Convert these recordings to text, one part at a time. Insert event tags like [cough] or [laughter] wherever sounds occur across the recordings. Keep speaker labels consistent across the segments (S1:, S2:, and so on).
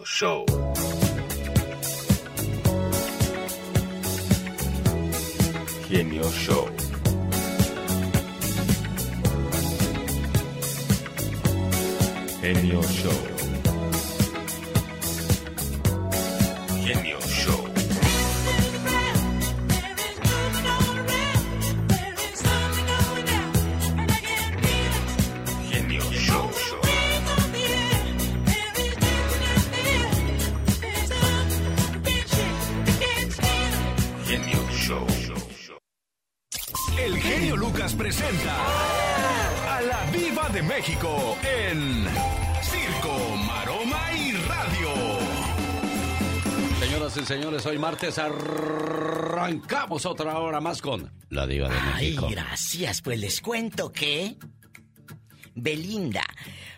S1: Genio Show. Genio Show. Genio Show.
S2: México en Circo, Maroma y Radio.
S3: Señoras y señores, hoy martes arrancamos otra hora más con la diva de
S4: Ay,
S3: México.
S4: gracias. Pues les cuento que Belinda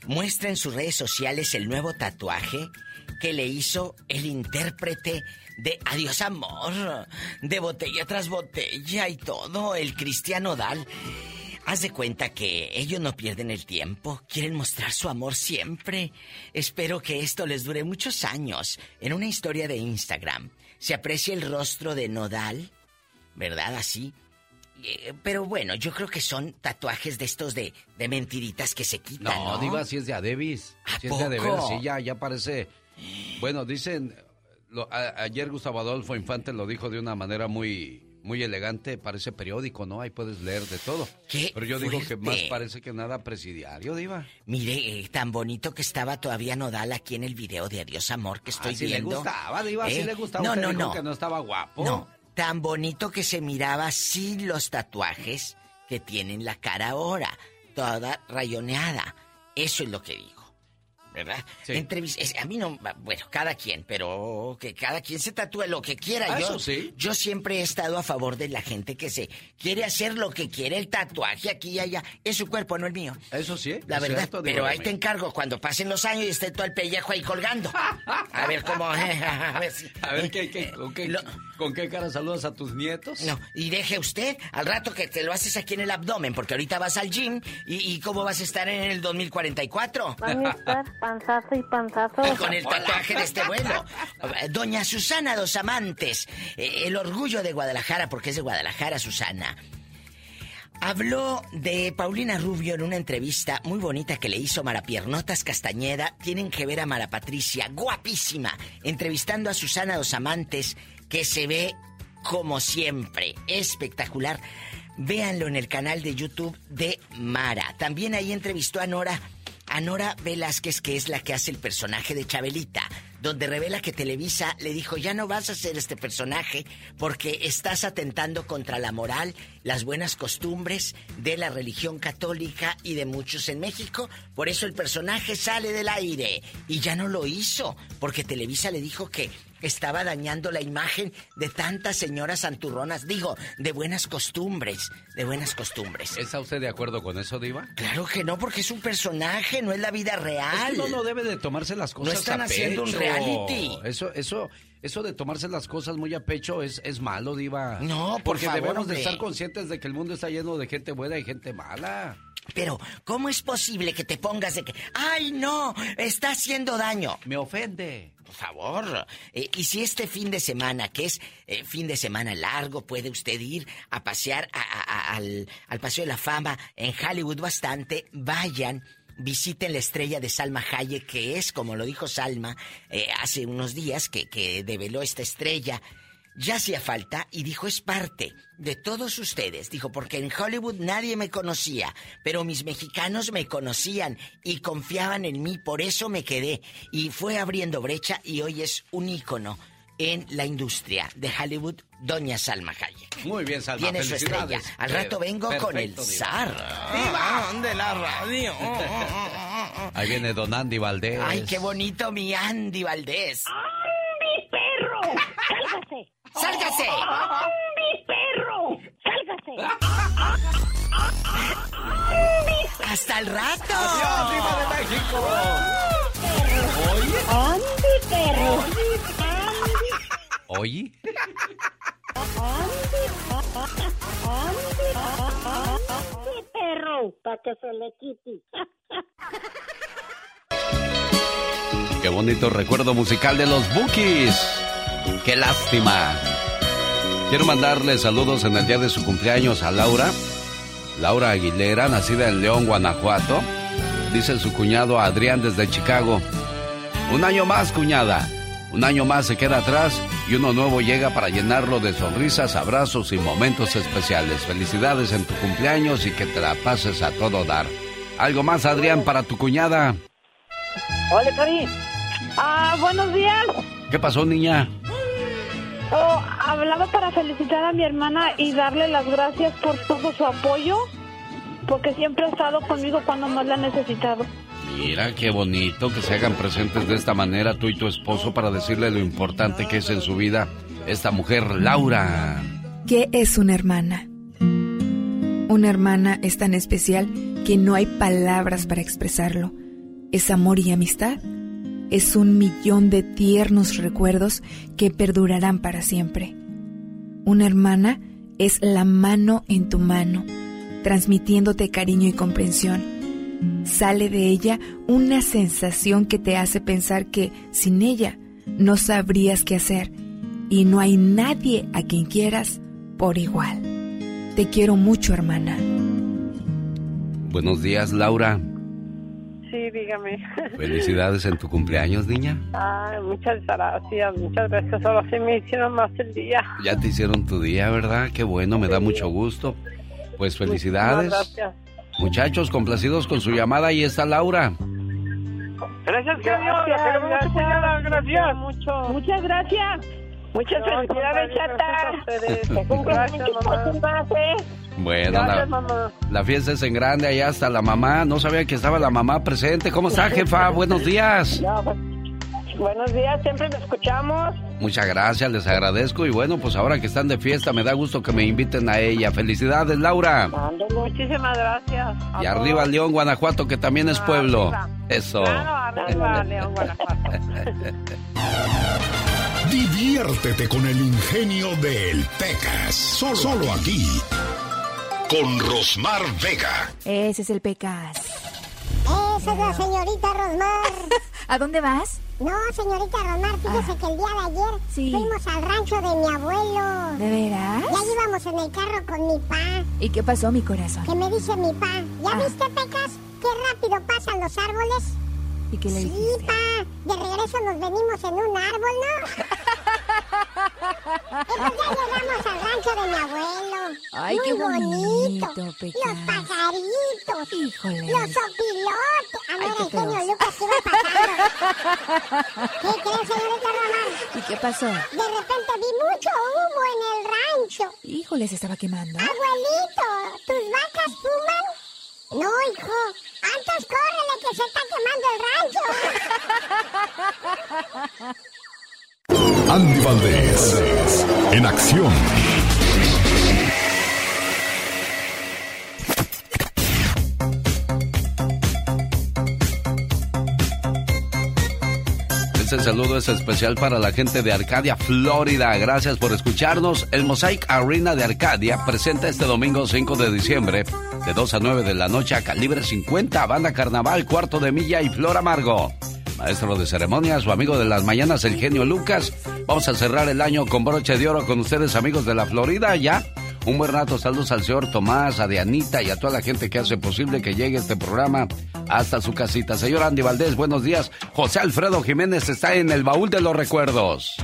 S4: muestra en sus redes sociales el nuevo tatuaje que le hizo el intérprete de Adiós Amor, de botella tras botella y todo, el Cristiano Dal. Haz de cuenta que ellos no pierden el tiempo, quieren mostrar su amor siempre. Espero que esto les dure muchos años. En una historia de Instagram se aprecia el rostro de Nodal, ¿verdad? Así. Eh, Pero bueno, yo creo que son tatuajes de estos de, de mentiritas que se quitan.
S3: No,
S4: No,
S3: diva, si es de Adebis.
S4: ¿A
S3: Si es de
S4: poco?
S3: sí, ya, ya parece... Bueno, dicen... lo- a- ayer Gustavo Adolfo Infante lo dijo de una manera muy... Muy elegante, parece periódico, ¿no? Ahí puedes leer de todo.
S4: ¡Qué
S3: Pero yo digo que más parece que nada presidiario, Diva.
S4: Mire, eh, tan bonito que estaba todavía Nodal aquí en el video de Adiós Amor que estoy
S3: Ah, sí le
S4: viendo.
S3: gustaba, Diva, sí
S4: ¿Eh?
S3: le gustaba.
S4: No, no,
S3: dijo
S4: no.
S3: que no estaba guapo.
S4: No, tan bonito que se miraba sin los tatuajes que tiene en la cara ahora, toda rayoneada. Eso es lo que digo. ¿Verdad?
S3: Sí.
S4: A mí no, bueno, cada quien, pero que cada quien se tatúe lo que quiera.
S3: Ah,
S4: yo,
S3: eso sí.
S4: yo siempre he estado a favor de la gente que se quiere hacer lo que quiere, el tatuaje aquí y allá. Es su cuerpo, no el mío.
S3: Eso sí.
S4: La
S3: es
S4: verdad,
S3: cierto,
S4: pero ahí te encargo cuando pasen los años y esté todo el pellejo ahí colgando. A ver cómo. [laughs] A ver, si-
S3: A ver, ¿qué, qué- con, qué,
S4: Lo-
S3: ¿con qué cara saludas a tus nietos?
S4: No, y deje usted al rato que te lo haces aquí en el abdomen, porque ahorita vas al gym y, y cómo vas a estar en el 2044.
S5: Van a estar panzazo y panzazo.
S4: Con el tatuaje de este vuelo. Doña Susana Dos Amantes, eh, el orgullo de Guadalajara, porque es de Guadalajara, Susana. Habló de Paulina Rubio en una entrevista muy bonita que le hizo Mara Piernotas Castañeda. Tienen que ver a Mara Patricia, guapísima, entrevistando a Susana Dos Amantes, que se ve como siempre, espectacular. Véanlo en el canal de YouTube de Mara. También ahí entrevistó a Nora, a Nora Velázquez, que es la que hace el personaje de Chabelita, donde revela que Televisa le dijo, ya no vas a hacer este personaje porque estás atentando contra la moral, las buenas costumbres de la religión católica y de muchos en México. Por eso el personaje sale del aire. Y ya no lo hizo, porque Televisa le dijo que estaba dañando la imagen de tantas señoras santurronas, digo, de buenas costumbres, de buenas costumbres.
S3: ¿Está usted de acuerdo con eso, Diva?
S4: Claro que no, porque es un personaje, no es la vida
S3: Es
S4: real.
S3: que uno no debe de tomarse las cosas
S4: están
S3: a
S4: haciendo un reality.
S3: Eso, eso, eso de tomarse las cosas muy a pecho es, es malo, Diva.
S4: No, por
S3: Porque
S4: favor,
S3: debemos
S4: hombre.
S3: de estar conscientes de que el mundo está lleno de gente buena y gente mala.
S4: Pero, ¿cómo es posible que te pongas de que, ay, no, está haciendo daño?
S3: Me ofende.
S4: Por favor. Eh, y si este fin de semana, que es eh, fin de semana largo, puede usted ir a pasear a- a- a- al, al Paseo de la Fama en Hollywood bastante, vayan. Visiten la estrella de Salma Hayek, que es, como lo dijo Salma eh, hace unos días, que, que develó esta estrella. Ya hacía falta y dijo es parte de todos ustedes. Dijo, porque en Hollywood nadie me conocía, pero mis mexicanos me conocían y confiaban en mí, por eso me quedé. Y fue abriendo brecha y hoy es un ícono en la industria de Hollywood, Doña Salma Hayek.
S3: Muy bien, Salma.
S4: Tiene su estrella. Al rato vengo con el
S3: Perfecto, Diva.
S4: zar de la radio. [laughs]
S3: Ahí viene Don Andy Valdés.
S4: Ay, qué bonito mi Andy Valdés.
S5: ¡Mi perro! ¡Sálgase!
S4: ¡Sálgase!
S5: ¡Mi perro! ¡Sálgase!
S4: ¡Hasta el rato!
S3: ¡Adiós, Diva de México!
S5: ¡Andy, perro!
S3: ¿Oye?
S5: ¡Mi perro! Para que se le quite.
S3: Qué bonito recuerdo musical de los Bookies. Qué lástima. Quiero mandarle saludos en el día de su cumpleaños a Laura. Laura Aguilera, nacida en León, Guanajuato. Dice su cuñado Adrián desde Chicago. Un año más, cuñada. Un año más se queda atrás y uno nuevo llega para llenarlo de sonrisas, abrazos y momentos especiales. Felicidades en tu cumpleaños y que te la pases a todo dar. ¿Algo más, Adrián, para tu cuñada?
S6: Hola, Cari. Ah, buenos días.
S3: ¿Qué pasó, niña?
S6: Oh, hablaba para felicitar a mi hermana y darle las gracias por todo su apoyo, porque siempre ha estado conmigo cuando más la he necesitado.
S3: Mira qué bonito que se hagan presentes de esta manera tú y tu esposo para decirle lo importante que es en su vida esta mujer, Laura.
S7: ¿Qué es una hermana? Una hermana es tan especial que no hay palabras para expresarlo. Es amor y amistad. Es un millón de tiernos recuerdos que perdurarán para siempre. Una hermana es la mano en tu mano, transmitiéndote cariño y comprensión sale de ella una sensación que te hace pensar que sin ella no sabrías qué hacer y no hay nadie a quien quieras por igual. Te quiero mucho, hermana.
S3: Buenos días, Laura.
S6: Sí, dígame. [laughs]
S3: Felicidades en tu cumpleaños, niña.
S6: Ay, muchas gracias, muchas gracias. Ahora sí me hicieron más el día.
S3: Ya te hicieron tu día, ¿verdad? Qué bueno, me da mucho gusto. Pues felicidades.
S6: gracias.
S3: Muchachos, complacidos con su llamada, ahí está Laura.
S6: Gracias, gracias, gracias, gracias. Mucho. Muchas gracias. Muchas felicidades, chata. Te más, ¿eh?
S3: Bueno,
S6: Gracias,
S3: la,
S6: mamá.
S3: la fiesta es en grande, allá está la mamá. No sabía que estaba la mamá presente. ¿Cómo está, jefa? Buenos días.
S6: No, pues, buenos días, siempre lo escuchamos.
S3: Muchas gracias, les agradezco. Y bueno, pues ahora que están de fiesta, me da gusto que me inviten a ella. Felicidades, Laura.
S6: Ándale, Muchísimas gracias.
S3: Y arriba León, Guanajuato, que también es pueblo.
S6: Arriba.
S3: Eso.
S6: Claro, arriba, [laughs] León, Guanajuato. [laughs]
S2: Diviértete con el ingenio del Pecas. Solo, solo aquí. Con Rosmar Vega.
S7: Ese es el Pecas.
S8: Esa es la señorita Rosmar. [laughs]
S7: ¿A dónde vas?
S8: No, señorita Rosmar, fíjese que el día de ayer
S7: Sí.
S8: fuimos al rancho de mi abuelo.
S7: ¿De veras?
S8: Ya íbamos en el carro con mi pa,
S7: ¿Y qué pasó, mi corazón?
S8: que me dice mi pa, ¿ya
S7: Ah.
S8: viste, Pecas? Qué rápido pasan los árboles.
S7: ¿Y qué le
S8: Sí,
S7: dijiste?
S8: pa, de regreso nos venimos en un árbol, ¿no? Pues ya llegamos al rancho de mi abuelo.
S7: Ay,
S8: Muy
S7: qué bonito,
S8: Los
S7: Pecas.
S8: pajaritos.
S7: Híjole.
S8: Los opilotes. Ah, era
S7: qué
S8: el genio. Lucas iba pasando. [laughs] ¿Qué crees, señorita Román?
S7: ¿Y qué pasó?
S8: De repente vi mucho humo en el rancho.
S7: Híjole, se estaba quemando.
S8: Abuelito, ¿tus vacas fuman? No, hijo. Antes córrele que se está quemando el rancho. [laughs]
S2: Andy Valdés. En acción.
S3: Este saludo es especial para la gente de Arcadia, Florida. Gracias por escucharnos. El Mosaic Arena de Arcadia presenta este domingo 5 de diciembre, de 2 a 9 de la noche, a calibre 50, banda carnaval, cuarto de milla y flor amargo. Maestro de ceremonias o amigo de las mañanas, el genio Lucas. Vamos a cerrar el año con broche de oro con ustedes, amigos de la Florida, ya. Un buen rato, saludos al señor Tomás, a Dianita y a toda la gente que hace posible que llegue este programa hasta su casita. Señor Andy Valdés, buenos días. José Alfredo Jiménez está en el baúl de los recuerdos.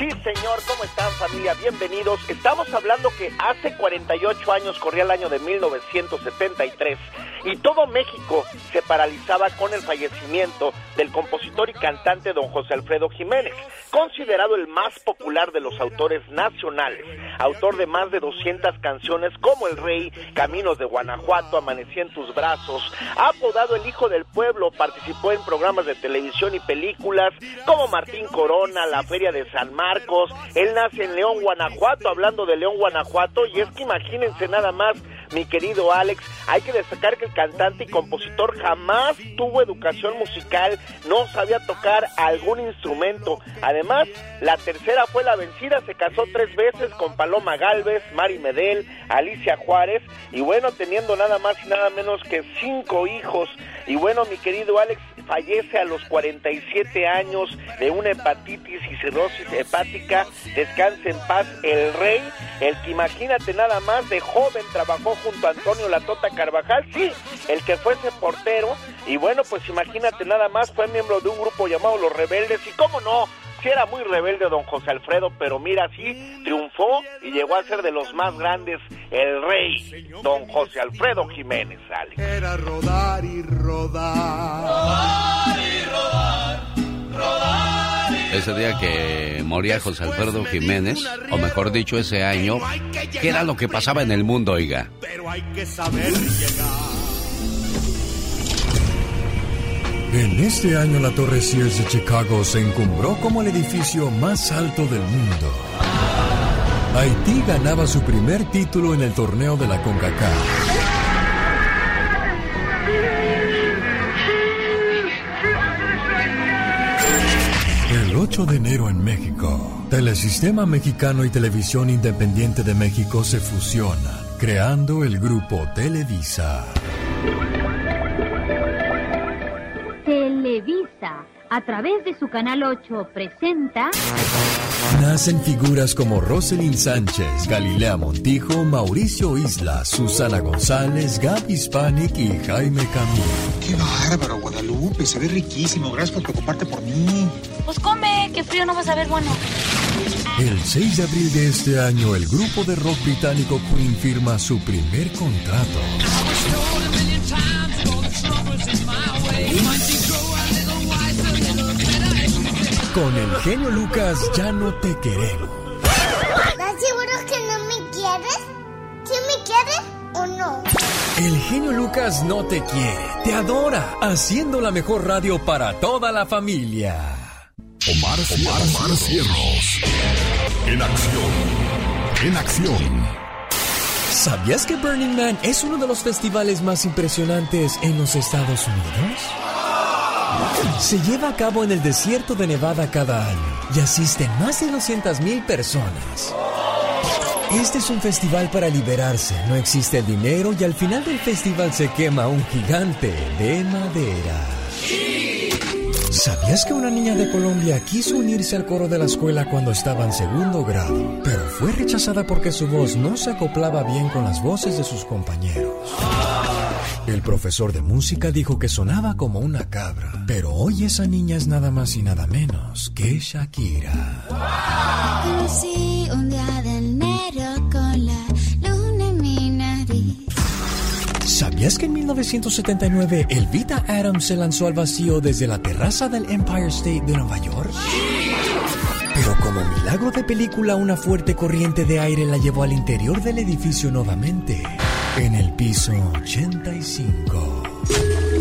S9: Sí, señor, ¿cómo están familia? Bienvenidos. Estamos hablando que hace 48 años corría el año de 1973 y todo México se paralizaba con el fallecimiento del compositor y cantante don José Alfredo Jiménez, considerado el más popular de los autores nacionales, autor de más de 200 canciones como El Rey, Caminos de Guanajuato, Amanecí en tus brazos, apodado el Hijo del Pueblo, participó en programas de televisión y películas como Martín Corona, La Feria de San Marcos, él nace en León, Guanajuato, hablando de León, Guanajuato, y es que imagínense nada más, mi querido Alex, hay que destacar que el cantante y compositor jamás tuvo educación musical, no sabía tocar algún instrumento. Además, la tercera fue la vencida, se casó tres veces con Paloma Galvez, Mari Medel, Alicia Juárez, y bueno, teniendo nada más y nada menos que cinco hijos. Y bueno, mi querido Alex, fallece a los 47 años de una hepatitis y cirrosis hepática. Descanse en paz el rey, el que imagínate nada más de joven trabajó junto a Antonio Latota Carvajal, sí, el que fuese portero. Y bueno, pues imagínate nada más, fue miembro de un grupo llamado Los Rebeldes. Y cómo no, sí era muy rebelde don José Alfredo, pero mira, sí triunfó y llegó a ser de los más grandes, el rey, don José Alfredo Jiménez, Alex.
S10: Era rodar y rodar. Rodar y rodar,
S3: rodar. Ese día que moría José Alfredo Jiménez, o mejor dicho, ese año, ¿qué era lo que pasaba en el mundo, oiga?
S10: Pero hay que saber llegar. En este año la Torre Sears de Chicago se encumbró como el edificio más alto del mundo. Haití ganaba su primer título en el torneo de la CONCACAF. El 8 de enero en México, Telesistema Mexicano y Televisión Independiente de México se fusionan, creando el grupo Televisa.
S11: Televisa, a través de su canal 8, presenta.
S10: Nacen figuras como Roselyn Sánchez, Galilea Montijo, Mauricio Isla, Susana González, Gaby Hispanic y Jaime Camilo.
S12: ¡Qué bárbaro, Guadalupe! Se ve riquísimo. Gracias por preocuparte por mí.
S11: Pues come, que frío no vas a ver bueno.
S10: El 6 de abril de este año, el grupo de rock británico Queen firma su primer contrato. Con el genio Lucas ya no te queremos.
S8: ¿Estás seguro que no me quieres? ¿Sí me quieres o no?
S10: El genio Lucas no te quiere, te adora, haciendo la mejor radio para toda la familia.
S2: Omar, Omar, Omar Cierros. En acción. En acción.
S10: ¿Sabías que Burning Man es uno de los festivales más impresionantes en los Estados Unidos? Se lleva a cabo en el desierto de Nevada cada año y asisten más de 200.000 personas. Este es un festival para liberarse, no existe el dinero y al final del festival se quema un gigante de madera. ¿Sabías que una niña de Colombia quiso unirse al coro de la escuela cuando estaba en segundo grado, pero fue rechazada porque su voz no se acoplaba bien con las voces de sus compañeros? El profesor de música dijo que sonaba como una cabra, pero hoy esa niña es nada más y nada menos que Shakira.
S13: Conocí un día de enero con la luna en mi nariz.
S10: ¿Sabías que en 1979 el Vita Adams se lanzó al vacío desde la terraza del Empire State de Nueva York? Pero como milagro de película, una fuerte corriente de aire la llevó al interior del edificio nuevamente, en el piso 85.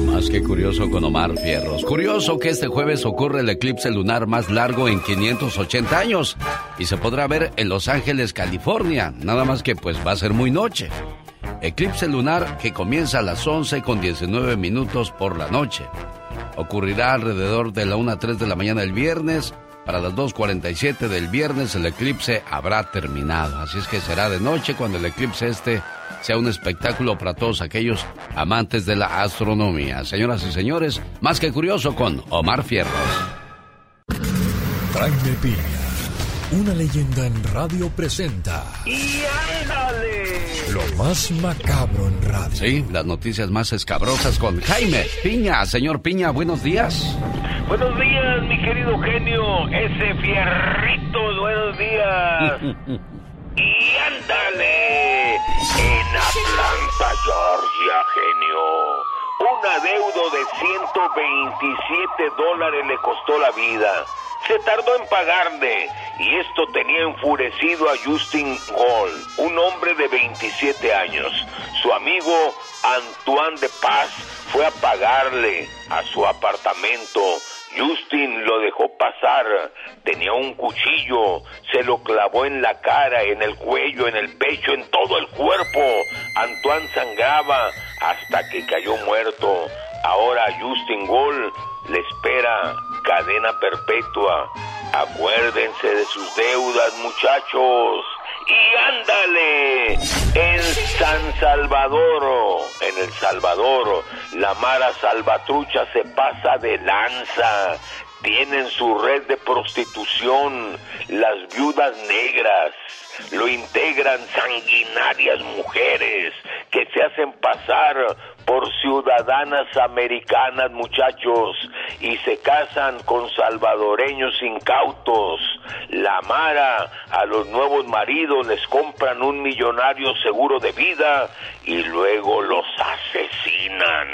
S3: Más que curioso con Omar Fierros. Curioso que este jueves ocurre el eclipse lunar más largo en 580 años y se podrá ver en Los Ángeles, California. Nada más que pues va a ser muy noche. Eclipse lunar que comienza a las 11 con 19 minutos por la noche. Ocurrirá alrededor de la 1 a 3 de la mañana del viernes. Para las 2.47 del viernes el eclipse habrá terminado. Así es que será de noche cuando el eclipse este sea un espectáculo para todos aquellos amantes de la astronomía. Señoras y señores, más que curioso con Omar Fierros.
S10: Jaime Piña, una leyenda en radio presenta
S9: ¡Y ándale!
S10: lo más macabro en radio.
S3: Sí, las noticias más escabrosas con Jaime Piña. Señor Piña, buenos días.
S9: Buenos días, mi querido genio. Ese fierrito, buenos días. [laughs] y ándale. En Atlanta, Georgia, genio. Un adeudo de 127 dólares le costó la vida. Se tardó en pagarle y esto tenía enfurecido a Justin Gold, un hombre de 27 años. Su amigo Antoine de Paz fue a pagarle a su apartamento. Justin lo dejó pasar, tenía un cuchillo, se lo clavó en la cara, en el cuello, en el pecho, en todo el cuerpo. Antoine sangraba hasta que cayó muerto. Ahora Justin Gold le espera cadena perpetua. Acuérdense de sus deudas, muchachos.
S14: Y ándale, en San Salvador, en El Salvador, la Mara Salvatrucha se pasa de lanza. Tienen su red de prostitución, las viudas negras. Lo integran sanguinarias mujeres que se hacen pasar por ciudadanas americanas, muchachos, y se casan con salvadoreños incautos. La Mara a los nuevos maridos les compran un millonario seguro de vida y luego los asesinan.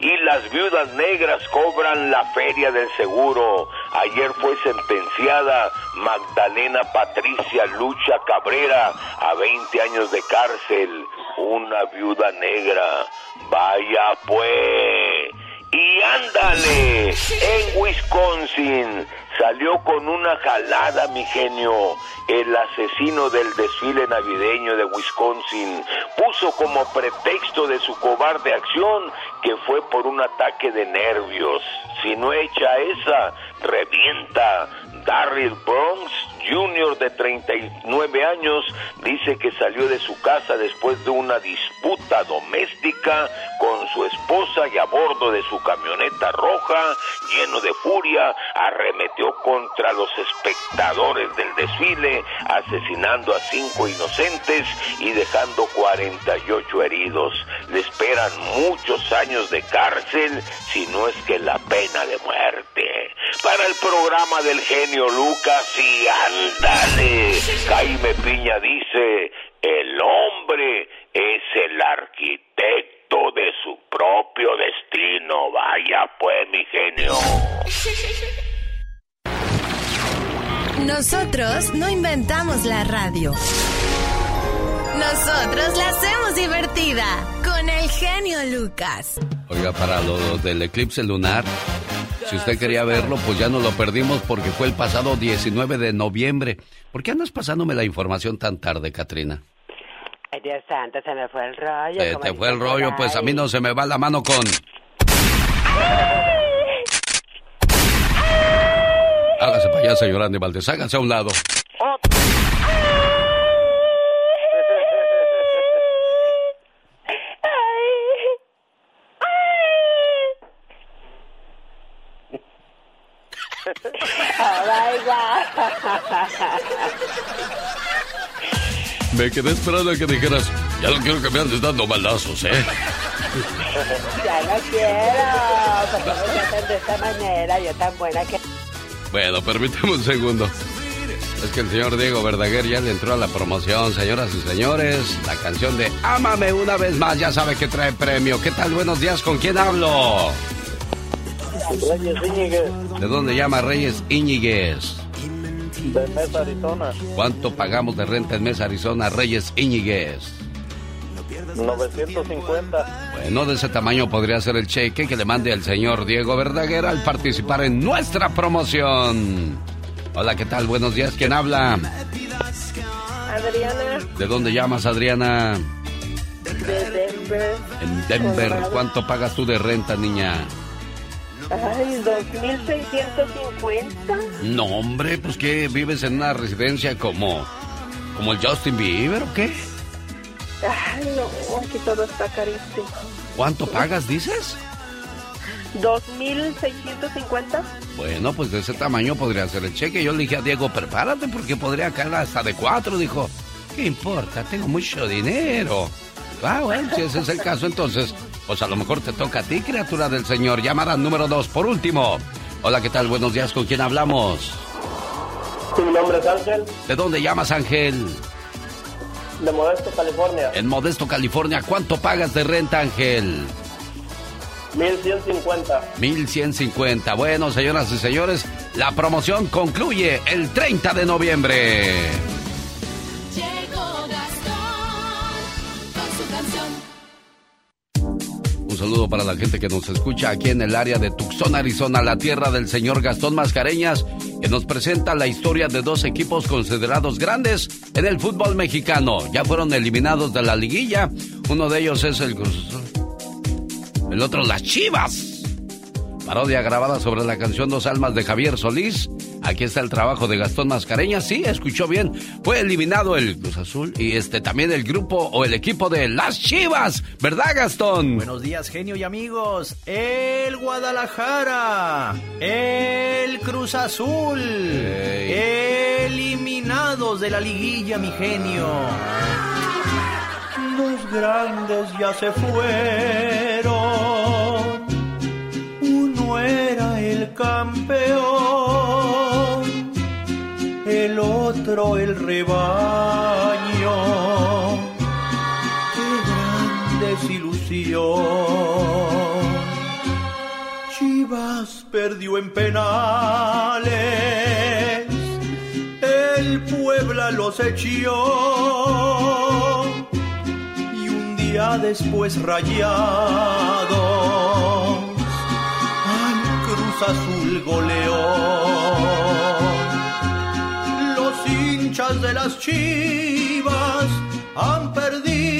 S14: Y las viudas negras cobran la feria del seguro. Ayer fue sentenciada Magdalena Patricia Lucha A 20 años de cárcel, una viuda negra. Vaya pues. Y ándale, en Wisconsin salió con una jalada, mi genio. El asesino del desfile navideño de Wisconsin puso como pretexto de su cobarde acción que fue por un ataque de nervios. Si no echa esa, revienta. Darryl Bronx Jr. de 39 años dice que salió de su casa después de una disputa doméstica con su esposa y a bordo de su camioneta roja, lleno de furia, arremetió contra los espectadores del desfile, asesinando a cinco inocentes y dejando 48 heridos. Le esperan muchos años de cárcel, si no es que la pena de muerte. Para el programa del genio Lucas y ándale, Jaime Piña dice, el hombre es el arquitecto de su propio destino. Vaya pues, mi genio.
S15: Nosotros no inventamos la radio. Nosotros la hacemos divertida con el genio Lucas.
S3: Oiga, para lo del eclipse lunar, si usted quería verlo, pues ya no lo perdimos porque fue el pasado 19 de noviembre. ¿Por qué andas pasándome la información tan tarde, Katrina?
S16: Ay, Dios santo, se me fue el rollo.
S3: Se te fue el rollo, pues a mí no se me va la mano con... Hágase allá, señor Andy Valdés, hágase a un lado. Me quedé esperando a que dijeras, ya no quiero que me andes dando balazos, ¿eh?
S16: Ya no quiero, me de esta manera, yo tan buena que...
S3: Bueno, permíteme un segundo. Es que el señor Diego Verdaguer ya le entró a la promoción, señoras y señores. La canción de Ámame una vez más, ya sabe que trae premio. ¿Qué tal? Buenos días, ¿con quién hablo?
S6: Reyes Íñiguez.
S3: ¿De dónde llama Reyes Íñiguez?
S6: De Mesa, Arizona.
S3: ¿Cuánto pagamos de renta en Mesa, Arizona, Reyes Íñiguez?
S6: 950.
S3: Bueno, de ese tamaño podría ser el cheque que le mande el señor Diego Verdaguer al participar en nuestra promoción. Hola, ¿qué tal? Buenos días. ¿Quién habla?
S6: Adriana.
S3: ¿De dónde llamas, Adriana?
S6: De Denver.
S3: En Denver. ¿Cuánto pagas tú de renta, niña?
S6: Ay, 2.650.
S3: No, hombre, pues que vives en una residencia como, como el Justin Bieber o qué?
S6: Ay, no, aquí todo está carísimo.
S3: ¿Cuánto pagas, dices?
S6: 2.650.
S3: Bueno, pues de ese tamaño podría ser el cheque. Yo le dije a Diego, prepárate porque podría caer hasta de cuatro. Dijo, ¿qué importa? Tengo mucho dinero. Ah, bueno, si ese es el caso, entonces, pues a lo mejor te toca a ti, criatura del Señor. Llamada número dos, por último. Hola, ¿qué tal? Buenos días, ¿con quién hablamos?
S6: Mi nombre es Ángel,
S3: ¿De dónde llamas, Ángel?
S6: de Modesto, California.
S3: En Modesto, California. ¿Cuánto pagas de renta, Ángel?
S6: 1150.
S3: 1150. Bueno, señoras y señores, la promoción concluye el 30 de noviembre. Saludo para la gente que nos escucha aquí en el área de Tucson, Arizona, la tierra del señor Gastón Mascareñas, que nos presenta la historia de dos equipos considerados grandes en el fútbol mexicano. Ya fueron eliminados de la liguilla. Uno de ellos es el Cruz. El otro, las Chivas. Parodia grabada sobre la canción Dos Almas de Javier Solís. Aquí está el trabajo de Gastón Mascareña. Sí, escuchó bien. Fue eliminado el Cruz Azul y este también el grupo o el equipo de las Chivas. ¿Verdad, Gastón?
S17: Buenos días, genio y amigos. El Guadalajara. El Cruz Azul. Eliminados de la liguilla, mi genio. Los grandes ya se fueron. Uno era el campeón, el otro el rebaño. Qué gran desilusión. Chivas perdió en penales. El Puebla los echó y un día después Cruz Azul goleó. Los hinchas de las Chivas han perdido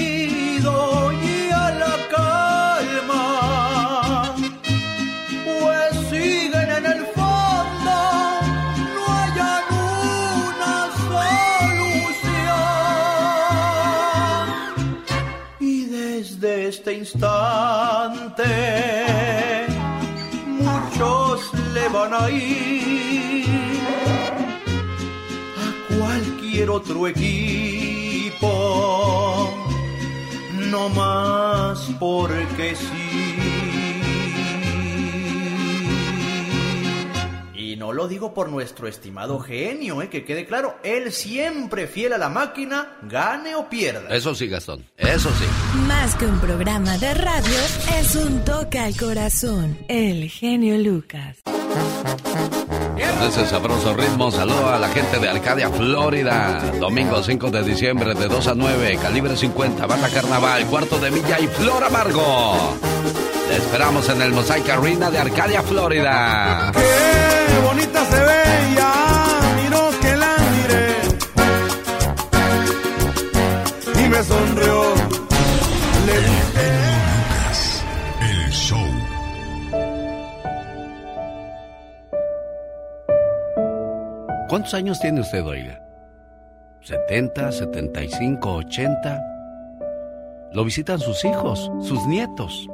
S17: le van a ir a cualquier otro equipo, no más porque sí. Y no lo digo por nuestro estimado genio, ¿eh? que quede claro, él siempre fiel a la máquina, gane o pierda.
S3: Eso sí, Gastón. Eso sí.
S15: Más que un programa de radio, es un toque al corazón. El genio Lucas.
S3: Con ese sabroso ritmo, saludo a la gente de Arcadia, Florida. Domingo 5 de diciembre de 2 a 9, calibre 50, banda carnaval, cuarto de milla y flor amargo. Te esperamos en el Mosaic Arena de Arcadia, Florida.
S18: Qué bonita se ve ya, miro que la miré y me sonrió.
S3: ¿Cuántos años tiene usted, oiga? ¿70, 75, 80? Lo visitan sus hijos, sus nietos.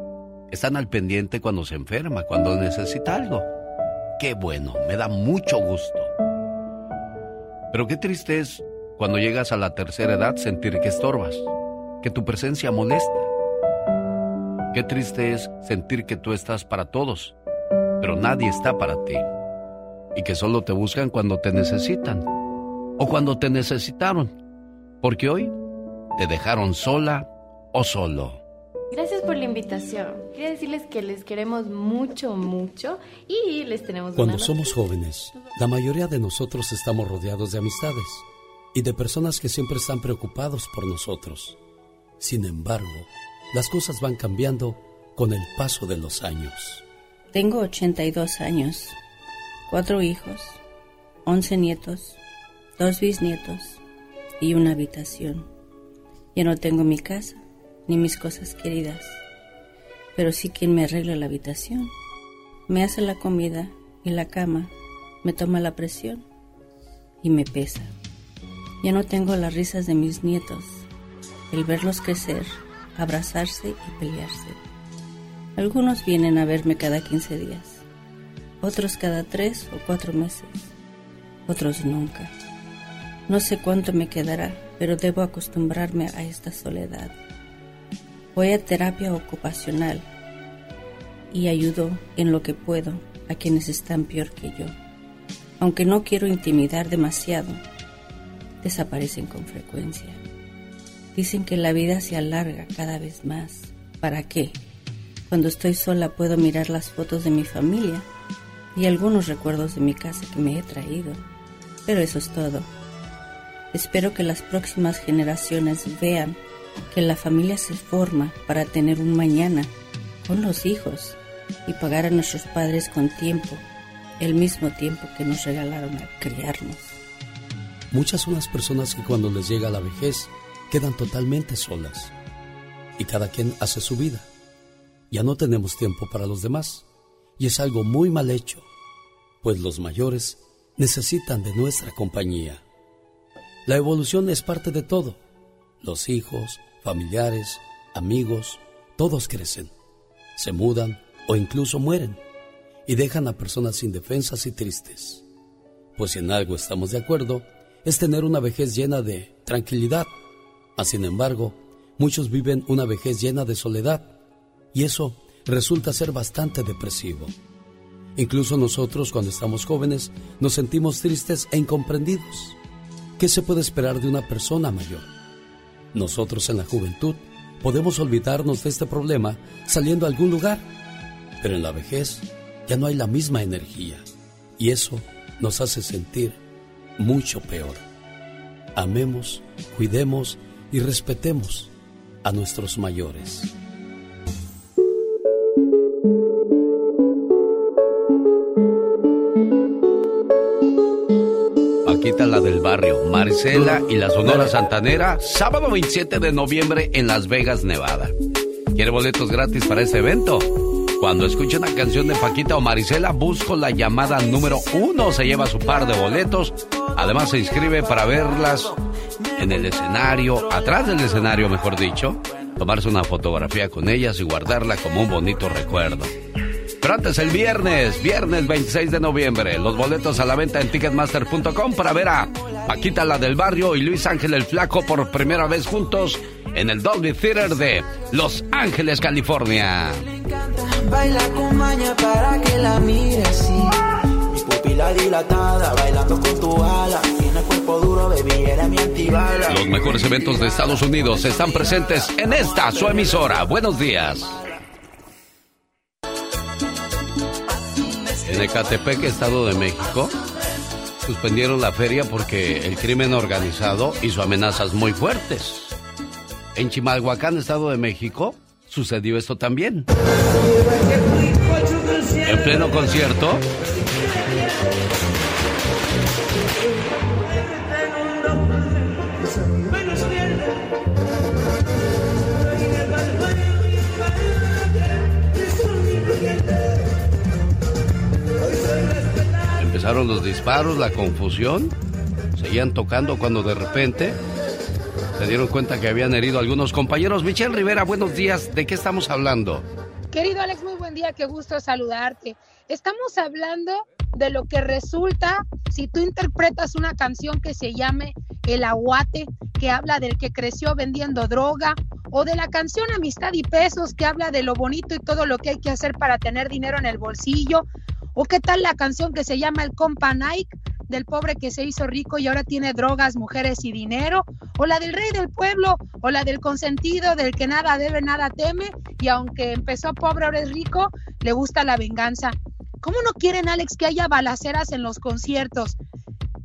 S3: Están al pendiente cuando se enferma, cuando necesita algo. Qué bueno, me da mucho gusto. Pero qué triste es cuando llegas a la tercera edad sentir que estorbas, que tu presencia molesta. Qué triste es sentir que tú estás para todos, pero nadie está para ti. Y que solo te buscan cuando te necesitan o cuando te necesitaron. Porque hoy te dejaron sola o solo.
S19: Gracias por la invitación. Quería decirles que les queremos mucho, mucho y les tenemos
S20: Cuando
S19: una
S20: somos jóvenes, la mayoría de nosotros estamos rodeados de amistades y de personas que siempre están preocupados por nosotros. Sin embargo, las cosas van cambiando con el paso de los años.
S21: Tengo 82 años, cuatro hijos, 11 nietos, dos bisnietos y una habitación. Ya no tengo mi casa ni mis cosas queridas, pero sí quien me arregla la habitación. Me hace la comida y la cama, me toma la presión y me pesa. Ya no tengo las risas de mis nietos, el verlos crecer, abrazarse y pelearse. Algunos vienen a verme cada 15 días, otros cada tres o cuatro meses, otros nunca. No sé cuánto me quedará, pero debo acostumbrarme a esta soledad. Voy a terapia ocupacional y ayudo en lo que puedo a quienes están peor que yo. Aunque no quiero intimidar demasiado, desaparecen con frecuencia. Dicen que la vida se alarga cada vez más. ¿Para qué? Cuando estoy sola puedo mirar las fotos de mi familia y algunos recuerdos de mi casa que me he traído. Pero eso es todo. Espero que las próximas generaciones vean que la familia se forma para tener un mañana con los hijos y pagar a nuestros padres con tiempo, el mismo tiempo que nos regalaron al criarnos.
S20: Muchas son las personas que cuando les llega la vejez quedan totalmente solas y cada quien hace su vida. Ya no tenemos tiempo para los demás y es algo muy mal hecho, pues los mayores
S22: necesitan de nuestra compañía. La evolución es parte de todo. Los hijos, familiares, amigos, todos crecen, se mudan o incluso mueren y dejan a personas indefensas y tristes. Pues si en algo estamos de acuerdo, es tener una vejez llena de tranquilidad. Mas, sin embargo, muchos viven una vejez llena de soledad y eso resulta ser bastante depresivo. Incluso nosotros cuando estamos jóvenes nos sentimos tristes e incomprendidos. ¿Qué se puede esperar de una persona mayor? Nosotros en la juventud podemos olvidarnos de este problema saliendo a algún lugar, pero en la vejez ya no hay la misma energía y eso nos hace sentir mucho peor. Amemos, cuidemos y respetemos a nuestros mayores.
S3: La del barrio, Marcela y la Sonora Santanera, sábado 27 de noviembre en Las Vegas, Nevada. ¿Quiere boletos gratis para este evento? Cuando escuche una canción de Paquita o Marisela, busco la llamada número uno, se lleva su par de boletos. Además se inscribe para verlas en el escenario, atrás del escenario mejor dicho, tomarse una fotografía con ellas y guardarla como un bonito recuerdo. Pero antes el viernes, viernes 26 de noviembre, los boletos a la venta en ticketmaster.com para ver a Paquita la del barrio y Luis Ángel el Flaco por primera vez juntos en el Dolby Theater de Los Ángeles, California.
S23: Baila con maña para que la mire así. Mi pupila dilatada, bailando con tu ala. Tiene cuerpo duro, baby, era mi antibala.
S3: Los mejores eventos de Estados Unidos están presentes en esta, su emisora. Buenos días. En Ecatepec, Estado de México, suspendieron la feria porque el crimen organizado hizo amenazas muy fuertes. En Chimalhuacán, Estado de México, sucedió esto también. En pleno concierto, empezaron los disparos, la confusión, seguían tocando cuando de repente se dieron cuenta que habían herido a algunos compañeros. Michelle Rivera, buenos días. ¿De qué estamos hablando?
S24: Querido Alex, muy buen día, qué gusto saludarte. Estamos hablando de lo que resulta si tú interpretas una canción que se llame El Aguate, que habla del que creció vendiendo droga, o de la canción Amistad y Pesos, que habla de lo bonito y todo lo que hay que hacer para tener dinero en el bolsillo, o qué tal la canción que se llama El Compa Nike, del pobre que se hizo rico y ahora tiene drogas, mujeres y dinero, o la del rey del pueblo, o la del consentido, del que nada debe, nada teme, y aunque empezó pobre, ahora es rico, le gusta la venganza. ¿Cómo no quieren, Alex, que haya balaceras en los conciertos?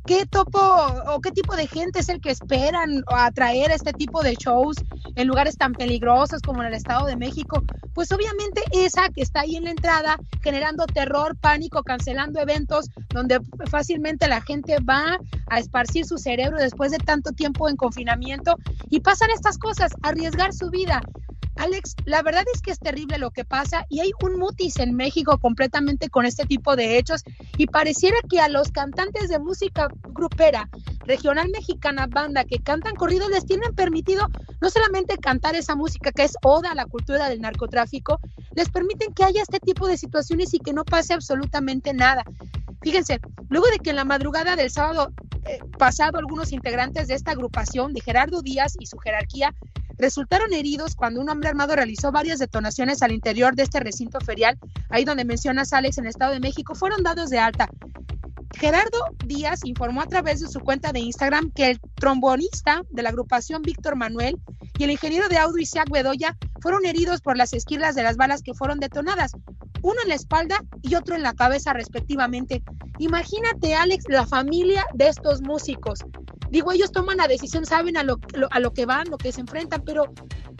S24: ¿Qué topo o qué tipo de gente es el que esperan atraer este tipo de shows en lugares tan peligrosos como en el Estado de México? Pues obviamente esa que está ahí en la entrada generando terror, pánico, cancelando eventos donde fácilmente la gente va a esparcir su cerebro después de tanto tiempo en confinamiento y pasan estas cosas, arriesgar su vida. Alex, la verdad es que es terrible lo que pasa y hay un mutis en México completamente con este tipo de hechos y pareciera que a los cantantes de música grupera regional mexicana banda que cantan corridos les tienen permitido no solamente cantar esa música que es oda a la cultura del narcotráfico, les permiten que haya este tipo de situaciones y que no pase absolutamente nada. Fíjense, luego de que en la madrugada del sábado eh, pasado algunos integrantes de esta agrupación de Gerardo Díaz y su jerarquía resultaron heridos cuando un hombre armado realizó varias detonaciones al interior de este recinto ferial, ahí donde mencionas Alex en el Estado de México, fueron dados de alta. Gerardo Díaz informó a través de su cuenta de Instagram que el trombonista de la agrupación Víctor Manuel y el ingeniero de audio Isaac Bedoya fueron heridos por las esquilas de las balas que fueron detonadas, uno en la espalda y otro en la cabeza respectivamente. Imagínate, Alex, la familia de estos músicos. Digo, ellos toman la decisión, saben a lo, a lo que van, lo que se enfrentan, pero,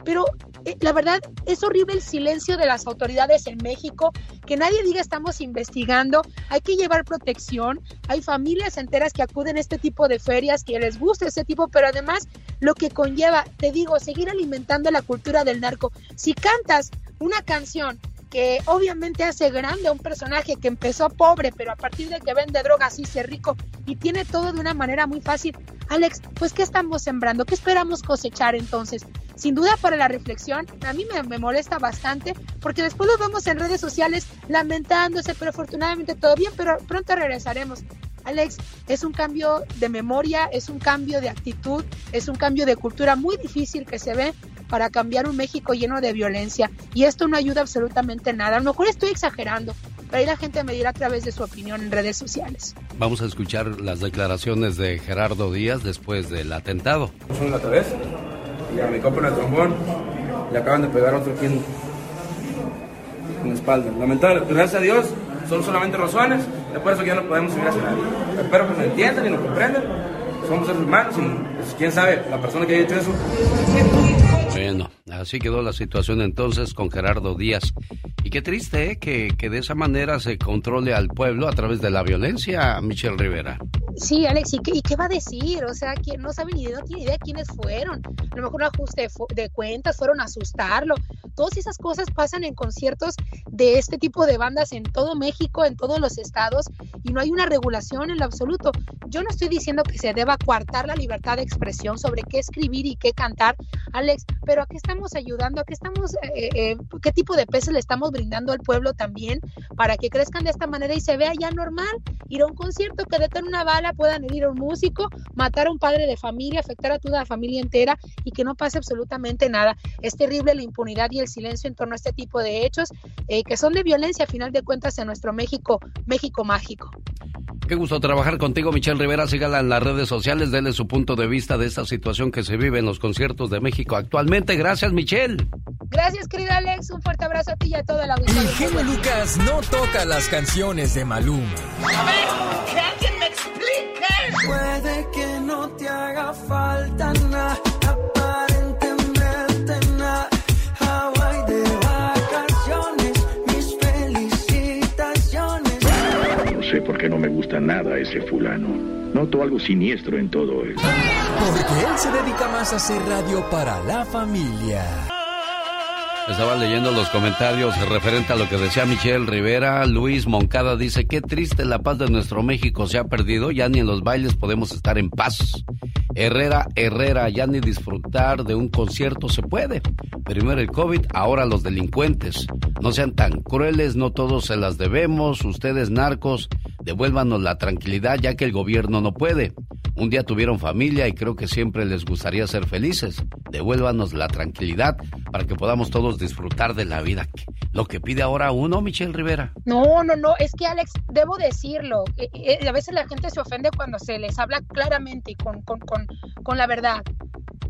S24: pero eh, la verdad es horrible el silencio de las autoridades en México, que nadie diga estamos investigando, hay que llevar protección, hay familias enteras que acuden a este tipo de ferias, que les gusta ese tipo, pero además lo que conlleva, te digo, seguir alimentando la cultura del narco. Si cantas una canción que obviamente hace grande a un personaje que empezó pobre, pero a partir de que vende drogas hizo rico y tiene todo de una manera muy fácil. Alex, pues ¿qué estamos sembrando? ¿Qué esperamos cosechar entonces? Sin duda para la reflexión, a mí me, me molesta bastante porque después lo vemos en redes sociales lamentándose, pero afortunadamente todo bien, pero pronto regresaremos. Alex, es un cambio de memoria, es un cambio de actitud, es un cambio de cultura muy difícil que se ve para cambiar un México lleno de violencia. Y esto no ayuda absolutamente nada. A lo mejor estoy exagerando, pero ahí la gente me dirá a través de su opinión en redes sociales.
S3: Vamos a escuchar las declaraciones de Gerardo Díaz después del atentado.
S25: en la cabeza y a mi copa en el trombón le acaban de pegar otro aquí en, la espalda. Lamentable, gracias a Dios son solamente razones, es por eso que ya no podemos seguir hacia nadie. Espero que nos entiendan y nos comprendan. Somos seres humanos y pues, quién sabe, la persona que haya hecho eso.
S3: Bueno, así quedó la situación entonces con Gerardo Díaz. Y qué triste ¿eh? que, que de esa manera se controle al pueblo a través de la violencia, Michelle Rivera.
S24: Sí, Alex, ¿y qué, va a decir? O sea, que no sabe ni no tiene idea quiénes fueron. A lo mejor un ajuste de, cuentas, fueron a asustarlo. Todas esas cosas pasan en conciertos de este tipo de bandas en todo México, en todos los estados, y no hay una regulación en lo absoluto. Yo no estoy diciendo que se deba coartar la libertad de expresión sobre qué escribir y qué cantar, Alex, pero ¿a qué estamos ayudando? ¿A qué estamos, eh, eh, qué tipo de peces le estamos brindando al pueblo también para que crezcan de esta manera y se vea ya normal? Ir a un concierto que deten una bala, puedan herir a un músico, matar a un padre de familia, afectar a toda la familia entera y que no pase absolutamente nada. Es terrible la impunidad y el silencio en torno a este tipo de hechos eh, que son de violencia a final de cuentas en nuestro México, México mágico.
S3: Qué gusto trabajar contigo, Michelle Rivera. Sígala en las redes sociales, dele su punto de vista de esta situación que se vive en los conciertos de México actualmente. Gracias, Michelle.
S24: Gracias, querido Alex. Un fuerte abrazo a ti y a toda la
S10: El
S24: audiencia.
S10: genio Lucas no toca las canciones de Maluma.
S23: A ver, que alguien me explique. Puede que no te haga falta nada, aparentemente nada. Hawaii de vacaciones, mis felicitaciones.
S26: No sé por qué no me gusta nada ese fulano. Noto algo siniestro en todo él.
S10: Porque él se dedica más a hacer radio para la familia.
S3: Estaba leyendo los comentarios referente a lo que decía Michelle Rivera. Luis Moncada dice, qué triste la paz de nuestro México se ha perdido, ya ni en los bailes podemos estar en paz. Herrera, Herrera, ya ni disfrutar de un concierto se puede. Primero el COVID, ahora los delincuentes. No sean tan crueles, no todos se las debemos. Ustedes narcos, devuélvanos la tranquilidad ya que el gobierno no puede. Un día tuvieron familia y creo que siempre les gustaría ser felices. Devuélvanos la tranquilidad para que podamos todos disfrutar de la vida. Lo que pide ahora uno, Michelle Rivera.
S24: No, no, no, es que Alex, debo decirlo, eh, eh, a veces la gente se ofende cuando se les habla claramente y con, con, con, con la verdad.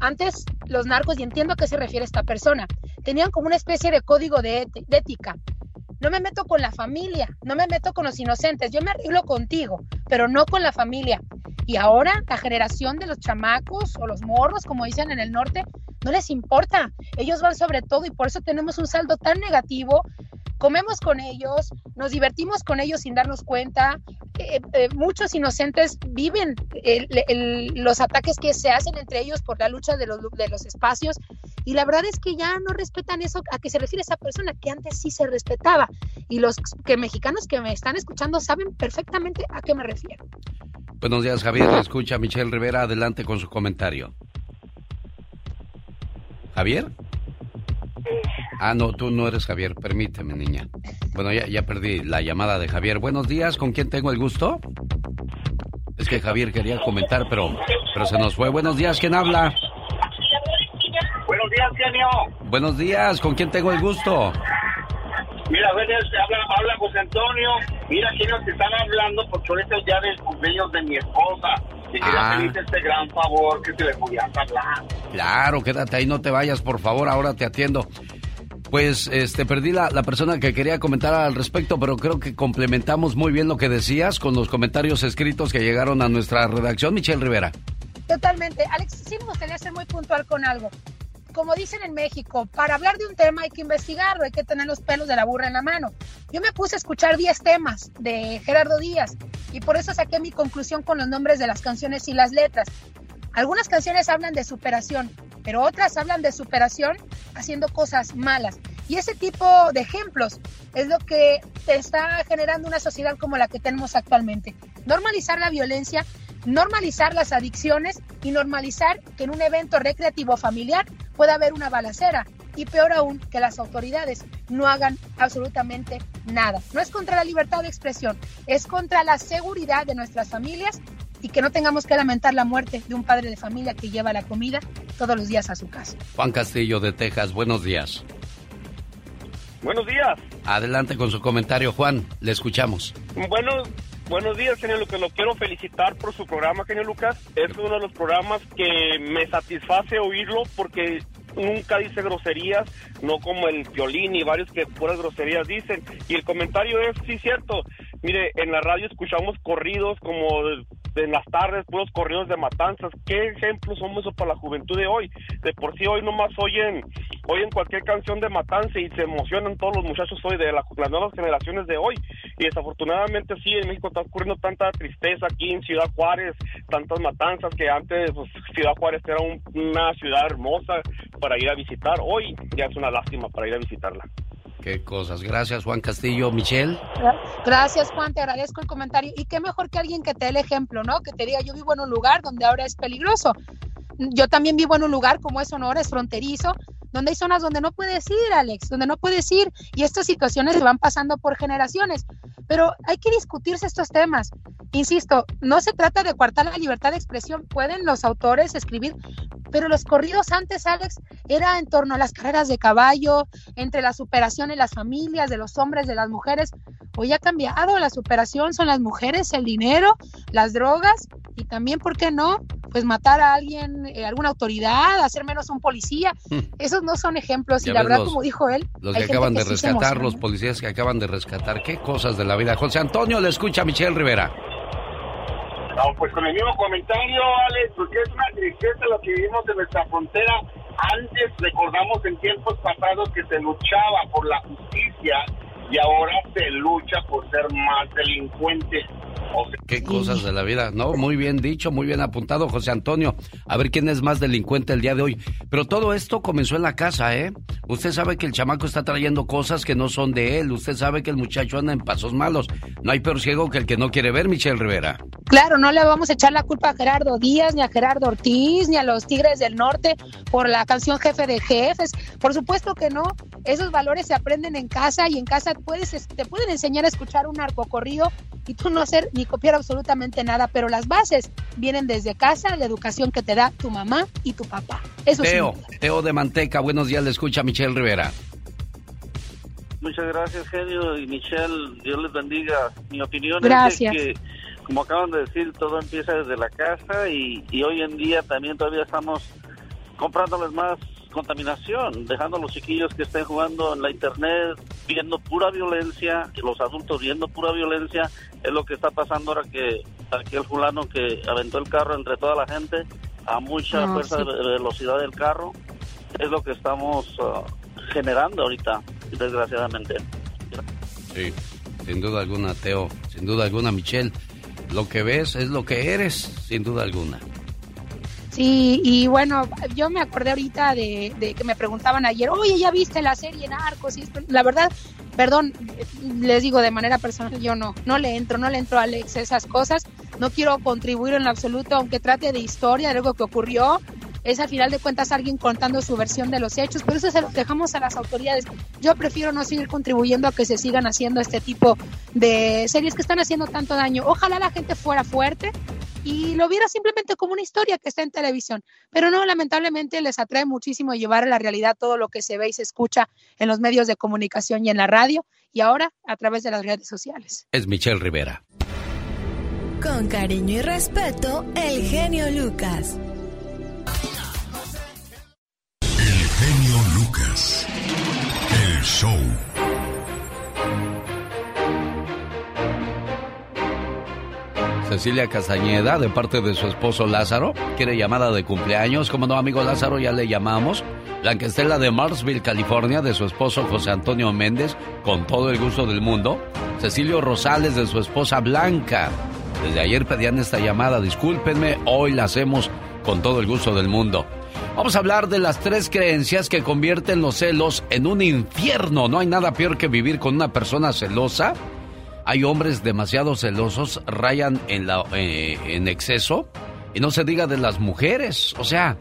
S24: Antes los narcos, y entiendo a qué se refiere esta persona, tenían como una especie de código de, de ética. No me meto con la familia, no me meto con los inocentes, yo me arreglo contigo, pero no con la familia. Y ahora la generación de los chamacos o los morros, como dicen en el norte, no les importa. Ellos van sobre todo y por eso tenemos un saldo tan negativo. Comemos con ellos, nos divertimos con ellos sin darnos cuenta. Eh, eh, muchos inocentes viven el- los ataques que se hacen entre ellos por la lucha de los, de los espacios y la verdad es que ya no respetan eso a que se refiere esa persona que antes sí se respetaba y los que mexicanos que me están escuchando saben perfectamente a qué me refiero.
S3: Buenos días, Javier. Escucha Michelle Rivera. Adelante con su comentario. ¿Javier? Ah, no, tú no eres Javier. Permíteme, niña. Bueno, ya, ya perdí la llamada de Javier. Buenos días, ¿con quién tengo el gusto? Es que Javier quería comentar, pero, pero se nos fue. Buenos días, ¿quién habla?
S27: Buenos días, genio.
S3: Buenos días, ¿con quién tengo el gusto?
S27: Mira, habla, habla José Antonio. Mira, genio, te están hablando porque ahorita ya del cumpleaños de mi esposa. Y
S3: Ah.
S27: pedirte este gran favor que le hablar.
S3: Claro, quédate ahí, no te vayas, por favor, ahora te atiendo. Pues este perdí la, la persona que quería comentar al respecto, pero creo que complementamos muy bien lo que decías con los comentarios escritos que llegaron a nuestra redacción, Michelle Rivera.
S24: Totalmente. Alex, sí me gustaría ser muy puntual con algo. Como dicen en México, para hablar de un tema hay que investigarlo, hay que tener los pelos de la burra en la mano. Yo me puse a escuchar 10 temas de Gerardo Díaz y por eso saqué mi conclusión con los nombres de las canciones y las letras. Algunas canciones hablan de superación, pero otras hablan de superación haciendo cosas malas. Y ese tipo de ejemplos es lo que está generando una sociedad como la que tenemos actualmente. Normalizar la violencia, normalizar las adicciones y normalizar que en un evento recreativo familiar pueda haber una balacera. Y peor aún, que las autoridades no hagan absolutamente nada. No es contra la libertad de expresión, es contra la seguridad de nuestras familias y que no tengamos que lamentar la muerte de un padre de familia que lleva la comida todos los días a su casa.
S3: Juan Castillo de Texas, buenos días.
S28: Buenos días.
S3: Adelante con su comentario, Juan, le escuchamos.
S28: Bueno, buenos días, genio Lucas. Lo quiero felicitar por su programa, genio Lucas. Es uno de los programas que me satisface oírlo porque nunca dice groserías, no como el violín y varios que puras groserías dicen. Y el comentario es, sí, cierto. Mire, en la radio escuchamos corridos como en las tardes, puros corridos de matanzas. ¿Qué ejemplos somos para la juventud de hoy? De por sí hoy nomás oyen, oyen cualquier canción de matanza y se emocionan todos los muchachos hoy de las nuevas generaciones de hoy. Y desafortunadamente sí, en México está ocurriendo tanta tristeza aquí en Ciudad Juárez, tantas matanzas que antes pues, Ciudad Juárez era una ciudad hermosa para ir a visitar. Hoy ya es una lástima para ir a visitarla.
S3: Qué cosas. Gracias, Juan Castillo. Michelle.
S24: Gracias, Juan. Te agradezco el comentario. Y qué mejor que alguien que te dé el ejemplo, ¿no? Que te diga, yo vivo en un lugar donde ahora es peligroso. Yo también vivo en un lugar como es Sonora, es fronterizo, donde hay zonas donde no puedes ir, Alex, donde no puedes ir. Y estas situaciones se van pasando por generaciones. Pero hay que discutirse estos temas. Insisto, no se trata de coartar la libertad de expresión. Pueden los autores escribir, pero los corridos antes, Alex, era en torno a las carreras de caballo, entre la superación en las familias, de los hombres, de las mujeres. Hoy ha cambiado, la superación son las mujeres, el dinero, las drogas y también, ¿por qué no? Pues matar a alguien, eh, alguna autoridad, hacer menos un policía. Hmm. Esos no son ejemplos y la verdad, como dijo él.
S3: Los que acaban de rescatar, los policías que acaban de rescatar, qué cosas de la vida. José Antonio, le escucha a Michelle Rivera.
S27: No, pues con el mismo comentario, Alex, porque es una tristeza lo que vivimos en nuestra frontera. Antes recordamos en tiempos pasados que se luchaba por la justicia y ahora se lucha por ser más delincuente.
S3: Qué cosas de la vida, ¿no? Muy bien dicho, muy bien apuntado, José Antonio. A ver quién es más delincuente el día de hoy. Pero todo esto comenzó en la casa, ¿eh? Usted sabe que el chamaco está trayendo cosas que no son de él. Usted sabe que el muchacho anda en pasos malos. No hay peor ciego que el que no quiere ver, Michelle Rivera.
S24: Claro, no le vamos a echar la culpa a Gerardo Díaz, ni a Gerardo Ortiz, ni a los Tigres del Norte por la canción Jefe de Jefes. Por supuesto que no. Esos valores se aprenden en casa y en casa puedes, te pueden enseñar a escuchar un corrido y tú no hacer ni copiar absolutamente nada, pero las bases vienen desde casa, la educación que te da tu mamá y tu papá. Eso
S3: Teo, Teo de Manteca, buenos días, le escucha Michelle Rivera.
S29: Muchas gracias, genio, y Michelle, Dios les bendiga. Mi opinión
S24: es
S29: que, como acaban de decir, todo empieza desde la casa y, y hoy en día también todavía estamos comprándoles más contaminación, dejando a los chiquillos que estén jugando en la internet, viendo pura violencia, y los adultos viendo pura violencia, es lo que está pasando ahora que aquel fulano que aventó el carro entre toda la gente a mucha ah, fuerza de velocidad del carro, es lo que estamos uh, generando ahorita, desgraciadamente.
S3: Sí, sin duda alguna, Teo, sin duda alguna, Michelle. Lo que ves es lo que eres, sin duda alguna.
S24: Sí, y bueno, yo me acordé ahorita de, que me preguntaban ayer, oye, ¿ya viste la serie Narcos? Y esto, la verdad, perdón, les digo de manera personal, yo no, no le entro, no le entro a Alex esas cosas, no quiero contribuir en absoluto, aunque trate de historia, de algo que ocurrió, es al final de cuentas alguien contando su versión de los hechos, pero eso se lo dejamos a las autoridades. Yo prefiero no seguir contribuyendo a que se sigan haciendo este tipo de series que están haciendo tanto daño. Ojalá la gente fuera fuerte y lo viera simplemente como una historia que está en televisión, pero no, lamentablemente les atrae muchísimo llevar a la realidad todo lo que se ve y se escucha en los medios de comunicación y en la radio y ahora a través de las redes sociales.
S3: Es Michelle Rivera.
S15: Con cariño y respeto, el genio Lucas.
S2: Genio Lucas. El show.
S3: Cecilia Castañeda, de parte de su esposo Lázaro, quiere llamada de cumpleaños. Como no, amigo Lázaro, ya le llamamos. Blanca Estela de Marsville, California, de su esposo José Antonio Méndez, con todo el gusto del mundo. Cecilio Rosales, de su esposa Blanca. Desde ayer pedían esta llamada, discúlpenme, hoy la hacemos con todo el gusto del mundo. Vamos a hablar de las tres creencias que convierten los celos en un infierno. No hay nada peor que vivir con una persona celosa. Hay hombres demasiado celosos, rayan en, eh, exceso. Y no se diga de las mujeres. O sea,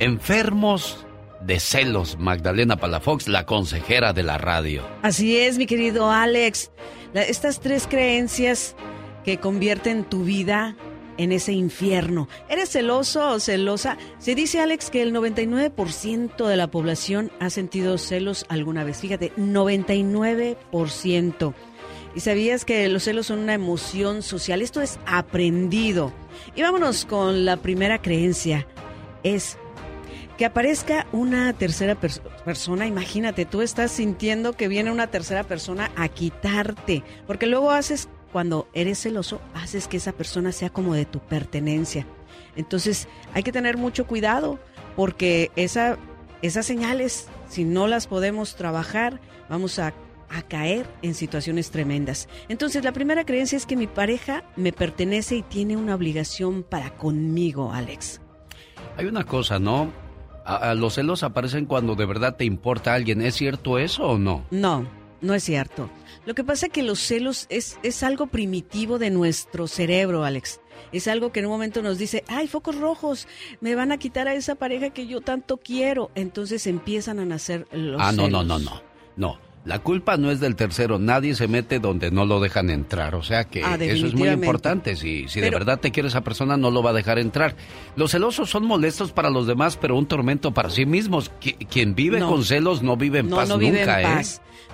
S3: enfermos de celos. Magdalena Palafox, la consejera de la radio.
S30: Así es, mi querido Alex. estas tres creencias que convierten tu vida en ese infierno. ¿Eres celoso o celosa? Se dice, Alex, que el 99% de la población ha sentido celos alguna vez. Fíjate, 99%. ¿Y sabías que los celos son una emoción social? Esto es aprendido. Y vámonos con la primera creencia. Es que aparezca una tercera persona, imagínate, tú estás sintiendo que viene una tercera persona a quitarte, porque luego haces cuando eres celoso, haces que esa persona sea como de tu pertenencia. Entonces hay que tener mucho cuidado porque esa, esas señales, si no las podemos trabajar, vamos a, a caer en situaciones tremendas. Entonces la primera creencia es que mi pareja me pertenece y tiene una obligación para conmigo, Alex.
S3: Hay una cosa, ¿no? A, los celos aparecen cuando de verdad te importa alguien. ¿Es cierto eso o no?
S30: No, no es cierto. Lo que pasa es que los celos es, es algo primitivo de nuestro cerebro, Alex. Es algo que en un momento nos dice, ay, focos rojos, me van a quitar a esa pareja que yo tanto quiero. Entonces empiezan a nacer los
S3: Ah,
S30: no,
S3: no, no, no, no. La culpa no es del tercero, nadie se mete donde no lo dejan entrar, o sea que
S30: Ah,
S3: eso es muy importante, si, si de verdad te quiere esa persona no lo va a dejar entrar. Los celosos son molestos para los demás, pero un tormento para sí mismos. Qui- quien vive
S30: No.
S3: con celos no vive en
S30: no,
S3: paz
S30: no vive
S3: nunca,
S30: en
S3: ¿eh?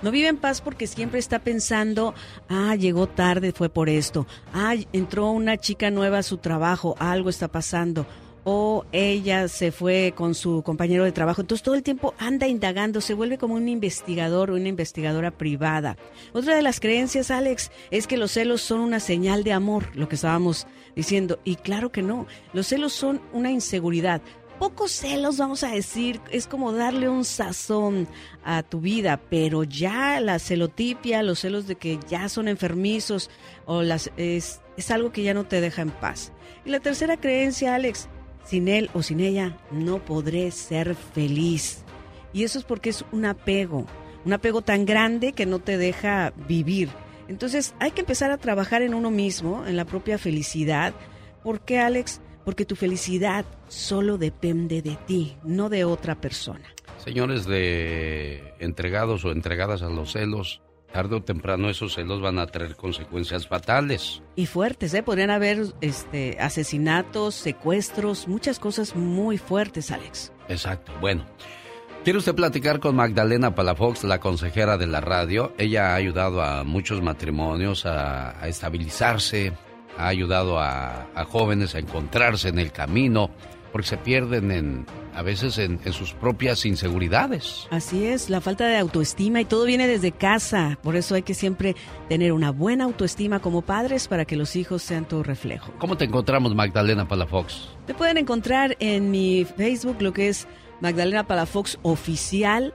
S30: No vive en paz porque siempre está pensando, ah, llegó tarde, fue por esto. Ah, entró una chica nueva a su trabajo, algo está pasando. O ella se fue con su compañero de trabajo. Entonces todo el tiempo anda indagando, se vuelve como un investigador o una investigadora privada. Otra de las creencias, Alex, es que los celos son una señal de amor, lo que estábamos diciendo. Y claro que no, los celos son una inseguridad pocos celos, vamos a decir, es como darle un sazón a tu vida, pero ya la celotipia, los celos de que ya son enfermizos, o las, es, es algo que ya no te deja en paz. Y la tercera creencia, Alex, sin él o sin ella no podré ser feliz. Y eso es porque es un apego, un apego tan grande que no te deja vivir. Entonces hay que empezar a trabajar en uno mismo, en la propia felicidad. ¿Por qué, Alex? Porque tu felicidad solo depende de ti, no de otra persona.
S3: Señores de entregados o entregadas a los celos, tarde o temprano esos celos van a traer consecuencias fatales.
S30: Y fuertes, ¿eh? Podrían haber este, asesinatos, secuestros, muchas cosas muy fuertes, Alex.
S3: Exacto. Bueno, ¿quiere usted platicar con Magdalena Palafox, la consejera de la radio? Ella ha ayudado a muchos matrimonios a, a estabilizarse, ha ayudado a, a jóvenes a encontrarse en el camino, porque se pierden en, a veces en, en sus propias inseguridades.
S30: Así es, la falta de autoestima y todo viene desde casa. Por eso hay que siempre tener una buena autoestima como padres para que los hijos sean tu reflejo.
S3: ¿Cómo te encontramos, Magdalena Palafox?
S30: Te pueden encontrar en mi Facebook, lo que es Magdalena Palafox Oficial.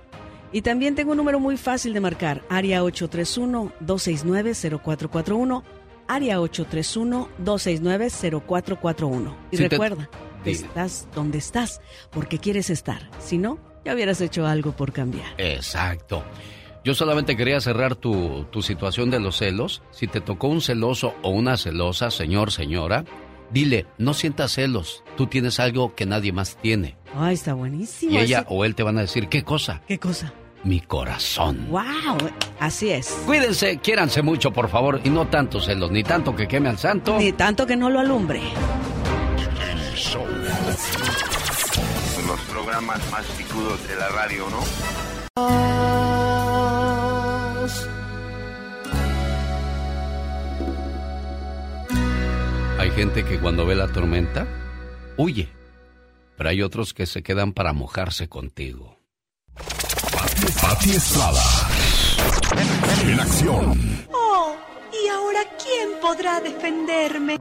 S30: Y también tengo un número muy fácil de marcar, área 831-269-0441, área 831-269-0441. Y recuerda, estás donde estás porque quieres estar. Si no, ya hubieras hecho algo por cambiar.
S3: Exacto. Yo solamente quería cerrar tu, tu situación de los celos. Si te tocó un celoso o una celosa, señor, señora, dile, no sientas celos. Tú tienes algo que nadie más tiene.
S30: Ay, está buenísimo.
S3: Y ella o él te van a decir, ¿qué cosa?
S30: ¿Qué cosa?
S3: Mi corazón.
S30: ¡Wow! Así es.
S3: Cuídense, quiéranse mucho, por favor, y no tanto celos, ni tanto que queme al santo.
S30: Ni tanto que no lo alumbre.
S31: Los programas más picudos de la radio, ¿no?
S3: Hay gente que cuando ve la tormenta, huye. Pero hay otros que se quedan para mojarse contigo.
S2: Pati Estrada. En acción.
S32: Oh, ¿y ahora quién podrá defenderme?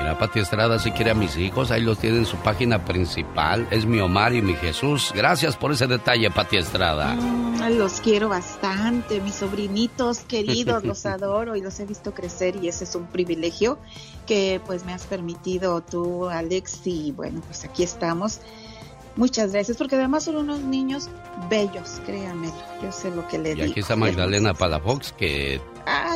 S3: Mira, Pati Estrada si quiere a mis hijos, ahí los tiene en su página principal. Es mi Omar y mi Jesús. Gracias por ese detalle, Pati Estrada.
S32: Mm, los quiero bastante, mis sobrinitos queridos, los [laughs] adoro y los he visto crecer y ese es un privilegio que pues me has permitido tú, Alex, y bueno, pues aquí estamos Muchas gracias, porque además son unos niños bellos, créanmelo. Yo sé lo que le digo.
S3: Y aquí está Magdalena Palafox, que,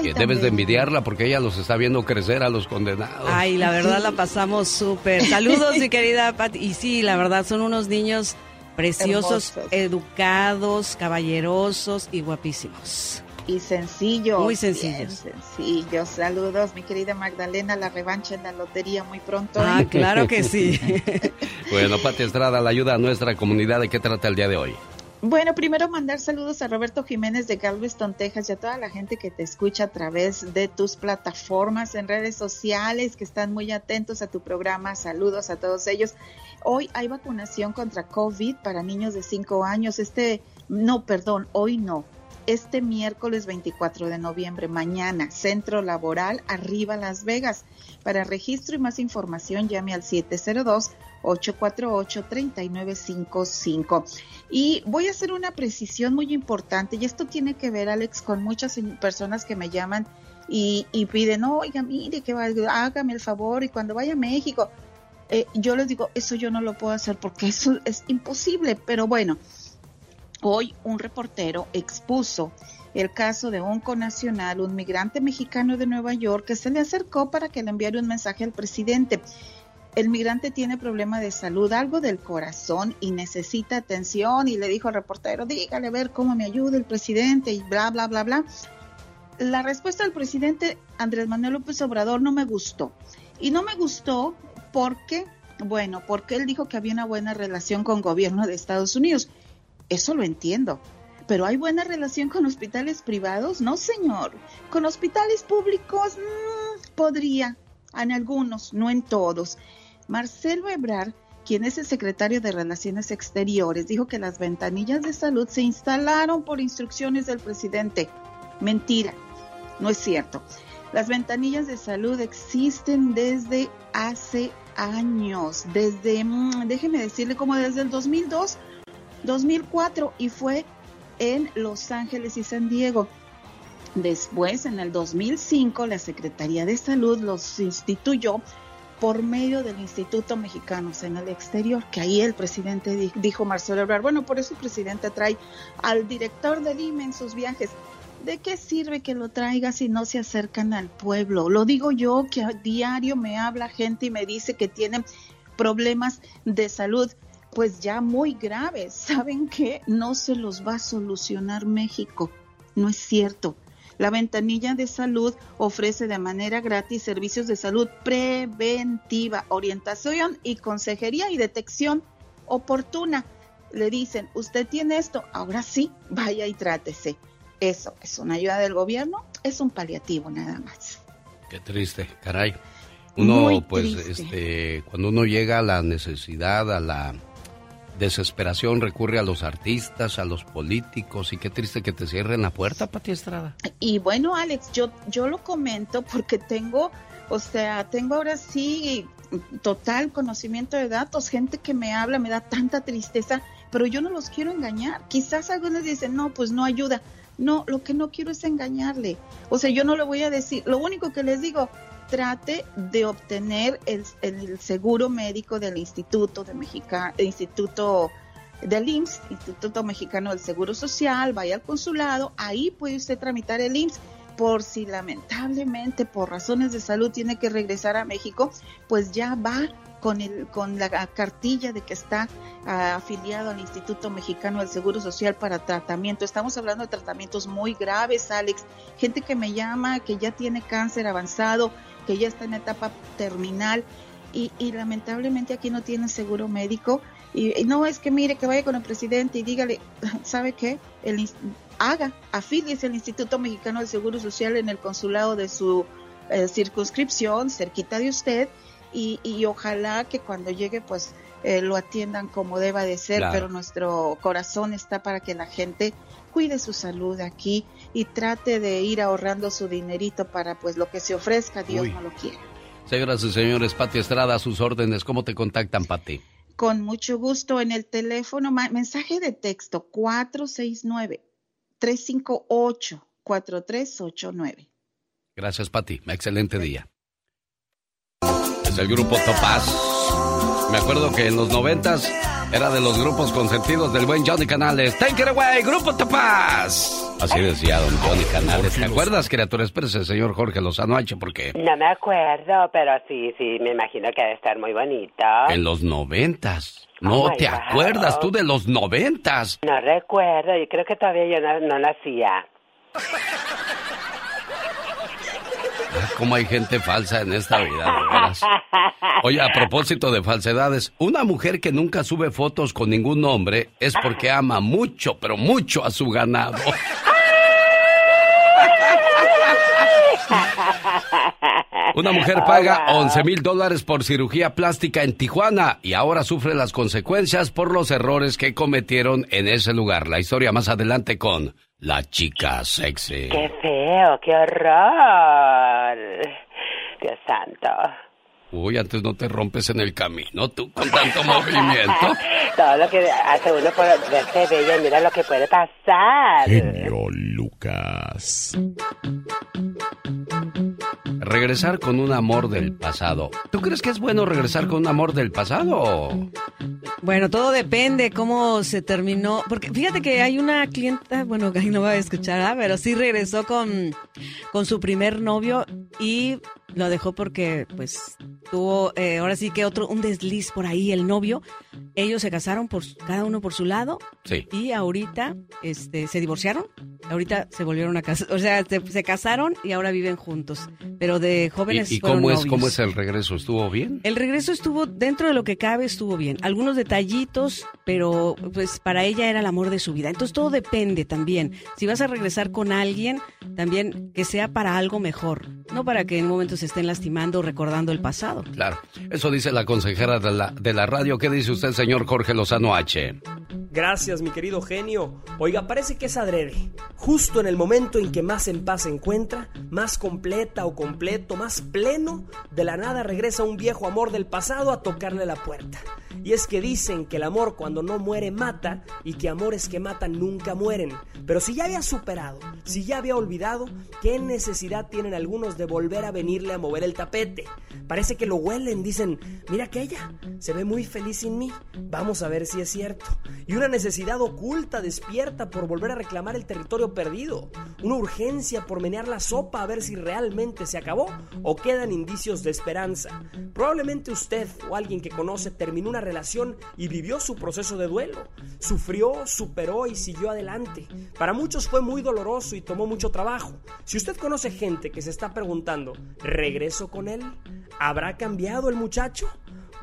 S3: que debes de envidiarla porque ella los está viendo crecer a los condenados.
S30: Ay, la verdad la pasamos súper. Saludos, mi querida Pat. Y sí, la verdad son unos niños preciosos, educados, caballerosos y guapísimos
S32: y sencillo.
S30: Muy sencillo.
S32: sencillo. Saludos, mi querida Magdalena, la revancha en la lotería muy pronto.
S30: Ah, claro que sí. [laughs]
S3: bueno, Pati Estrada, la ayuda a nuestra comunidad. ¿De qué trata el día de hoy?
S32: Bueno, primero mandar saludos a Roberto Jiménez de Galveston, Texas y a toda la gente que te escucha a través de tus plataformas en redes sociales, que están muy atentos a tu programa. Saludos a todos ellos. Hoy hay vacunación contra COVID para niños de 5 años. Este, no, perdón, hoy no este miércoles 24 de noviembre, mañana, Centro Laboral Arriba Las Vegas. Para registro y más información, llame al 702-848-3955. Y voy a hacer una precisión muy importante, y esto tiene que ver, Alex, con muchas personas que me llaman y, piden, oiga, mire, que hágame el favor, y cuando vaya a México, eh, yo les digo, eso yo no lo puedo hacer porque eso es imposible, pero bueno. Hoy un reportero expuso el caso de un conacional, un migrante mexicano de Nueva York, que se le acercó para que le enviara un mensaje al presidente. El migrante tiene problema de salud, algo del corazón y necesita atención y le dijo al reportero, dígale a ver cómo me ayuda el presidente y bla, bla, bla, bla. La respuesta del presidente Andrés Manuel López Obrador no me gustó. Y no me gustó porque, bueno, porque él dijo que había una buena relación con el gobierno de Estados Unidos. Eso lo entiendo. Pero ¿hay buena relación con hospitales privados? No, señor. Con hospitales públicos mm, podría, en algunos, no en todos. Marcelo Ebrard, quien es el secretario de Relaciones Exteriores, dijo que las ventanillas de salud se instalaron por instrucciones del presidente. Mentira, no es cierto. Las ventanillas de salud existen desde hace años, desde, mm, déjeme decirle, como desde el 2002 2004 y fue en Los Ángeles y San Diego. Después, en el 2005, la Secretaría de Salud los instituyó por medio del Instituto Mexicano en el Exterior, que ahí el presidente dijo Marcelo Ebrard, bueno, por eso el presidente trae al director del IME en sus viajes. ¿De qué sirve que lo traiga si no se acercan al pueblo? Lo digo yo, que a diario me habla gente y me dice que tienen problemas de salud pues ya muy graves. [laughs] ¿Saben que No se los va a solucionar México. No es cierto. La ventanilla de salud ofrece de manera gratis servicios de salud preventiva, orientación y consejería y detección oportuna. Le dicen, usted tiene esto, ahora sí, vaya y trátese. Eso es una ayuda del gobierno, es un paliativo nada más.
S3: Qué triste, caray. Uno, pues, este, cuando uno llega a la necesidad, a la desesperación recurre a los artistas, a los políticos y qué triste que te cierren la puerta, Pati Estrada.
S32: Y bueno, Alex, yo, yo lo comento porque tengo, o sea, tengo ahora sí total conocimiento de datos, gente que me habla, me da tanta tristeza, pero yo no los quiero engañar. Quizás algunos dicen, no, pues no ayuda. No, lo que no quiero es engañarle. O sea, yo no le voy a decir, lo único que les digo, trate de obtener el, seguro médico del Instituto de Mexica, Instituto del IMSS, Instituto Mexicano del Seguro Social, vaya al consulado, ahí puede usted tramitar el IMSS por si lamentablemente por razones de salud tiene que regresar a México, pues ya va con, el, con la cartilla de que está ah, afiliado al Instituto Mexicano del Seguro Social para tratamiento. Estamos hablando de tratamientos muy graves, Alex. Gente que me llama, que ya tiene cáncer avanzado, que ya está en etapa terminal y, lamentablemente aquí no tiene seguro médico. Y, no es que mire que vaya con el presidente y dígale, [laughs] ¿sabe qué? El, haga, afíliese al Instituto Mexicano del Seguro Social en el consulado de su eh, circunscripción, cerquita de usted, y, y, ojalá que cuando llegue pues eh, lo atiendan como deba de ser, pero nuestro corazón está para que la gente cuide su salud aquí y trate de ir ahorrando su dinerito para pues lo que se ofrezca, Dios no lo quiere.
S3: Señoras y señores, Pati Estrada, a sus órdenes, ¿cómo te contactan, Pati?
S32: Con mucho gusto en el teléfono, mensaje de texto 469-358-4389.
S3: Gracias, Pati. Excelente día. Es el grupo Topaz. Me acuerdo que en los noventas era de los grupos consentidos del buen Johnny Canales. Take it away, Grupo Topaz. Así decía don Johnny Canales. ¿Te acuerdas, criatura? Espérese, señor Jorge Lozano H, porque
S33: No me acuerdo, pero sí, sí, me imagino que debe estar muy bonito.
S3: en los noventas. No
S33: Oh, my
S3: te
S33: God.
S3: acuerdas tú de los noventas.
S33: No recuerdo, y creo que todavía yo no, no nacía. [laughs] [laughs]
S3: ¿Cómo hay gente falsa en esta vida, de veras? Oye, a propósito de falsedades, una mujer que nunca sube fotos con ningún hombre es porque ama mucho, pero mucho a su ganado. [laughs] Una mujer paga 11 mil dólares por cirugía plástica en Tijuana y ahora sufre las consecuencias por los errores que cometieron en ese lugar. La historia más adelante con la chica sexy.
S33: ¡Qué feo, qué horror! Dios santo.
S3: Uy, antes no te rompes en el camino, tú con tanto [laughs] movimiento. [laughs]
S33: Todo lo que hace uno por verse bella, mira lo que puede pasar.
S3: Genio Lucas. Regresar con un amor del pasado. ¿Tú crees que es bueno regresar con un amor del pasado?
S30: Bueno, todo depende cómo se terminó. Porque fíjate que hay una clienta, bueno, que no va a escuchar, pero sí regresó con, con su primer novio y lo dejó porque, pues, tuvo, eh, ahora sí que otro, un desliz por ahí, el novio. Ellos se casaron por cada uno por su lado.
S3: Sí.
S30: Y ahorita, este, se divorciaron. Ahorita se volvieron a casar. O sea, se, se casaron y ahora viven juntos. Pero de jóvenes
S3: ¿Y, y
S30: fueron
S3: cómo es
S30: novios.
S3: cómo es el regreso? ¿Estuvo bien?
S30: El regreso estuvo, dentro de lo que cabe, estuvo bien. Algunos detallitos, pero pues para ella era el amor de su vida. Entonces todo depende también. Si vas a regresar con alguien, también que sea para algo mejor. No para que en un momento se estén lastimando o recordando el pasado.
S3: Claro. Eso dice la consejera de la, de la radio. ¿Qué dice usted, señor Jorge Lozano H?
S34: Gracias, mi querido genio. Oiga, parece que es adrede. Justo en el momento en que más en paz se encuentra, más completa o completo, más pleno, de la nada regresa un viejo amor del pasado a tocarle la puerta. Y es que dicen que el amor cuando no muere mata y que amores que matan nunca mueren. Pero si ya había superado, si ya había olvidado, ¿qué necesidad tienen algunos de volver a venirle a mover el tapete? Parece que lo huelen, dicen, mira aquella, se ve muy feliz sin mí, vamos a ver si es cierto. Y una necesidad oculta despierta por volver a reclamar el territorio perdido, una urgencia por menear la sopa a ver si realmente se acabó o quedan indicios de esperanza. Probablemente usted o alguien que conoce terminó una relación y vivió su proceso de duelo, sufrió, superó y siguió adelante. Para muchos fue muy doloroso y tomó mucho trabajo. Si usted conoce gente que se está preguntando, ¿regreso con él? ¿Habrá cambiado el muchacho?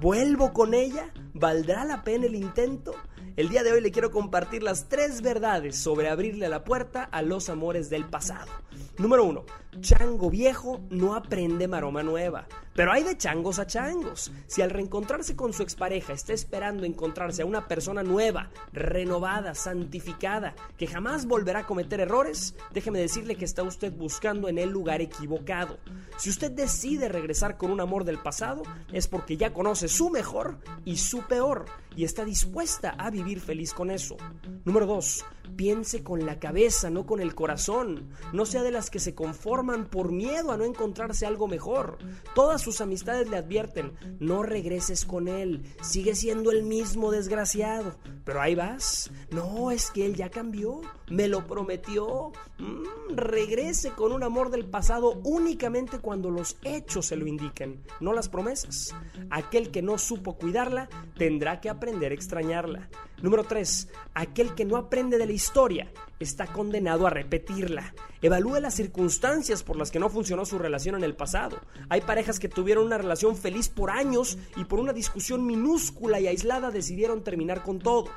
S34: ¿Vuelvo con ella? ¿Valdrá la pena el intento? El día de hoy le quiero compartir las tres verdades sobre abrirle la puerta a los amores del pasado. Número uno, chango viejo no aprende maroma nueva. Pero hay de changos a changos. Si al reencontrarse con su expareja está esperando encontrarse a una persona nueva, renovada, santificada, que jamás volverá a cometer errores, déjeme decirle que está usted buscando en el lugar equivocado. Si usted decide regresar con un amor del pasado, es porque ya conoce su mejor y su peor y está dispuesta a vivir feliz con eso. Número 2. Piense con la cabeza, no con el corazón. No sea de las que se conforman por miedo a no encontrarse algo mejor. Todas sus amistades le advierten, no regreses con él, sigue siendo el mismo desgraciado. Pero ahí vas. No, es que él ya cambió, me lo prometió. Mm, regrese con un amor del pasado únicamente cuando los hechos se lo indiquen, no las promesas. Aquel que no supo cuidarla tendrá que aprender a extrañarla. Número 3. Aquel que no aprende de la historia está condenado a repetirla. Evalúe las circunstancias por las que no funcionó su relación en el pasado. Hay parejas que tuvieron una relación feliz por años y por una discusión minúscula y aislada decidieron terminar con todo.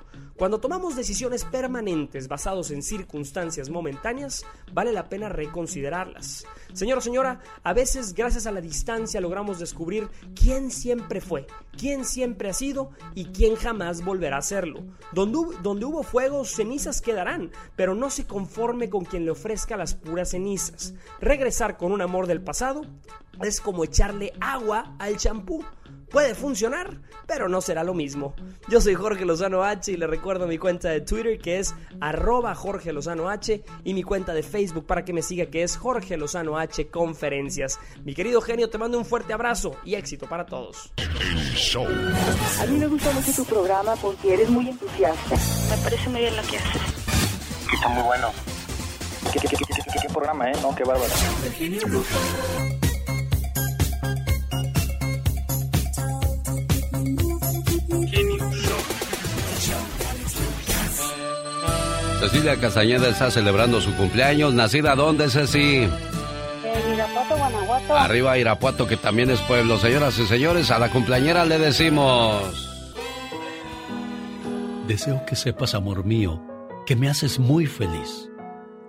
S34: Cuando tomamos decisiones permanentes basados en circunstancias momentáneas, vale la pena reconsiderarlas. Señor o señora, a veces gracias a la distancia logramos descubrir quién siempre fue, quién siempre ha sido y quién jamás volverá a serlo. Donde, donde hubo fuego, cenizas quedarán, pero no se conforme con quien le ofrezca las puras cenizas. Regresar con un amor del pasado es como echarle agua al champú. Puede funcionar, pero no será lo mismo. Yo soy Jorge Lozano H y le recuerdo mi cuenta de Twitter que es arroba Jorge Lozano H y mi cuenta de Facebook para que me siga que es Jorge Lozano H Conferencias. Mi querido genio, te mando un fuerte abrazo y éxito para todos.
S35: A mí me gusta mucho tu programa porque eres muy entusiasta. Me parece muy bien lo que haces.
S1: Está muy bueno. ¿Qué, qué, qué, qué, qué- qué programa, eh? No, qué bárbaro.
S3: Cecilia Castañeda está celebrando su cumpleaños. ¿Nacida dónde, Ceci?
S35: En Irapuato, Guanajuato.
S3: Arriba Irapuato, que también es pueblo. Señoras y señores, a la cumpleañera le decimos...
S36: Deseo que sepas, amor mío, que me haces muy feliz.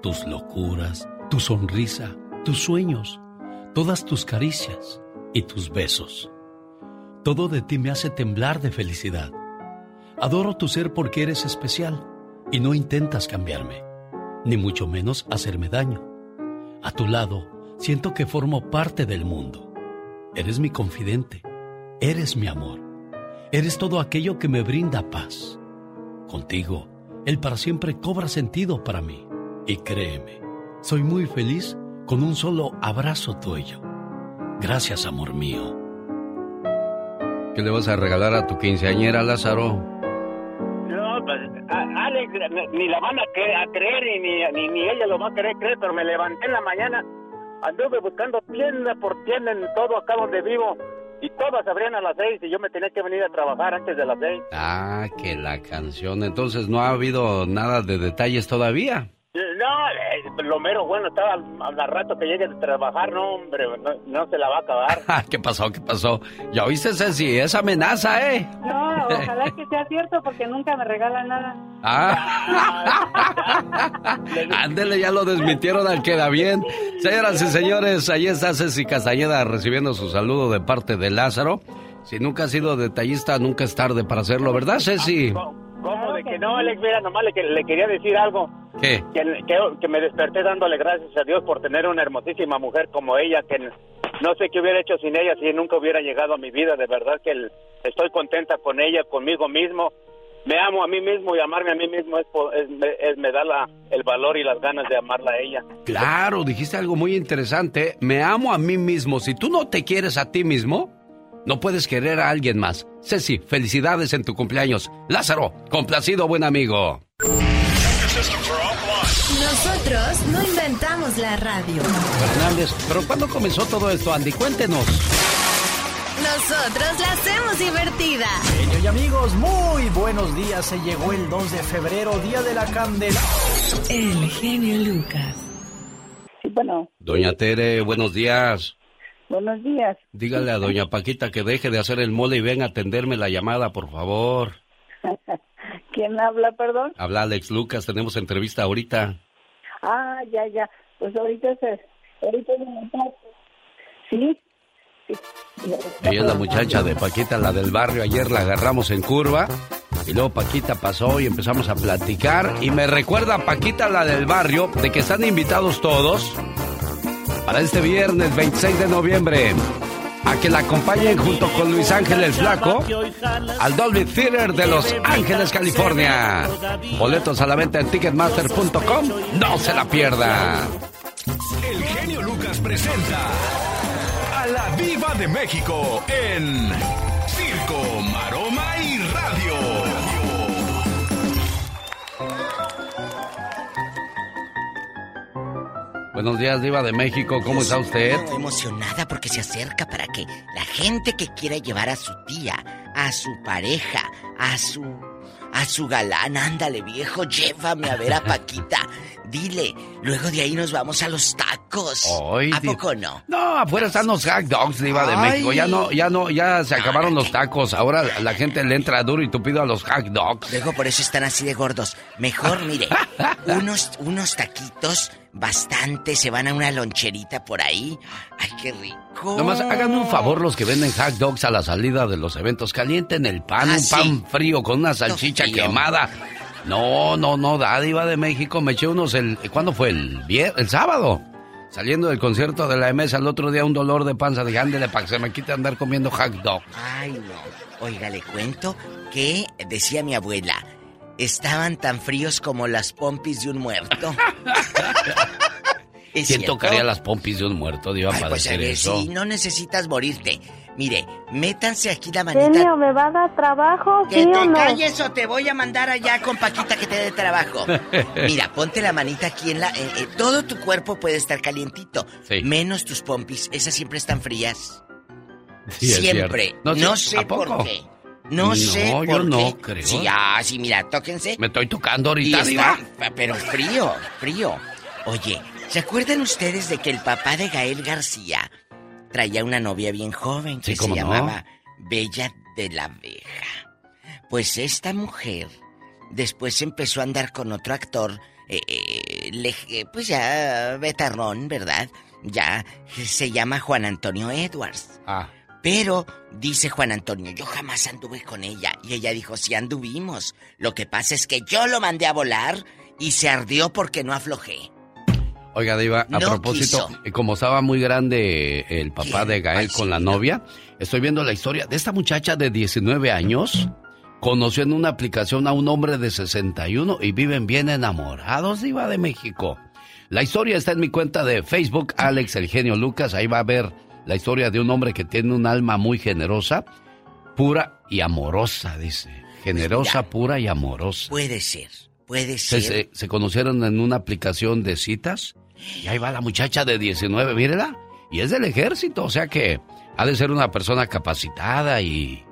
S36: Tus locuras, tu sonrisa, tus sueños, todas tus caricias y tus besos. Todo de ti me hace temblar de felicidad. Adoro tu ser porque eres especial y no intentas cambiarme, ni mucho menos hacerme daño. A tu lado, siento que formo parte del mundo. Eres mi confidente, eres mi amor, eres todo aquello que me brinda paz. Contigo, el para siempre cobra sentido para mí. Y créeme, soy muy feliz con un solo abrazo tuyo. Gracias, amor mío.
S3: ¿Qué le vas a regalar a tu quinceañera, Lázaro?
S37: No, pues, a- Alex, ni- la van a, a creer y ni, ni, ni ella lo va a querer creer, pero me levanté en la mañana, anduve buscando tienda por tienda en todo acá donde vivo y todas abrían a las seis y yo me tenía que venir a trabajar antes de las seis.
S3: Ah, que la canción. Entonces no ha habido nada de detalles todavía.
S37: No, eh, lo mero bueno estaba al, al rato que llegue de trabajar, no, hombre, no, no se la va a acabar. [laughs]
S3: Ah, ¿Qué pasó? ¿Qué pasó? ¿Ya oíste, Ceci? Es amenaza, ¿eh?
S35: No, ojalá que sea cierto porque nunca me regala nada.
S3: Ah. [laughs] Ándele, ya lo desmintieron al queda bien. Señoras y señores, ahí está Ceci Castañeda recibiendo su saludo de parte de Lázaro. Si nunca has sido detallista, nunca es tarde para hacerlo, ¿verdad, Ceci?
S37: ¿Cómo de que no, Alex? Mira, nomás le, le quería decir algo.
S3: ¿Qué?
S37: Que, que, que me desperté dándole gracias a Dios por tener una hermosísima mujer como ella, que no sé qué hubiera hecho sin ella si nunca hubiera llegado a mi vida. De verdad que el- estoy contenta con ella, conmigo mismo. Me amo a mí mismo y amarme a mí mismo es, es- me- es- me da la, el valor y las ganas de amarla a ella.
S3: Claro, dijiste algo muy interesante. Me amo a mí mismo. Si tú no te quieres a ti mismo, no puedes querer a alguien más. Ceci, felicidades en tu cumpleaños. Lázaro, complacido, buen amigo.
S15: Nosotros no inventamos la radio.
S3: Fernández, ¿pero cuándo comenzó todo esto, Andy? Cuéntenos.
S15: Nosotros la hacemos divertida.
S17: Genio y amigos, muy buenos días. Se llegó el 2 de febrero, Día de la Candela.
S15: El genio Lucas.
S35: Sí, bueno,
S3: Doña Tere, buenos días.
S35: Buenos días.
S3: Dígale a doña Paquita que deje de hacer el mole y venga a atenderme la llamada, por favor. [laughs]
S35: ¿Quién habla, perdón?
S3: Habla Alex Lucas, tenemos entrevista ahorita.
S35: Ah, ya, ya. Pues ahorita se... Ahorita se. ¿Sí? Sí.
S3: Ella es la muchacha de Paquita, la del barrio. Ayer la agarramos en curva. Y luego Paquita pasó y empezamos a platicar. Y me recuerda Paquita, la del barrio, de que están invitados todos para este viernes 26 de noviembre. A que la acompañen junto con Luis Ángel el Flaco al Dolby Theater de Los Ángeles, California. Boletos a la venta en ticketmaster.com. No se la pierda.
S2: El genio Lucas presenta a la Viva de México en
S3: Buenos días, Diva de México. ¿Cómo está usted?
S4: Estoy emocionada porque se acerca para que la gente que quiera llevar a su tía, a su pareja, a su a su galán. Ándale, viejo, llévame a ver a [laughs] Paquita. Dile, luego de ahí nos vamos a los tacos.
S3: Ay,
S4: ¿A poco no?
S3: No, afuera están los hot dogs, Diva de
S4: Ay.
S3: México. Ya no, ya no, ya se acabaron los tacos. Ahora la- la gente le entra duro y tupido a los hot dogs.
S4: Luego por eso están así de gordos. Mejor, mire, [laughs] unos, unos taquitos bastante, se van a una loncherita por ahí. Ay, qué rico.
S3: Nomás háganme un favor los que venden hot dogs a la salida de los eventos. Calienten el pan,
S4: Ah,
S3: un
S4: sí.
S3: pan frío con una salchicha quemada. No, no, no, dádiva de México. Me eché unos el... ¿Cuándo fue? El vier... el sábado. Saliendo del concierto de la MS al otro día un dolor de panza. Dije, ándele para que se me quite andar comiendo hot dog.
S4: Ay, no. Oiga, le cuento que, decía mi abuela, estaban tan fríos como las pompis de un muerto. [laughs] ¿Es
S3: ¿Quién
S4: cierto?
S3: tocaría las pompis de un muerto, Diva,
S4: Ay,
S3: para
S4: pues a
S3: decir eso?
S4: no necesitas morirte. Mire, métanse aquí la manita.
S6: Genio, ¿me va a dar trabajo?
S4: Que
S6: ¿Sí
S4: te
S6: o no?
S4: calles o te voy a mandar allá con Paquita que te dé trabajo. [laughs] Mira, ponte la manita aquí en la... eh, eh, todo tu cuerpo puede estar calientito.
S3: Sí.
S4: Menos tus pompis. Esas siempre están frías.
S3: Sí,
S4: siempre. No, sé
S3: ¿a poco?
S4: por qué. No,
S3: No,
S4: sé
S3: yo
S4: por
S3: no
S4: qué.
S3: creo.
S4: Sí, ah, sí, mira, tóquense.
S3: Me estoy tocando ahorita,
S4: está, pero frío, frío. Oye, ¿se acuerdan ustedes de que el papá de Gael García traía una novia bien joven que
S3: Sí,
S4: se
S3: no.
S4: llamaba Bella de la Veja? Pues esta mujer después empezó a andar con otro actor, eh, eh, le- eh, pues ya betarrón, ¿verdad? Ya se llama Juan Antonio Edwards.
S3: Ah.
S4: Pero, dice Juan Antonio, yo jamás anduve con ella. Y ella dijo, sí anduvimos. Lo que pasa es que yo lo mandé a volar y se ardió porque no aflojé.
S3: Oiga, Diva, a
S4: No
S3: propósito,
S4: quiso.
S3: eh, como estaba muy grande el papá
S4: ¿Quién?
S3: de Gael
S4: Ay,
S3: con
S4: sí,
S3: la
S4: no.
S3: novia, estoy viendo la historia de esta muchacha de 19 años. Conoció en una aplicación a un hombre de 61 y viven bien enamorados, Diva de México. La historia está en mi cuenta de Facebook, Alex El Genio Lucas. Ahí va a ver la historia de un hombre que tiene un alma muy generosa, pura y amorosa, dice. Generosa,
S4: Mira.
S3: pura y amorosa.
S4: Puede ser, puede
S3: Se,
S4: ser.
S3: se- se conocieron en una aplicación de citas y ahí va la muchacha de 19, mírela, y es del ejército, o sea que ha de ser una persona capacitada y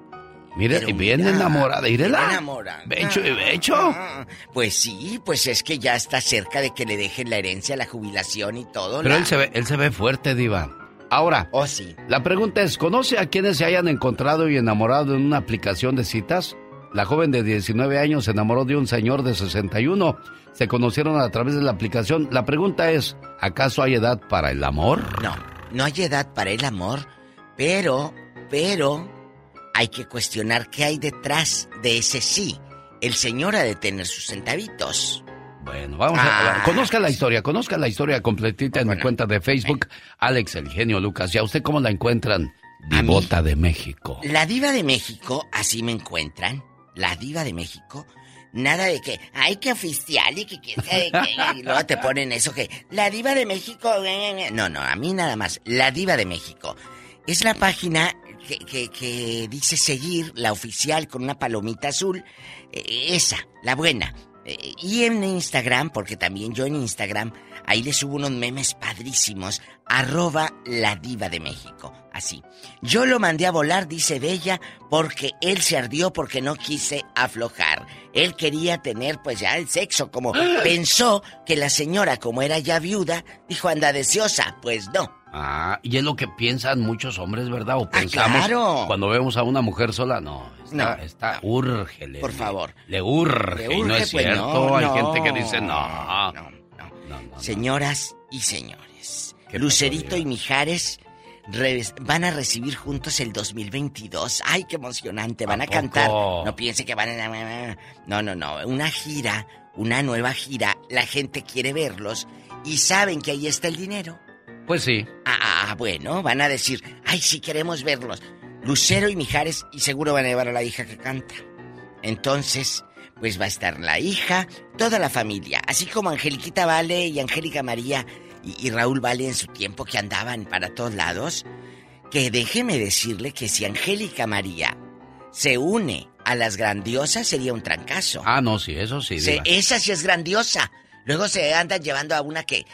S3: mire, y bien enamorada,
S4: bien
S3: mírela.
S4: enamorada.
S3: Becho y becho.
S4: Ah, Pues sí, pues es que ya está cerca de que le dejen la herencia, la jubilación y todo.
S3: Pero
S4: la-
S3: él se ve, él se ve fuerte, diva. Ahora,
S4: Oh, sí.
S3: la pregunta es, ¿conoce a quienes se hayan encontrado y enamorado en una aplicación de citas? La joven de 19 años se enamoró de un señor de 61. Se conocieron a través de la aplicación. La pregunta es, ¿acaso hay edad para el amor?
S4: No, no hay edad para el amor, pero, pero, hay que cuestionar qué hay detrás de ese sí. El señor ha de tener sus centavitos.
S3: Bueno, vamos a...
S4: Ah.
S3: Conozca la historia, conozca la historia completita en mi cuenta de Facebook, Alex El Genio Lucas. ¿Y a usted cómo la encuentran? Divota de México.
S4: La diva de México, así me encuentran. La diva de México. Nada de que, ay, que oficial y que quién sabe qué", Y luego te ponen eso que, la diva de México. eh, eh". No, no, a mí nada más. La diva de México. Es la página que, que- dice seguir, la oficial con una palomita azul. Eh, esa, la buena. Eh, y en Instagram, porque también yo en Instagram, ahí le subo unos memes padrísimos. Arroba la diva de México. Así. Yo lo mandé a volar, dice Bella, porque él se ardió porque no quise aflojar. Él quería tener pues ya el sexo, como [gasps] pensó que la señora, como era ya viuda, dijo anda deseosa. Pues no.
S3: Ah, y es lo que piensan muchos hombres, ¿verdad? O pensamos
S4: Ah, claro.
S3: cuando vemos a una mujer sola, no, está,
S4: No.
S3: está, úrgele.
S4: Por favor.
S3: Le urge,
S4: Le
S3: y no es
S4: pues,
S3: cierto.
S4: no,
S3: Hay
S4: no.
S3: gente que dice, no.
S4: Señoras y señores,
S3: ¿Qué
S4: Lucerito
S3: pasó,
S4: y Mijares re- van a recibir juntos el 2022. ¡Ay, qué emocionante! Van a,
S3: poco?
S4: cantar. No piense que van a... No, no, no. Una gira, una nueva gira. La gente quiere verlos y saben que ahí está el dinero.
S3: Pues sí.
S4: Ah, ah, bueno, van a decir, ay, sí queremos verlos. Lucero y Mijares y seguro van a llevar a la hija que canta. Entonces, pues va a estar la hija, toda la familia, así como Angeliquita Vale y Angélica María y, y Raúl Vale en su tiempo que andaban para todos lados. Que déjeme decirle que si Angélica María se une a las grandiosas sería un trancazo.
S3: Ah, no, sí, eso sí.
S4: Se- esa sí es grandiosa. Luego se andan llevando a una que,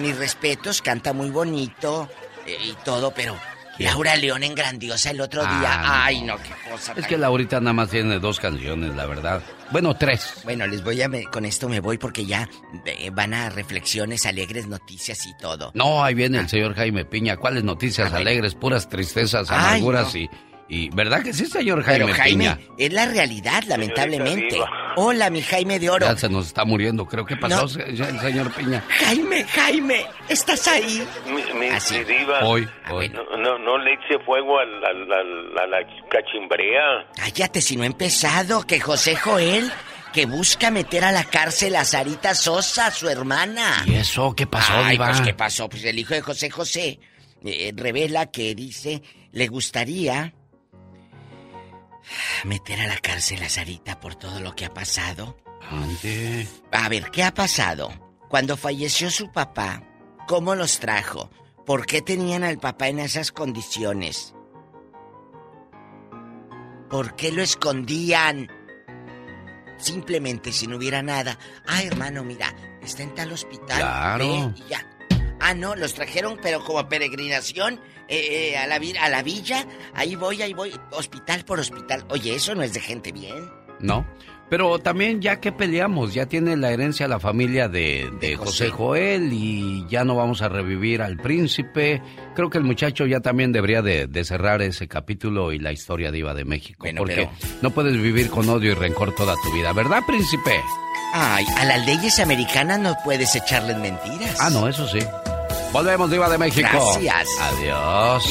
S4: mis respetos, canta muy bonito eh, y todo, pero Laura León en Grandiosa el otro día.
S3: Ah,
S4: Ay, no, qué cosa.
S3: Es
S4: tan-
S3: que Laurita nada más tiene dos canciones, la verdad. Bueno, tres.
S4: Bueno, les voy a... me- Con esto me voy porque ya eh, van a reflexiones, alegres noticias y todo.
S3: No, ahí viene el señor Jaime Piña. ¿Cuáles noticias alegres, puras tristezas,
S4: Ay,
S3: amarguras
S4: no.
S3: y, y... ¿Verdad que sí, señor Jaime,
S4: Pero Jaime,
S3: Piña?
S4: es la realidad, lamentablemente. Hola, mi Jaime de Oro.
S3: Ya se nos está muriendo. Creo que pasó
S4: No.
S3: se- el señor Piña.
S4: Jaime, Jaime, ¿estás ahí?
S14: Mi, mi-
S4: Así.
S14: mi diva.
S3: Hoy, hoy.
S14: No, no, no le eche fuego a la cachimbrea.
S4: Cállate si no he empezado, que José Joel, que busca meter a la cárcel a Sarita Sosa, su hermana.
S3: ¿Y eso qué pasó,
S4: Ay,
S3: Diva?
S4: pues, ¿qué pasó? Pues el hijo de José José eh, revela que dice, le gustaría meter a la cárcel a Sarita por todo lo que ha pasado.
S3: Ande.
S4: A ver, ¿qué ha pasado? Cuando falleció su papá, ¿cómo los trajo? ¿Por qué tenían al papá en esas condiciones? ¿Por qué lo escondían? Simplemente si no hubiera nada. Ah, hermano, mira, está en tal hospital.
S3: Claro.
S4: Ve y ya. Ah, no, los trajeron, pero como peregrinación eh, eh, a, la, a la villa. Ahí voy, ahí voy, hospital por hospital. Oye, eso no es de gente bien.
S3: ¿No? Pero también ya que peleamos, ya tiene la herencia la familia de, de José Joel y ya no vamos a revivir al príncipe. Creo que el muchacho ya también debería de, de cerrar ese capítulo y la historia diva de México.
S4: Bueno,
S3: porque
S4: pero-
S3: no puedes vivir con odio y rencor toda tu vida, ¿verdad, príncipe?
S4: Ay, a las leyes americanas no puedes echarles mentiras.
S3: Ah, no, eso sí. Volvemos, diva de México.
S4: Gracias.
S3: Adiós.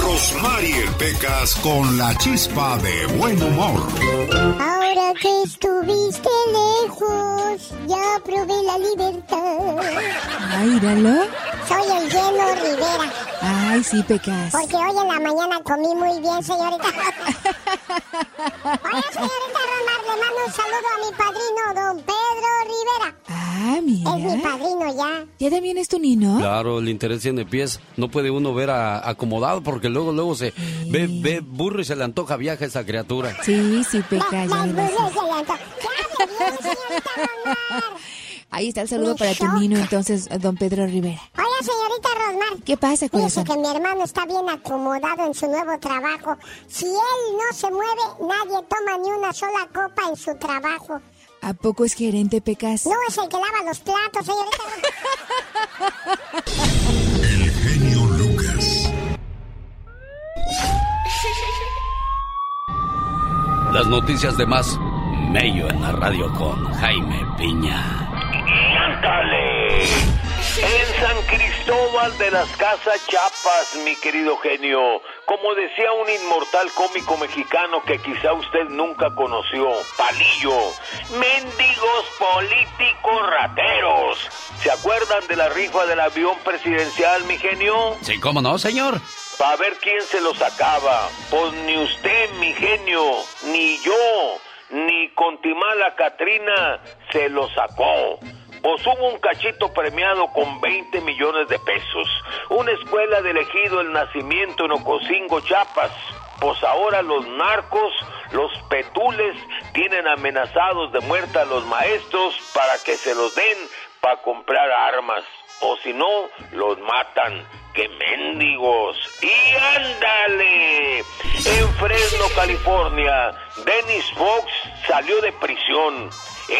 S2: Rosmarie Pecas con la chispa de buen humor.
S38: Ahora que estuviste lejos, ya probé la libertad.
S7: Míralo.
S38: Soy el lleno Rivera.
S7: Ay, sí, Pecas.
S38: Porque hoy en la mañana comí muy bien, señorita. [laughs] Oye, señorita le mando un saludo a mi padrino, don Pedro Rivera.
S7: Ah, mira.
S38: Es mi padrino ya.
S7: ¿Ya también es tu nino?
S39: Claro, el interés tiene pies. No puede uno ver a- acomodado porque luego, luego se ve, ve burro y se le antoja viaje a esa criatura.
S7: Sí, sí, Pecas. ya
S38: Las
S7: sé.
S38: se le anto- ¿Qué hable bien, señorita? [laughs]
S7: Ahí está el saludo para tu nino, entonces, don Pedro Rivera.
S38: Oiga, señorita Rosmar.
S7: ¿Qué pasa, corazón?
S38: que mi hermano está bien acomodado en su nuevo trabajo. Si él no se mueve, nadie toma ni una sola copa en su trabajo.
S7: ¿A poco es gerente, Pecas?
S38: No es el que lava los platos, señorita.
S2: El genio Lucas.
S3: Las noticias de más Mello en la radio con Jaime Piña.
S14: ¡Ándale! En San Cristóbal de las Casas Chiapas, mi querido genio, como decía un inmortal cómico mexicano que quizá usted nunca conoció, Palillo, mendigos políticos rateros. ¿Se acuerdan de la rifa del avión presidencial, mi genio?
S3: Sí, ¿cómo no, señor?
S14: Para ver quién se lo sacaba. Pues ni usted, mi genio, ni yo, ni Contimala Catrina se lo sacó. Hubo un cachito premiado con 20 millones de pesos. Una escuela de elegido el nacimiento en Ocosingo, Chiapas. Pues ahora los narcos, los petules, tienen amenazados de muerte a los maestros para que se los den para comprar armas. O si no, los matan. ¡Qué mendigos! ¡Y ándale! En Fresno, California, Dennis Fox salió de prisión.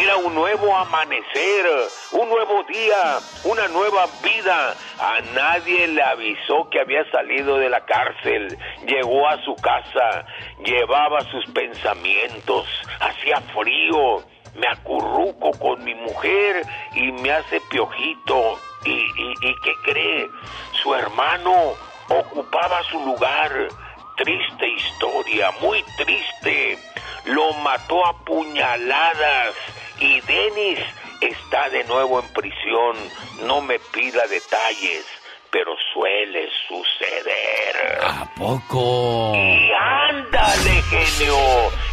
S14: Era un nuevo amanecer, un nuevo día, una nueva vida. A nadie le avisó que había salido de la cárcel. Llegó a su casa, llevaba sus pensamientos, hacía frío. Me acurruco con mi mujer y me hace piojito. ¿Y, qué cree? Su hermano ocupaba su lugar. Triste historia, muy triste. Lo mató a puñaladas y Denis está de nuevo en prisión. No me pida detalles, pero suele suceder.
S3: ¿A poco?
S14: Y ándale, genio.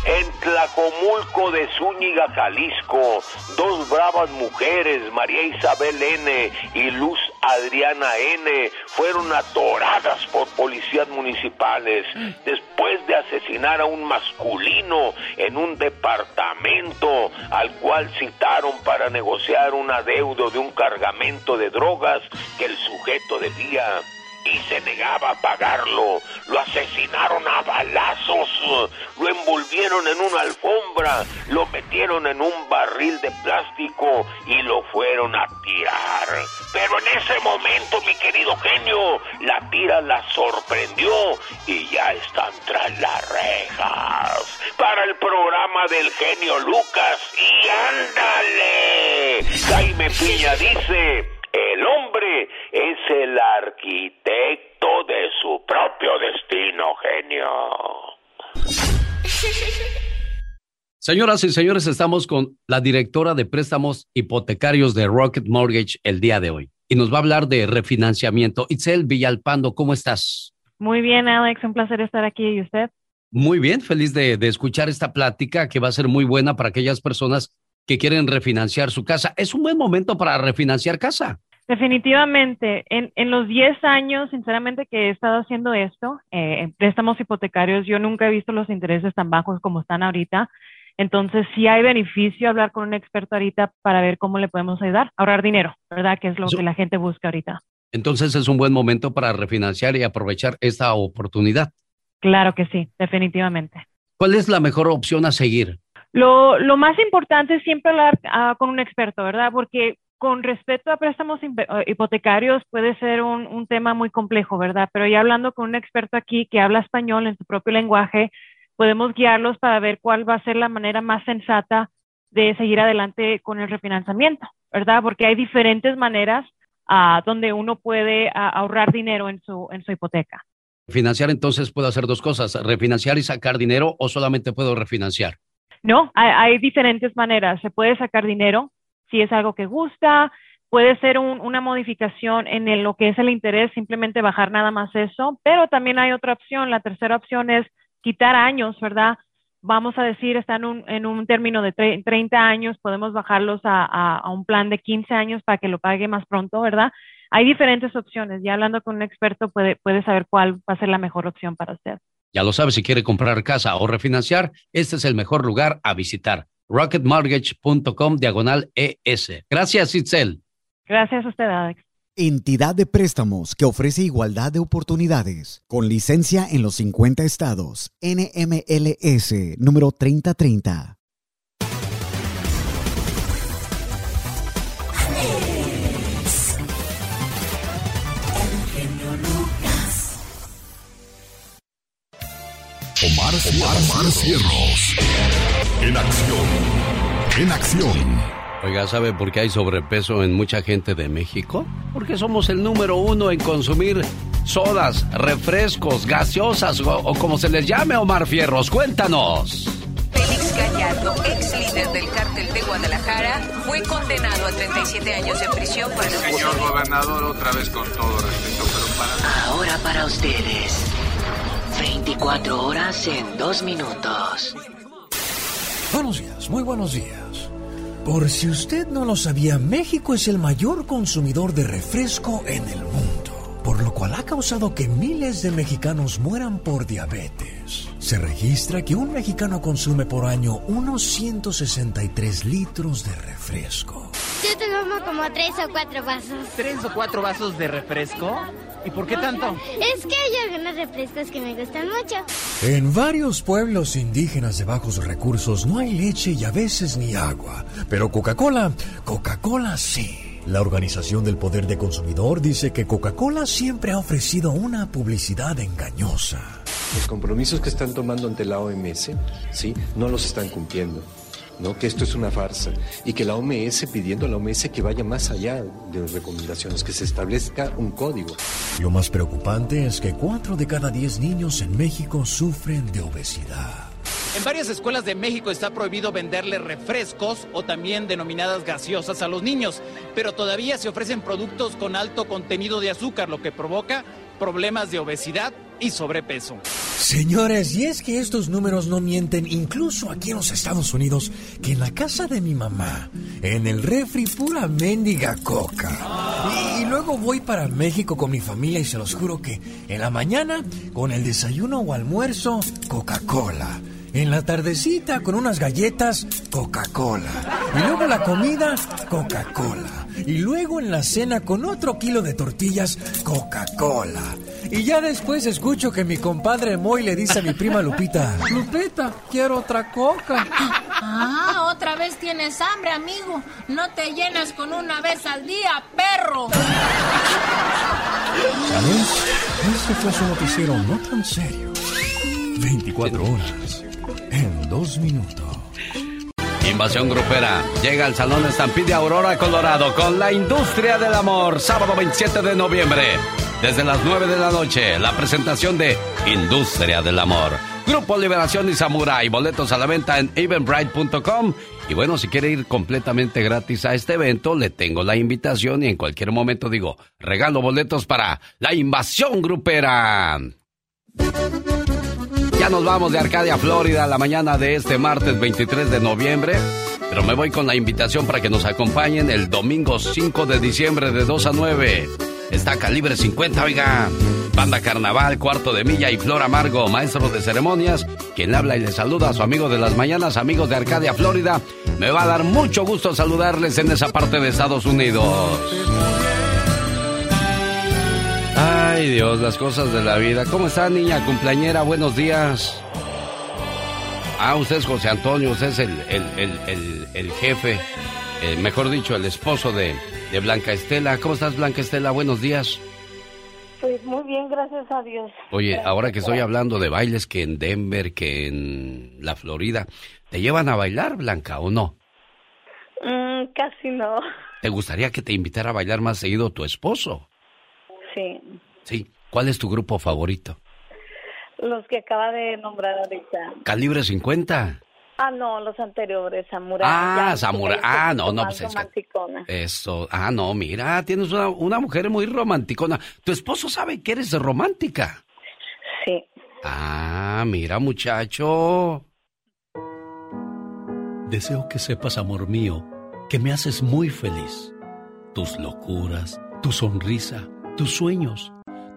S14: En Tlacomulco de Zúñiga, Jalisco, dos bravas mujeres, María Isabel N. y Luz Adriana N. fueron atoradas por policías municipales después de asesinar a un masculino en un departamento al cual citaron para negociar un adeudo de un cargamento de drogas que el sujeto y se negaba a pagarlo. Lo asesinaron a balazos, lo envolvieron en una alfombra, lo metieron en un barril de plástico y lo fueron a tirar. Pero en ese momento, mi querido genio, la tira la sorprendió y ya están tras las rejas. Para el programa del genio Lucas y ándale. Jaime Piña dice... El hombre es el arquitecto de su propio destino, genio. [laughs]
S3: Señoras y señores, estamos con la directora de préstamos hipotecarios de Rocket Mortgage el día de hoy y nos va a hablar de refinanciamiento. Itzel Villalpando, ¿cómo estás?
S40: Muy bien, Alex, un placer estar aquí. ¿Y usted?
S3: Muy bien, feliz de, de escuchar esta plática que va a ser muy buena para aquellas personas que quieren refinanciar su casa. ¿Es un buen momento para refinanciar casa?
S40: Definitivamente. En, en los 10 años, sinceramente, que he estado haciendo esto, eh, en préstamos hipotecarios, yo nunca he visto los intereses tan bajos como están ahorita. Entonces, sí hay beneficio hablar con un experto ahorita para ver cómo le podemos ayudar, ahorrar dinero, ¿verdad? Que es lo que la gente busca ahorita.
S3: Entonces, es un buen momento para refinanciar y aprovechar esta oportunidad.
S40: Claro que sí, definitivamente.
S3: ¿Cuál es la mejor opción a seguir?
S40: Lo, más importante es siempre hablar ah, con un experto, ¿verdad? Porque con respecto a préstamos eh, hipotecarios puede ser un, tema muy complejo, ¿verdad? Pero ya hablando con un experto aquí que habla español en su propio lenguaje, podemos guiarlos para ver cuál va a ser la manera más sensata de seguir adelante con el refinanciamiento, ¿verdad? Porque hay diferentes maneras uh, donde uno puede uh, ahorrar dinero en su, en su hipoteca.
S3: Financiar entonces puedo hacer dos cosas, refinanciar y sacar dinero o solamente puedo refinanciar.
S40: No, hay, hay, diferentes maneras. Se puede sacar dinero si es algo que gusta, puede ser un, una modificación en lo que es el interés, simplemente bajar nada más eso, pero también hay otra opción. La tercera opción es quitar años, ¿verdad? Vamos a decir, está en un, término de 30 años, podemos bajarlos a, a, a un plan de 15 años para que lo pague más pronto, ¿verdad? Hay diferentes opciones. Ya hablando con un experto puede, puede saber cuál va a ser la mejor opción para usted.
S3: Ya lo sabe, si quiere comprar casa o refinanciar, este es el mejor lugar a visitar. rocketmortgage.com diagonal ES. Gracias, Itzel.
S40: Gracias a usted, Alex.
S41: Entidad de préstamos que ofrece igualdad de oportunidades, con licencia en los 50 estados. NMLS número 3030.
S2: Omar, Omar, Omar Cierros. En acción. En acción.
S3: Oiga, ¿sabe por qué hay sobrepeso en mucha gente de México? Porque somos el número uno en consumir sodas, refrescos, gaseosas o, o como se les llame, Omar Fierros. Cuéntanos.
S42: Félix Gallardo, ex líder del cártel de Guadalajara, fue condenado a 37 años de prisión por el
S43: Señor gobernador, otra vez con todo respeto, pero para...
S44: Ahora para ustedes. 24 horas en 2 minutos.
S45: Buenos días, muy buenos días. Por si usted no lo sabía, México es el mayor consumidor de refresco en el mundo, por lo cual ha causado que miles de mexicanos mueran por diabetes. Se registra que un mexicano consume por año unos 163 litros de refresco.
S46: Yo tomo como tres o cuatro vasos.
S47: ¿Tres o cuatro vasos de refresco? ¿Y por qué tanto?
S46: Es que hay algunos refrescos que me gustan mucho.
S45: En varios pueblos indígenas de bajos recursos no hay leche y a veces ni agua. Pero Coca-Cola, Coca-Cola sí. La Organización del Poder de Consumidor dice que Coca-Cola siempre ha ofrecido una publicidad engañosa.
S48: Los compromisos que están tomando ante la OMS, sí, no los están cumpliendo. ¿No? que esto es una farsa y que la OMS pidiendo a la OMS que vaya más allá de las recomendaciones, que se establezca un código.
S45: Lo más preocupante es que 4 de cada 10 niños en México sufren de obesidad.
S47: En varias escuelas de México está prohibido venderle refrescos o también denominadas gaseosas a los niños, pero todavía se ofrecen productos con alto contenido de azúcar, lo que provoca problemas de obesidad y sobrepeso.
S10: Señores, y es que estos números no mienten, incluso aquí en los Estados Unidos, que en la casa de mi mamá, en el refri pura mendiga coca. Y, y luego voy para México con mi familia y se los juro que en la mañana, con el desayuno o almuerzo, Coca-Cola. En la tardecita con unas galletas, Coca-Cola. Y luego la comida, Coca-Cola. Y luego en la cena con otro kilo de tortillas, Coca-Cola. Y ya después escucho que mi compadre Moy le dice a mi prima Lupita, [laughs] Lupita, quiero otra coca.
S49: Ah, otra vez tienes hambre, amigo. No te llenas con una vez al día, perro.
S10: ¿Sabes? Este fue su noticiero no tan serio. 24 horas dos minutos.
S3: Invasión Grupera llega al Salón Estampide Aurora, Colorado, con la industria del amor, sábado 27 de noviembre, desde las 9 de la noche, la presentación de Industria del Amor. Grupo Liberación y Samurai, boletos a la venta en eventbrite.com. Y bueno, si quiere ir completamente gratis a este evento, le tengo la invitación y en cualquier momento digo, regalo boletos para la Invasión Grupera. Ya nos vamos de Arcadia, Florida, la mañana de este martes 23 de noviembre. Pero me voy con la invitación para que nos acompañen el domingo 5 de diciembre de 2 a 9. Está calibre 50, oiga. Banda Carnaval, Cuarto de Milla y Flor Amargo, maestro de ceremonias. Quien habla y le saluda a su amigo de las mañanas, amigos de Arcadia, Florida. Me va a dar mucho gusto saludarles en esa parte de Estados Unidos. Ay Dios, las cosas de la vida. ¿Cómo está niña cumpleañera? Buenos días. Ah, usted es José Antonio, usted es el, el, el, jefe, eh, mejor dicho, el esposo de, de Blanca Estela. ¿Cómo estás Blanca Estela? Buenos días.
S6: Pues muy bien, gracias a Dios.
S3: Oye, ahora que estoy hablando de bailes que en Denver, que en la Florida, ¿te llevan a bailar, Blanca, o no?
S6: Mm, casi no.
S3: ¿Te gustaría que te invitara a bailar más seguido tu esposo?
S6: Sí.
S3: Sí. ¿Cuál es tu grupo favorito?
S6: Los que acaba de nombrar ahorita.
S3: Calibre 50.
S6: Ah, no, los anteriores, Samurai.
S3: Ah, Samurai. Ah, no, no, pues es que-
S6: romanticona.
S3: Eso. Ah, no, mira, tienes una, una mujer muy romanticona. ¿Tu esposo sabe que eres romántica?
S6: Sí.
S3: Ah, mira, muchacho. Deseo que sepas, amor mío, que me haces muy feliz. Tus locuras, tu sonrisa, tus sueños,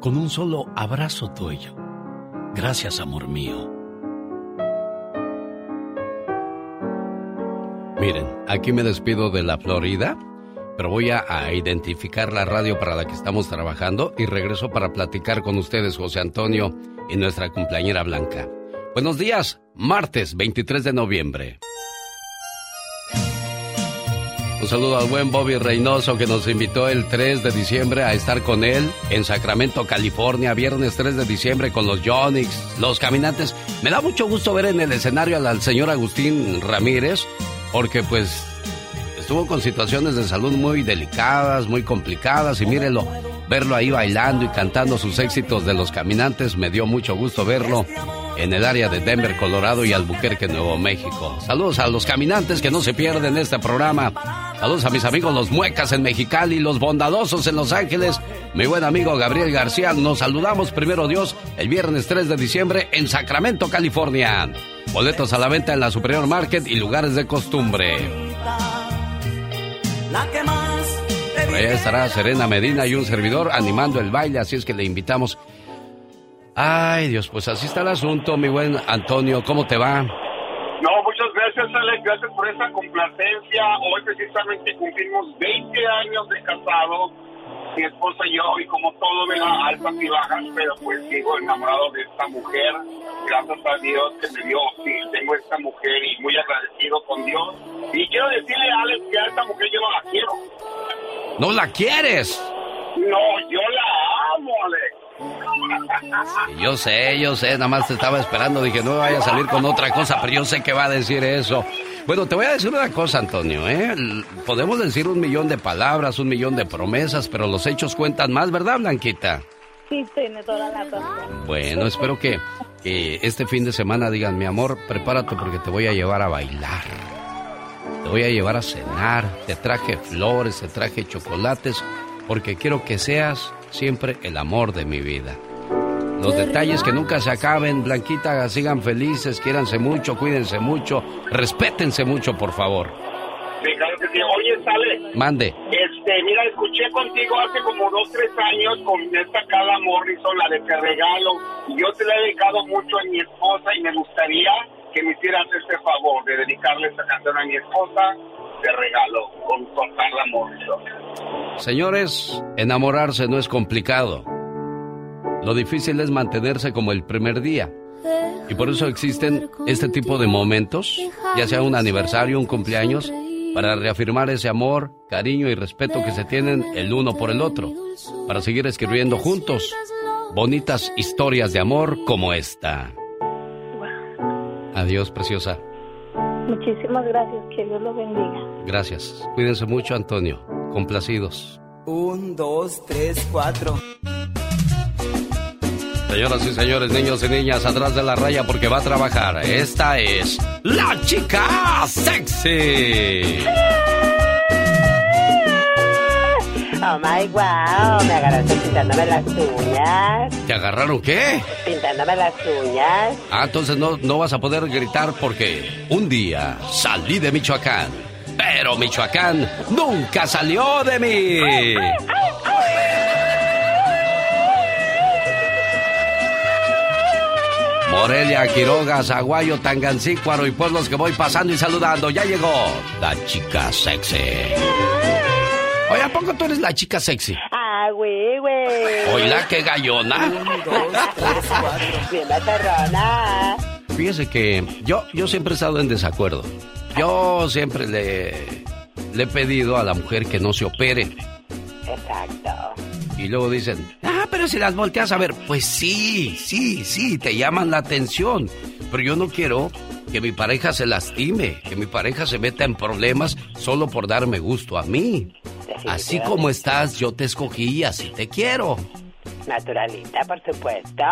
S3: con un solo abrazo tuyo. Gracias, amor mío. Miren, aquí me despido de la Florida, pero voy a, identificar la radio para la que estamos trabajando y regreso para platicar con ustedes, José Antonio y nuestra cumpleañera Blanca. Buenos días, martes 23 de noviembre. Un saludo al buen Bobby Reynoso que nos invitó el 3 de diciembre a estar con él en Sacramento, California, viernes 3 de diciembre con los Yonix, los caminantes. Me da mucho gusto ver en el escenario al, señor Agustín Ramírez porque pues estuvo con situaciones de salud muy delicadas, muy complicadas y mírelo, verlo ahí bailando y cantando sus éxitos de los caminantes, me dio mucho gusto verlo en el área de Denver, Colorado y Albuquerque, Nuevo México. Saludos a los caminantes que no se pierden este programa. Saludos a mis amigos los muecas en Mexicali, los bondadosos en Los Ángeles. Mi buen amigo Gabriel García, nos saludamos primero Dios el viernes 3 de diciembre en Sacramento, California. Boletos a la venta en la Superior Market y lugares de costumbre. Por estará Serena Medina y un servidor animando el baile, así es que le invitamos. Ay, Dios, pues así está el asunto, mi buen Antonio. ¿Cómo te va?
S50: No, muchas gracias, Alex. Gracias por esa complacencia. Hoy precisamente cumplimos 20 años de casado, mi esposa y yo, y como todo me da altas y bajas, pero pues sigo enamorado de esta mujer. Gracias a Dios que me dio, sí, tengo esta mujer y muy agradecido con Dios. Y quiero decirle Alex que a esta mujer yo no la quiero.
S3: ¿No la quieres?
S50: No, yo la amo, Alex.
S3: Yo sé, yo sé, nada más te estaba esperando, dije, no vaya a salir con otra cosa, pero yo sé que va a decir eso. Bueno, te voy a decir una cosa, Antonio, ¿eh? Podemos decir un millón de palabras, un millón de promesas, pero los hechos cuentan más, ¿verdad, Blanquita?
S51: Sí, tiene toda la razón.
S3: Bueno, espero que, que este fin de semana digan, mi amor, prepárate porque te voy a llevar a bailar. Te voy a llevar a cenar, te traje flores, te traje chocolates, porque quiero que seas siempre el amor de mi vida. Los detalles que nunca se acaben, Blanquita, sigan felices, quiéranse mucho, cuídense mucho, respétense mucho, por favor.
S50: Sí, claro que sí. Oye, sale.
S3: Mande.
S50: Este, mira, escuché contigo hace como dos, tres años con esta Carla Morrison, la de Te Regalo, y yo te la he dedicado mucho a mi esposa y me gustaría que me hicieras este favor de dedicarle esta canción a mi esposa, Te Regalo, con, Carla Morrison.
S3: Señores, enamorarse no es complicado. Lo difícil es mantenerse como el primer día. Y por eso existen este tipo de momentos, ya sea un aniversario, un cumpleaños, para reafirmar ese amor, cariño y respeto que se tienen el uno por el otro, para seguir escribiendo juntos bonitas historias de amor como esta. Adiós, preciosa.
S51: Muchísimas gracias, que Dios lo bendiga.
S3: Gracias. Cuídense mucho, Antonio. Complacidos.
S52: Un, dos, tres, cuatro.
S3: Señoras y señores, niños y niñas, atrás de la raya porque va a trabajar. Esta es la chica sexy.
S16: Oh my wow, me agarraste pintándome las uñas.
S3: ¿Te agarraron qué?
S16: Pintándome las uñas.
S3: Ah, entonces no, no vas a poder gritar porque un día salí de Michoacán, pero Michoacán nunca salió de mí. Morelia, Quiroga, Zaguayo, Tangancícuaro y pueblos que voy pasando y saludando. Ya llegó la chica sexy. Oye, ¿a poco tú eres la chica sexy?
S16: Ah, güey, güey.
S3: Oye, qué gallona.
S16: Un, dos, tres, cuatro. Bien perrona.
S3: Fíjese que yo, yo siempre he estado en desacuerdo. Yo siempre le, le he pedido a la mujer que no se opere.
S16: Exacto.
S3: Y luego dicen, ah, pero si las volteas a ver, pues sí, sí, sí, te llaman la atención. Pero yo no quiero que mi pareja se lastime, que mi pareja se meta en problemas solo por darme gusto a mí. Así como estás, yo te escogí y así te quiero.
S16: Naturalita, por supuesto.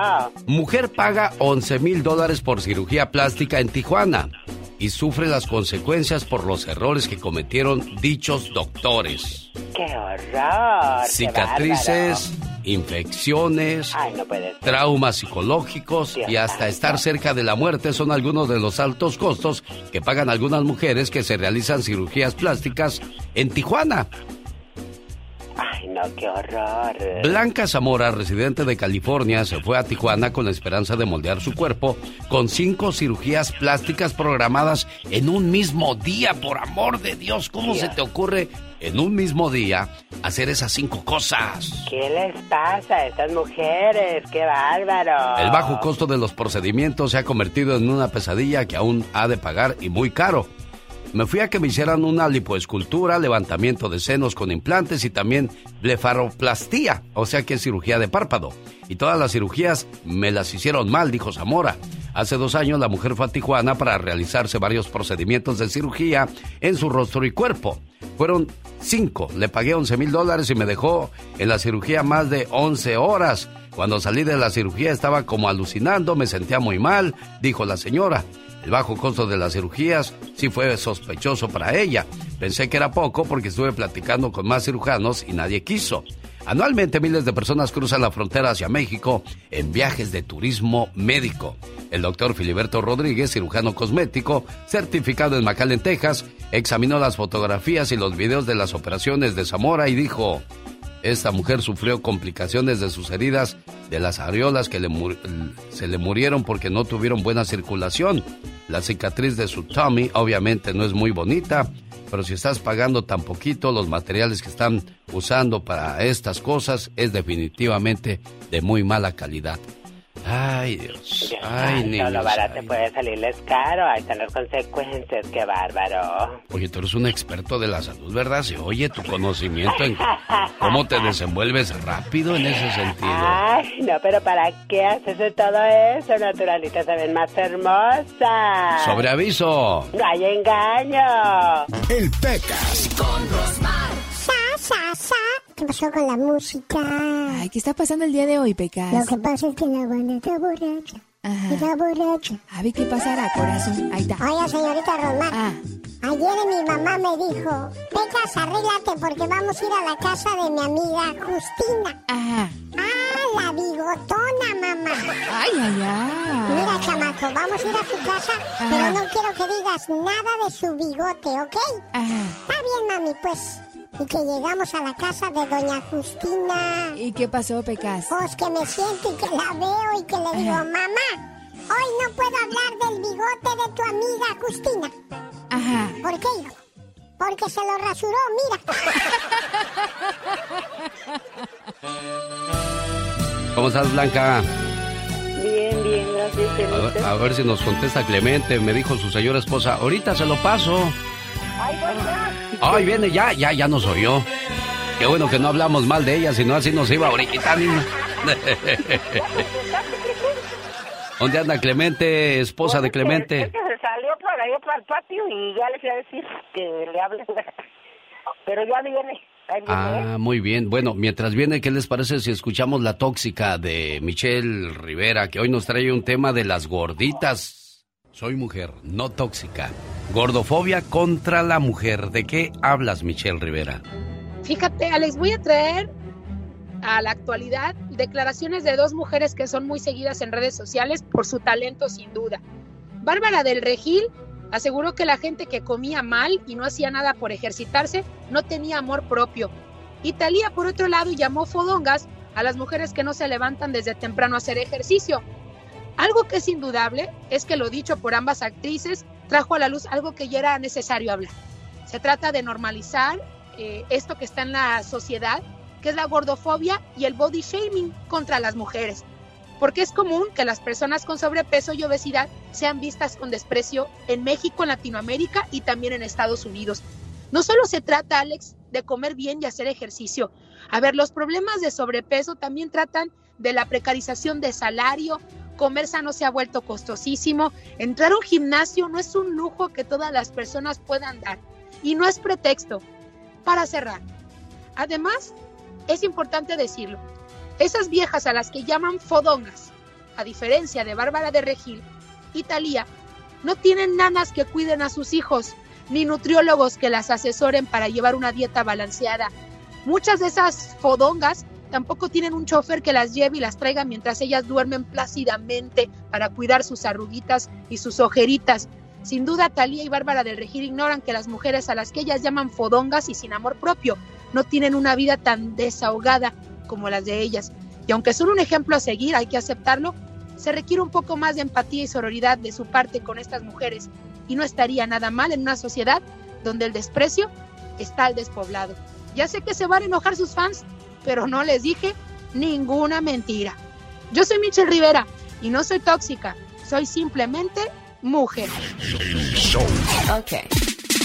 S3: Mujer paga 11 mil dólares por cirugía plástica en Tijuana y sufre las consecuencias por los errores que cometieron dichos doctores.
S16: ¡Qué horror! qué
S3: Cicatrices, infecciones,
S16: Ay, no
S3: traumas psicológicos
S16: Dios
S3: y hasta estar cerca de la muerte son algunos de los altos costos que pagan algunas mujeres que se realizan cirugías plásticas en Tijuana.
S16: Ay, no, qué horror.
S3: Blanca Zamora, residente de California, se fue a Tijuana con la esperanza de moldear su cuerpo con cinco cirugías plásticas programadas en un mismo día. Por amor de Dios, ¿cómo se te ocurre en un mismo día hacer esas cinco cosas?
S16: ¿Qué les pasa a estas mujeres? ¡Qué bárbaro!
S3: El bajo costo de los procedimientos se ha convertido en una pesadilla que aún ha de pagar y muy caro. Me fui a que me hicieran una lipoescultura, levantamiento de senos con implantes y también blefaroplastía, o sea que cirugía de párpado. Y todas las cirugías me las hicieron mal, dijo Zamora. Hace dos años la mujer fue a Tijuana para realizarse varios procedimientos de cirugía en su rostro y cuerpo. Fueron cinco, le pagué 11 mil dólares y me dejó en la cirugía más de 11 horas. Cuando salí de la cirugía estaba como alucinando, me sentía muy mal, dijo la señora. El bajo costo de las cirugías sí fue sospechoso para ella. Pensé que era poco porque estuve platicando con más cirujanos y nadie quiso. Anualmente miles de personas cruzan la frontera hacia México en viajes de turismo médico. El doctor Filiberto Rodríguez, cirujano cosmético, certificado en McAllen, Texas, examinó las fotografías y los videos de las operaciones de Zamora y dijo, esta mujer sufrió complicaciones de sus heridas de las areolas que se le murieron porque no tuvieron buena circulación. La cicatriz de su tummy obviamente no es muy bonita, pero si estás pagando tan poquito, los materiales que están usando para estas cosas es definitivamente de muy mala calidad. Ay, Dios. Ay, niños.
S16: Todo barato puede salirles caro. Ahí están las consecuencias. Qué bárbaro.
S3: Oye, tú eres un experto de la salud, ¿verdad? Se oye tu conocimiento en cómo te desenvuelves rápido en ese sentido.
S16: Ay, no, pero ¿para qué haces todo eso? Naturalita se ven más hermosas.
S3: Sobre aviso.
S16: No hay engaño.
S2: El Pecas.
S38: Con Rosmar. Sa, sa, sa. ¿Qué pasó con la música?
S7: Ay, ¿qué está pasando el día de hoy, Pecas?
S38: Lo que pasa es que la banda está borracha. Está borracha.
S7: A ver qué pasará, corazón. Ahí está.
S38: Oiga, señorita Rosmar.
S7: Ah.
S38: Ayer mi mamá me dijo, Pecas, arréglate porque vamos a ir a la casa de mi amiga Justina.
S7: Ajá.
S38: Ah, la bigotona, mamá.
S7: Ay, ay, ay.
S38: Mira, chamaco, vamos a ir a su casa,
S7: Ajá.
S38: pero no quiero que digas nada de su bigote, ¿ok?
S7: Ajá.
S38: Está bien, mami, pues. Y que llegamos a la casa de doña Justina.
S7: ¿Y qué pasó, Pecas?
S38: Pues que me siento y que la veo y que le digo,
S7: Ajá.
S38: mamá, hoy no puedo hablar del bigote de tu amiga Justina.
S7: Ajá.
S38: ¿Por qué, hijo? Porque se lo rasuró, mira. [laughs]
S3: ¿Cómo estás, Blanca?
S6: Bien, bien, gracias.
S3: A ver, a ver si nos contesta Clemente. Me dijo su señora esposa, ahorita se lo paso. Ay, viene ya, ya, ya nos oyó. Qué bueno que no hablamos mal de ella, si no así nos iba ahorita, niña. [laughs] ¿Dónde anda Clemente, esposa de Clemente?
S53: Es que se salió por ahí para el patio y ya le fui a decir que le hablen. Pero ya viene. Viene.
S3: Ah, muy bien. Bueno, mientras viene, ¿qué les parece si escuchamos la tóxica de Michelle Rivera, que hoy nos trae un tema de las gorditas? Soy mujer, no tóxica. Gordofobia contra la mujer. ¿De qué hablas, Michelle Rivera?
S24: Fíjate, Alex, voy a traer a la actualidad declaraciones de dos mujeres que son muy seguidas en redes sociales por su talento sin duda. Bárbara del Regil aseguró que la gente que comía mal y no hacía nada por ejercitarse no tenía amor propio. Y Talía, por otro lado, llamó fodongas a las mujeres que no se levantan desde temprano a hacer ejercicio. Algo que es indudable es que lo dicho por ambas actrices trajo a la luz algo que ya era necesario hablar. Se trata de normalizar eh, esto que está en la sociedad, que es la gordofobia y el body shaming contra las mujeres. Porque es común que las personas con sobrepeso y obesidad sean vistas con desprecio en México, en Latinoamérica y también en Estados Unidos. No solo se trata, Alex, de comer bien y hacer ejercicio. A ver, los problemas de sobrepeso también tratan de la precarización de salario, comer sano se ha vuelto costosísimo, entrar a un gimnasio no es un lujo que todas las personas puedan dar y no es pretexto. Para cerrar, además, es importante decirlo, esas viejas a las que llaman fodongas, a diferencia de Bárbara de Regil y Talía, no tienen nanas que cuiden a sus hijos, ni nutriólogos que las asesoren para llevar una dieta balanceada. Muchas de esas fodongas tampoco tienen un chofer que las lleve y las traiga mientras ellas duermen plácidamente para cuidar sus arruguitas y sus ojeritas. Sin duda, Talía y Bárbara del Regil ignoran que las mujeres a las que ellas llaman fodongas y sin amor propio no tienen una vida tan desahogada como las de ellas. Y aunque son un ejemplo a seguir, hay que aceptarlo, se requiere un poco más de empatía y sororidad de su parte con estas mujeres. Y no estaría nada mal en una sociedad donde el desprecio está al despoblado. Ya sé que se van a enojar sus fans, pero no les dije ninguna mentira. Yo soy Michelle Rivera y no soy tóxica, soy simplemente mujer.
S4: Ok.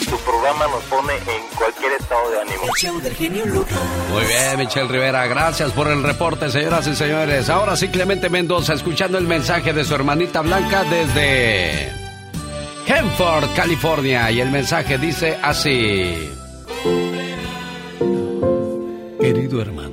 S1: Tu programa nos pone en cualquier estado de ánimo.
S4: El show del genio Lucas.
S3: Muy bien, Michelle Rivera, gracias por el reporte, señoras y señores. Ahora sí, Clemente Mendoza, escuchando el mensaje de su hermanita Blanca desde Hanford, California. Y el mensaje dice así. Querido hermano,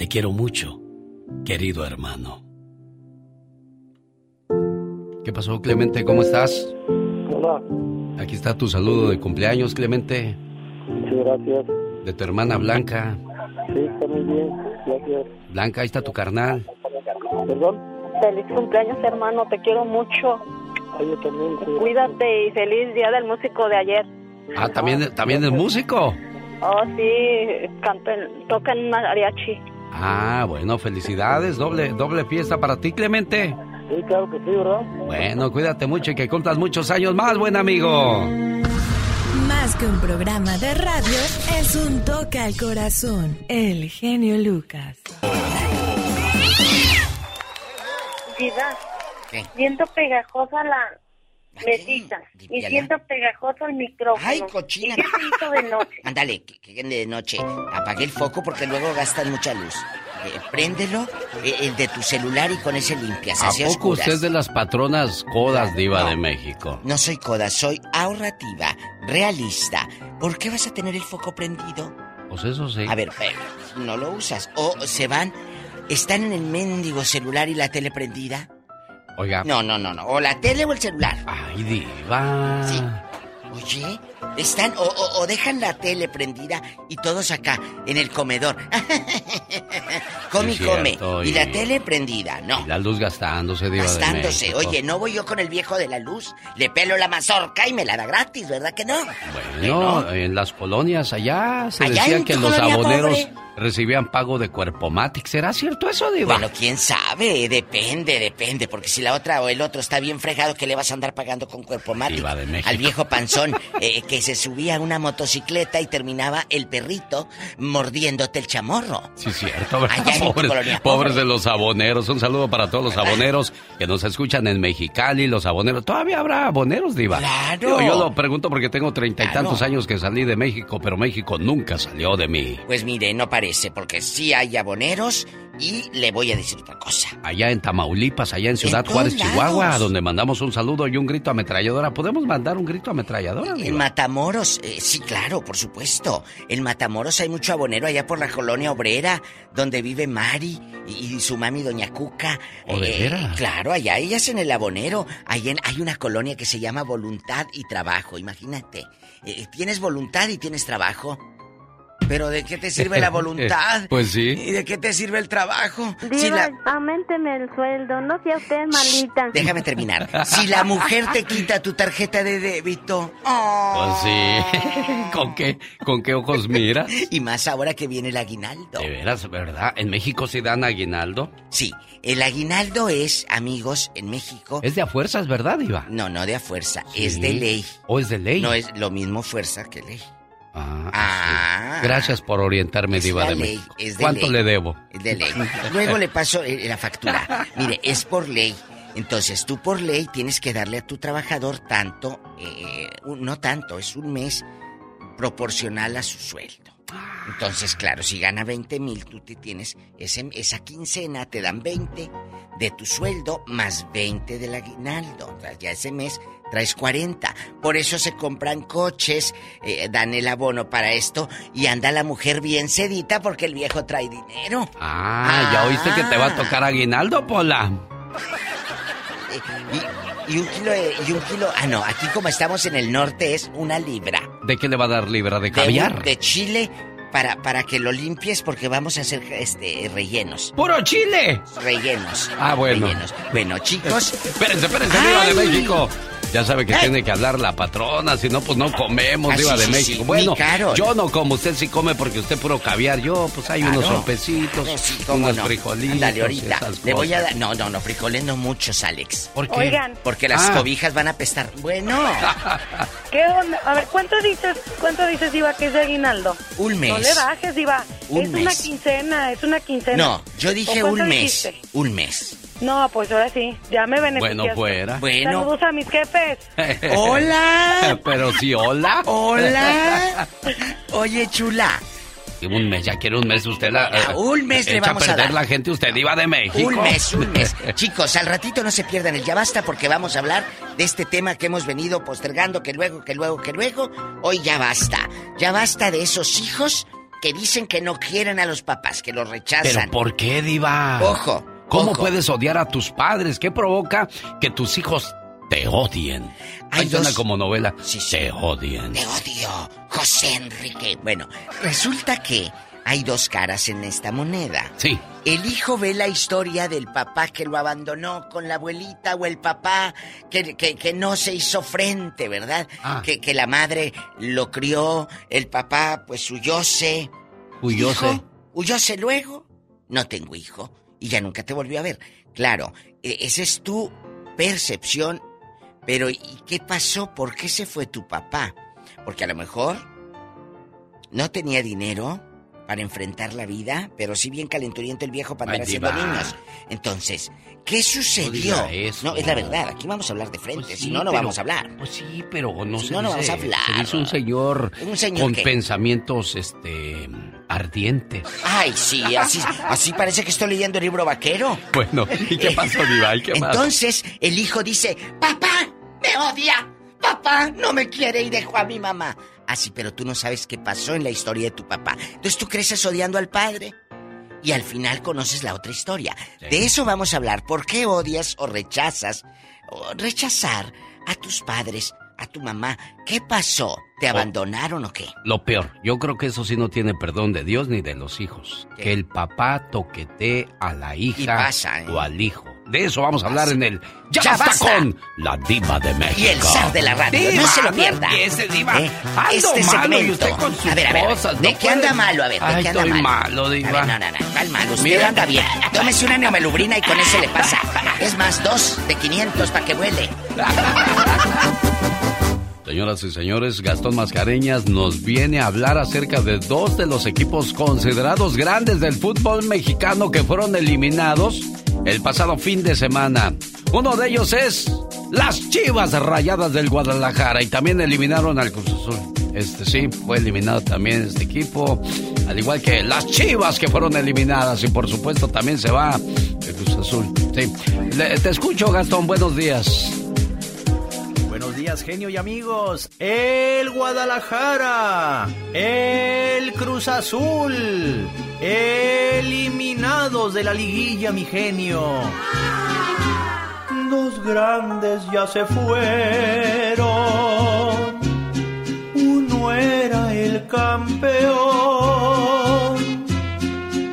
S3: Te quiero mucho, querido hermano. ¿Qué pasó, Clemente? ¿Cómo estás?
S54: Hola,
S3: Aquí está tu saludo de cumpleaños, Clemente,
S54: sí, gracias.
S3: de tu hermana Blanca.
S54: Sí, está muy bien, gracias.
S3: Blanca, ahí está tu carnal.
S54: ¿Perdón?
S51: Feliz cumpleaños, hermano. Te quiero mucho.
S54: Ay, yo también. sí.
S51: Cuídate y feliz día del músico de ayer.
S3: Ah, también, también es músico.
S51: Oh, sí, canta, en- toca en mariachi.
S3: Ah, bueno, felicidades. Doble, doble fiesta para ti, Clemente.
S54: Sí, claro que sí, ¿verdad?
S3: Bueno, cuídate mucho y que cumplas muchos años más, buen amigo.
S55: Más que un programa de radio, es un toque al corazón. El genio Lucas.
S56: Diva,
S4: ¿Qué?
S56: siento pegajosa la mesita y siento pegajoso el micrófono.
S4: Ay, cochina.
S56: ¿Y qué se hizo de noche? [laughs]
S4: Ándale, que, que de noche. Apague el foco porque luego gastan mucha luz. Eh, préndelo, eh, el de tu celular y con ese limpias.
S3: ¿A
S4: Así a
S3: poco
S4: oscuras.
S3: usted es de las patronas codas diva de México?
S4: No soy coda, soy ahorrativa, realista. ¿Por qué vas a tener el foco prendido?
S3: Pues eso sí.
S4: A ver, eh, no lo usas. O se van, están en el mendigo celular y la tele prendida.
S3: Oiga.
S4: No, no, no, no. O la tele o el celular.
S3: Ay, diva.
S4: Sí. Oye, están o, o- o dejan la tele prendida y todos acá en el comedor. [laughs] come y
S3: Sí,
S4: come.
S3: cierto,
S4: Y la tele prendida, no.
S3: Y la luz gastándose, diva
S4: Gastándose. Oye, no voy yo con el viejo de la luz. Le pelo la mazorca y me la da gratis, ¿verdad que no?
S3: No, en las colonias allá se
S4: Allá
S3: decía que los aboneros
S4: pobre.
S3: Recibían pago de cuerpo matic. ¿Será cierto eso, diva?
S4: Bueno, quién sabe, depende, depende, porque si la otra o el otro está bien fregado, ¿qué le vas a andar pagando con cuerpo mate?
S3: Diva de México.
S4: Al viejo panzón [laughs] eh, que se subía a una motocicleta y terminaba el perrito mordiéndote el chamorro.
S3: Sí, cierto, ¿verdad?
S4: Allá en
S3: pobres,
S4: colonia
S3: pobres
S4: pobre.
S3: de los aboneros. Un saludo para todos los aboneros que nos escuchan en Mexicali, los aboneros. ¿Todavía habrá aboneros, Diva?
S4: Claro.
S3: Digo, yo lo pregunto porque tengo treinta y
S4: Claro.
S3: tantos años que salí de México, pero México nunca salió de mí.
S4: Pues mire, no parece, porque sí hay aboneros y le voy a decir otra cosa.
S3: Allá en Tamaulipas, allá en Ciudad Juárez, Chihuahua, donde mandamos un saludo y un grito ametralladora. ¿Podemos mandar un grito ametralladora,
S4: En? Matamoros, eh, sí, claro, por supuesto. En Matamoros hay mucho abonero allá por la colonia obrera, donde vive Mari y, y su mami Doña Cuca.
S3: ¿O de veras?
S4: Claro, allá ellas en el abonero. En- hay una colonia que se llama Voluntad y Trabajo, imagínate. Eh, tienes voluntad y tienes trabajo. Pero ¿de qué te sirve la [laughs] voluntad?
S3: Pues sí.
S4: ¿Y de qué te sirve el trabajo?
S56: Diva,
S4: Si la-
S56: aumenteme el sueldo, no sea usted malita.
S4: Déjame terminar. [laughs] Si la mujer te quita tu tarjeta de débito,
S3: Pues sí. [laughs] ¿Con qué, ¿Con qué ojos miras?
S4: Y más ahora que viene el aguinaldo.
S3: De veras, ¿verdad? ¿En México sí dan aguinaldo?
S4: Sí, el aguinaldo es, amigos, en México.
S3: Es de a fuerzas, ¿verdad, Diva?
S4: No, no de a fuerza,
S3: Sí.
S4: es de ley.
S3: ¿O es de ley?
S4: No es lo mismo fuerza que ley.
S3: Ah,
S4: Ah.
S3: Gracias por orientarme,
S4: Es
S3: Diva de
S4: ley,
S3: México.
S4: es de
S3: ¿Cuánto
S4: ley.
S3: le debo?
S4: Es de ley. Luego le paso eh, la factura. Mire, es por ley. Entonces, tú por ley tienes que darle a tu trabajador tanto, eh, no tanto, es un mes proporcional a su sueldo. Entonces, claro, si gana 20 mil, tú te tienes ese- esa quincena, te dan 20 de tu sueldo más 20 del aguinaldo. O sea, ya ese mes traes 40. Por eso se compran coches, eh, dan el abono para esto y anda la mujer bien sedita porque el viejo trae dinero.
S3: Ah, ¿ya oíste que te va a tocar aguinaldo, Pola? [laughs]
S4: Y un kilo de, y un kilo, ah no, aquí como estamos en el norte es una libra
S3: ¿De qué le va a dar libra? ¿De caviar?
S4: de chile para, para que lo limpies porque vamos a hacer este rellenos.
S3: ¡Puro chile!
S4: Rellenos.
S3: Ah, bueno.
S4: Rellenos. Bueno, chicos. [laughs]
S3: Espérense, espérense, Diva de
S4: Ay.
S3: México. Ya sabe que tiene que hablar la patrona, si no, pues no comemos,
S4: Ah,
S3: Diva
S4: sí,
S3: de
S4: sí,
S3: México.
S4: sí,
S3: Bueno, yo no como, usted sí come porque usted puro caviar. Yo, pues hay unos
S4: Claro.
S3: sopecitos,
S4: sí, cómo
S3: unos
S4: no.
S3: frijolitos.
S4: Ándale,
S3: y
S4: ahorita.
S3: esas
S4: Le voy a dar. No, no, no, frijoles no muchos, Alex.
S3: ¿Por qué?
S56: Oigan.
S4: Porque las
S3: Ah.
S4: cobijas van a pestar. Bueno, [laughs]
S56: ¿Qué onda? A ver, ¿cuánto dices, cuánto dices, Diva, que es de aguinaldo?
S4: un mes.
S56: No le bajes, Diva.
S4: Un
S56: es
S4: mes.
S56: una quincena, es una quincena.
S4: No, yo
S56: ¿O
S4: dije un mes.
S56: dijiste?
S4: Un mes.
S56: No, pues ahora sí, ya me beneficiaste.
S3: Bueno, fuera.
S4: Bueno.
S56: Saludos a mis jefes. [laughs]
S4: Hola. [laughs]
S3: Pero sí, hola.
S4: Hola. [laughs] Oye, chula.
S3: Un mes, ya quiere un mes usted la...
S4: Ah, un mes le vamos a
S3: perder
S4: dar.
S3: la gente, usted iba de México.
S4: Un mes, un mes. Chicos, al ratito no se pierdan el ya basta porque vamos a hablar de este tema que hemos venido postergando, que luego, que luego, que luego. Hoy ya basta. Ya basta de esos hijos que dicen que no quieren a los papás, que los
S3: ¿Pero
S4: rechazan.
S3: por qué, Diva?
S4: Ojo.
S3: ¿Cómo puedes odiar a tus padres? ¿Qué provoca que tus hijos te odien?
S4: Hay
S3: Ahí suena
S4: dos-
S3: como novela. Te odien.
S4: Te odio, José Enrique. Bueno, resulta que hay dos caras en esta moneda.
S3: Sí.
S4: el hijo ve la historia del papá que lo abandonó con la abuelita o el papá que, que, que no se hizo frente, ¿verdad?
S3: Ah.
S4: Que, que la madre lo crió, el papá pues huyóse.
S3: Huyóse.
S4: Huyóse luego. No tengo hijo. Y ya nunca te volvió a ver. Claro, e- esa es tu percepción. Pero ¿y qué pasó? ¿Por qué se fue tu papá? Porque a lo mejor no tenía dinero para enfrentar la vida, pero sí bien calenturiento el viejo para andar haciendo niños. Entonces, ¿qué sucedió?
S3: eso.
S4: No, es la verdad, aquí vamos a hablar de frente,
S3: Pues
S4: si no, no
S3: pero-
S4: vamos a hablar.
S3: Pues sí, pero no
S4: Si
S3: se
S4: no, no vamos a hablar.
S3: Se dice un señor,
S4: ¿Un señor
S3: con pensamientos, este, ardientes.
S4: Ay, sí, así, así parece que estoy leyendo el libro vaquero.
S3: Bueno, ¿y qué pasó, Diva? ¿Y qué más?
S4: Entonces, el hijo dice, papá, me odia, papá, no me quiere y dejó a mi mamá. Así, pero tú no sabes qué pasó en la historia de tu papá. Entonces tú creces odiando al padre y al final conoces la otra historia. De eso vamos a hablar. ¿Por qué odias o rechazas o rechazar a tus padres, a tu mamá? ¿Qué pasó? ¿Te
S3: Oh.
S4: abandonaron o qué?
S3: Lo peor, yo creo que eso sí no tiene perdón de Dios ni de los hijos. Que el papá toquetee a la hija
S4: pasa, ¿eh?
S3: o al hijo. De eso vamos a hablar en el Ya,
S4: ¡Ya
S3: basta
S4: basta!
S3: con la diva de México.
S4: Y el zar de la radio, no se lo pierda.
S3: Ese diva.
S4: ¿Eh? Este
S3: malo y usted con sus
S4: A ver, a ver,
S3: cosas.
S4: ¿de
S3: no
S4: qué anda
S3: puede-
S4: malo? A ver, ¿de
S3: Ay,
S4: qué anda
S3: estoy
S4: malo?
S3: malo, diva.
S4: A ver, no, no, no, ¿cuál malo? Usted
S3: Mira.
S4: anda bien. Tómese una neomelubrina y con eso le pasa. Es más, dos de 500 para que vuele. [laughs]
S3: Señoras y señores, Gastón Mascareñas nos viene a hablar acerca de dos de los equipos considerados grandes del fútbol mexicano que fueron eliminados el pasado fin de semana. Uno de ellos es las Chivas Rayadas del Guadalajara y también eliminaron al Cruz Azul. Este sí, fue eliminado también este equipo, al igual que las Chivas que fueron eliminadas y por supuesto también se va el Cruz Azul. Sí. Te escucho, Gastón, buenos días.
S17: Buenos días, genio y amigos. El Guadalajara, el Cruz Azul, eliminados de la liguilla, mi genio. Dos grandes ya se fueron. Uno era el campeón,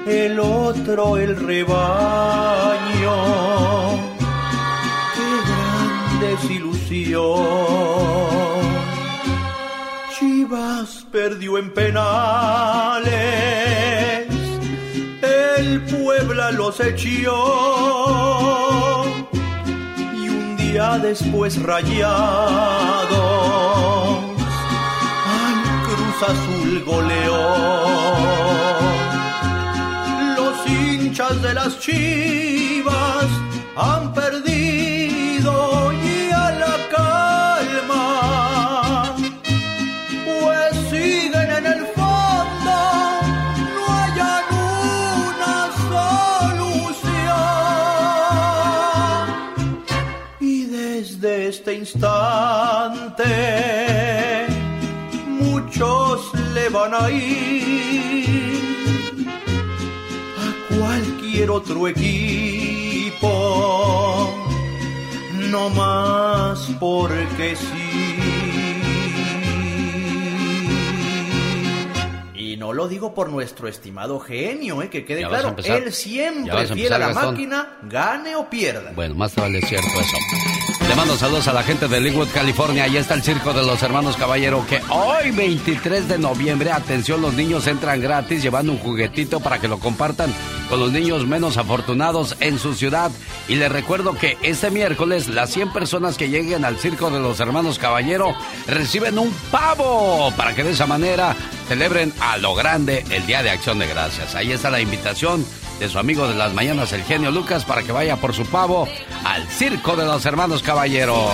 S17: el otro el rebaño. Chivas perdió en penales. El Puebla los echó. Y un día después rayados. Al Cruz Azul goleó. Los hinchas de las chivas han perdido instante, muchos le van a ir a cualquier otro equipo, no más porque sí. Y no lo digo por nuestro estimado genio, ¿eh? que quede
S3: Ya
S17: claro, él siempre
S3: a
S17: fiel a la
S3: Gastón.
S17: máquina, gane o pierda.
S3: Bueno, más vale cierto eso. Le mando saludos a la gente de Linwood, California. Allá está el circo de los hermanos Caballero que hoy, 23 de noviembre, atención, los niños entran gratis llevando un juguetito para que lo compartan con los niños menos afortunados en su ciudad. Y les recuerdo que este miércoles las 100 personas que lleguen al circo de los hermanos Caballero reciben un pavo para que de esa manera celebren a lo grande el Día de Acción de Gracias. Ahí está la invitación de su amigo de las mañanas, el genio Lucas, para que vaya por su pavo al circo de los hermanos Caballero.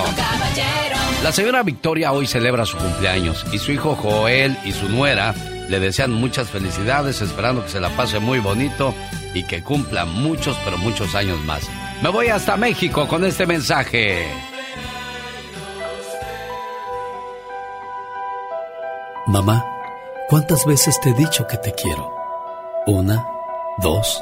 S3: La señora Victoria hoy celebra su cumpleaños y su hijo Joel y su nuera le desean muchas felicidades, esperando que se la pase muy bonito y que cumpla muchos, pero muchos años más. Me voy hasta México con este mensaje.
S45: Mamá, ¿cuántas veces te he dicho que te quiero? Una, dos,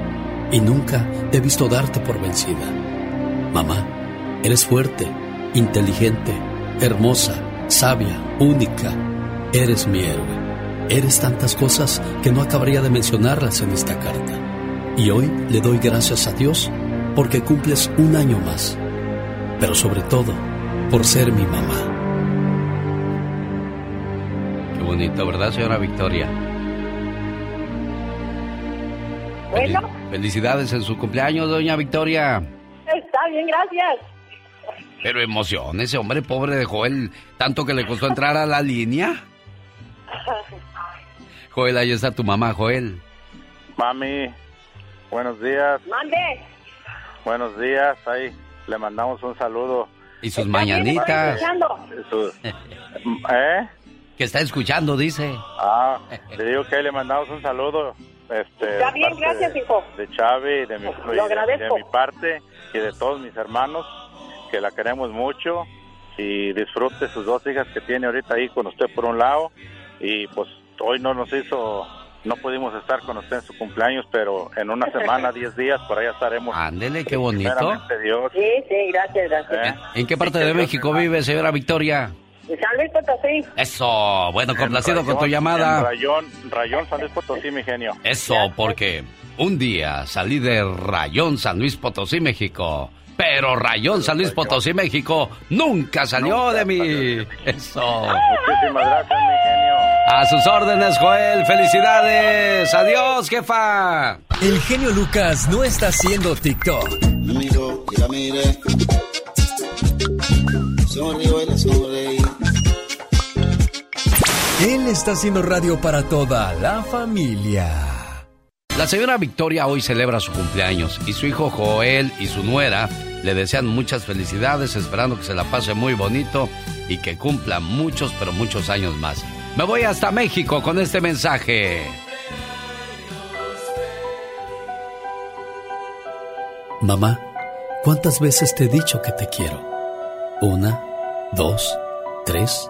S3: y nunca he visto darte por vencida. Mamá, eres fuerte, inteligente, hermosa, sabia, única. Eres mi héroe. Eres tantas cosas que no acabaría de mencionarlas en esta carta. Y hoy le doy gracias a Dios porque cumples un año más. Pero sobre todo, por ser mi mamá.
S10: Qué bonito, ¿verdad, señora Victoria?
S51: Bueno,
S10: Felicidades en su cumpleaños, doña Victoria.
S51: está bien, gracias.
S10: Pero emoción, ese hombre pobre de Joel, tanto que le costó entrar a la línea. [laughs] Joel, ahí está tu mamá, Joel.
S37: Mami, buenos días.
S51: Mande.
S37: Buenos días. Ahí le mandamos un saludo.
S10: Y sus mañanitas.
S37: Su- ¿Eh?
S10: Que está escuchando, dice.
S37: Ah, le digo que ahí le mandamos un saludo. Este,
S51: Está
S37: de
S51: bien, gracias,
S37: de-
S51: hijo.
S37: De Chávez, de mi, y de- de mi parte y de todos mis hermanos, que la queremos mucho y disfrute sus dos hijas que tiene ahorita ahí con usted por un lado. Y pues hoy no nos hizo, no pudimos estar con usted en su cumpleaños, pero en una semana, [laughs] 10 días, por allá estaremos.
S10: Ándele, qué bonito.
S37: Dios.
S51: Sí, sí, gracias, gracias.
S37: ¿eh?
S10: ¿En qué parte de México vive, señora Victoria?
S51: San Luis Potosí.
S10: Eso, bueno, complacido con tu llamada.
S37: Rayón, Rayón San Luis Potosí, mi genio.
S10: Eso, porque un día salí de Rayón San Luis Potosí, México. Pero Rayón San Luis Potosí, México nunca salió de mí. Eso.
S37: Muchísimas gracias, mi genio.
S10: A sus órdenes, Joel. Felicidades. Adiós, jefa.
S3: El genio Lucas no está haciendo TikTok.
S57: Amigo, y la mire. Sonrío y la sonreí.
S3: Él está haciendo radio para toda la familia.
S10: La señora Victoria hoy celebra su cumpleaños y su hijo Joel y su nuera le desean muchas felicidades, esperando que se la pase muy bonito y que cumpla muchos, pero muchos años más. Me voy hasta México con este mensaje.
S3: Mamá, ¿cuántas veces te he dicho que te quiero? Una, dos, tres,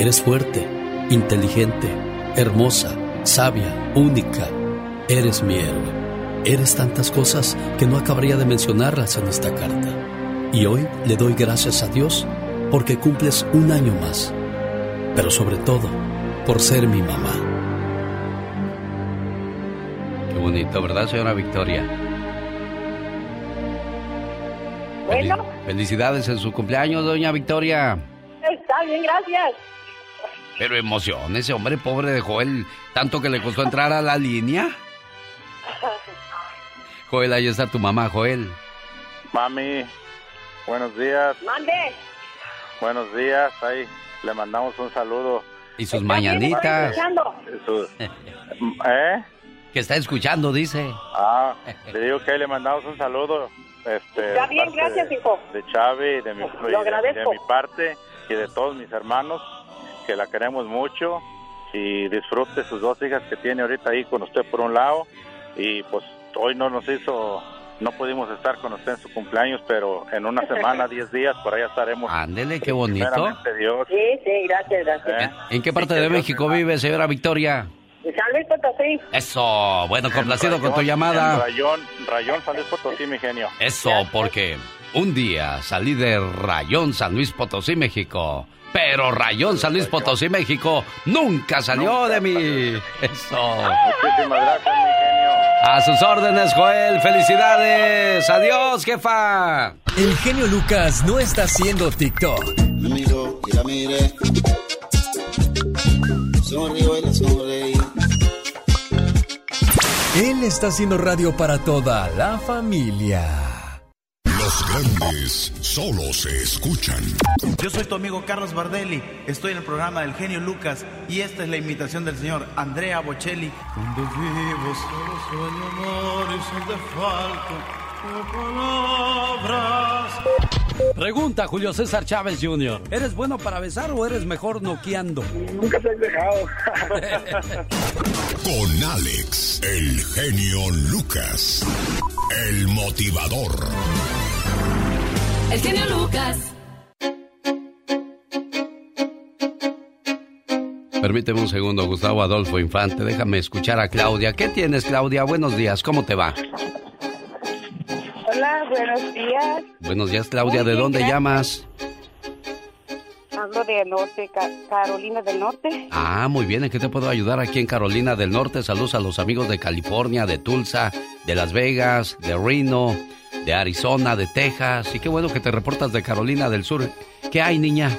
S3: eres fuerte, inteligente, hermosa, sabia, única. Eres mi héroe. Eres tantas cosas que no acabaría de mencionarlas en esta carta. Y hoy le doy gracias a Dios porque cumples un año más. Pero sobre todo, por ser mi mamá.
S10: Qué bonito, ¿verdad, señora Victoria?
S51: Bueno,
S10: Fel- Felicidades en su cumpleaños, doña Victoria.
S51: está bien, gracias.
S10: Pero emoción, ese hombre pobre de Joel, tanto que le costó entrar a la línea. Joel, ahí está tu mamá, Joel.
S37: Mami, buenos días.
S51: Mande.
S37: Buenos días. Ahí le mandamos un saludo.
S10: Y sus mañanitas.
S37: ¿Eh?
S10: Que está escuchando, dice.
S37: Ah, le digo que ahí le mandamos un saludo este,
S58: Está bien, gracias,
S37: de,
S58: hijo.
S37: de Chávez, de mi,
S58: Lo
S37: y de-
S58: agradezco.
S37: de mi parte y de todos mis hermanos, que la queremos mucho y disfrute sus dos hijas que tiene ahorita ahí con usted por un lado y pues hoy no nos hizo, no pudimos estar con usted en su cumpleaños, pero en una semana, [laughs] diez días, por allá estaremos.
S3: Ándele, qué bonito.
S37: Dios.
S58: Sí, sí, gracias, gracias.
S37: ¿eh?
S3: ¿En qué parte de México vive, señora Victoria?
S58: San Luis Potosí.
S3: Eso, bueno, complacido con tu
S37: En
S3: llamada.
S37: Rayón, Rayón San Luis Potosí, mi genio.
S3: Eso, porque un día salí de Rayón San Luis Potosí, México. Pero Rayón San Luis Potosí, México nunca salió de mí. Eso.
S37: Muchísimas gracias, mi genio.
S3: A sus órdenes, Joel. Felicidades. Adiós, jefa.
S45: El genio Lucas no está haciendo TikTok.
S57: Me miró y la miré. Sonrió y la sonreí.
S45: Él está haciendo radio para toda la familia.
S2: Los grandes solo se escuchan.
S59: Yo soy tu amigo Carlos Bardelli, estoy en el programa del genio Lucas y esta es la imitación del señor Andrea Bocelli. Donde vivo solo sueño amor y son de falta palabras.
S3: Pregunta Julio César Chávez Jr. ¿Eres bueno para besar o eres mejor noqueando?
S54: Nunca se han dejado. [laughs]
S2: Con Alex, el genio Lucas. El motivador.
S55: El genio Lucas.
S3: Permíteme un segundo, Gustavo Adolfo Infante. Déjame escuchar a Claudia. ¿Qué tienes, Claudia? Buenos días. ¿Cómo te va?
S56: Hola, buenos días.
S3: Buenos días, Claudia.
S56: Muy
S3: ¿De
S56: bien,
S3: dónde
S56: gracias.
S3: llamas?
S56: Hablo de Norte, Ca- Carolina del Norte.
S3: Ah, muy bien. ¿En qué te puedo ayudar aquí en Carolina del Norte? Saludos a los amigos de California, de Tulsa, de Las Vegas, de Reno, de Arizona, de Texas. Y qué bueno que te reportas de Carolina del Sur. ¿Qué hay, niña?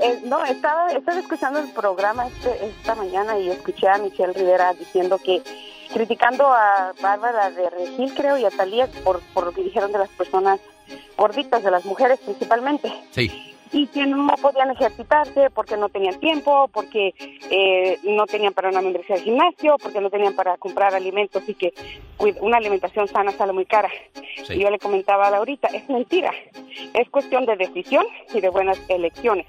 S56: Eh, no, estaba, estaba escuchando el programa este, esta mañana y escuché a Michelle Rivera diciendo que, criticando a Bárbara de Regil, creo, y a Talía por, por lo que dijeron de las personas gorditas, de las mujeres principalmente.
S3: Sí.
S56: Y que no podían ejercitarse porque no tenían tiempo, porque eh, no tenían para una membresía de gimnasio, porque no tenían para comprar alimentos y que una alimentación sana sale muy cara.
S3: Sí.
S56: Y yo le comentaba a Laurita, es mentira, es cuestión de decisión y de buenas elecciones.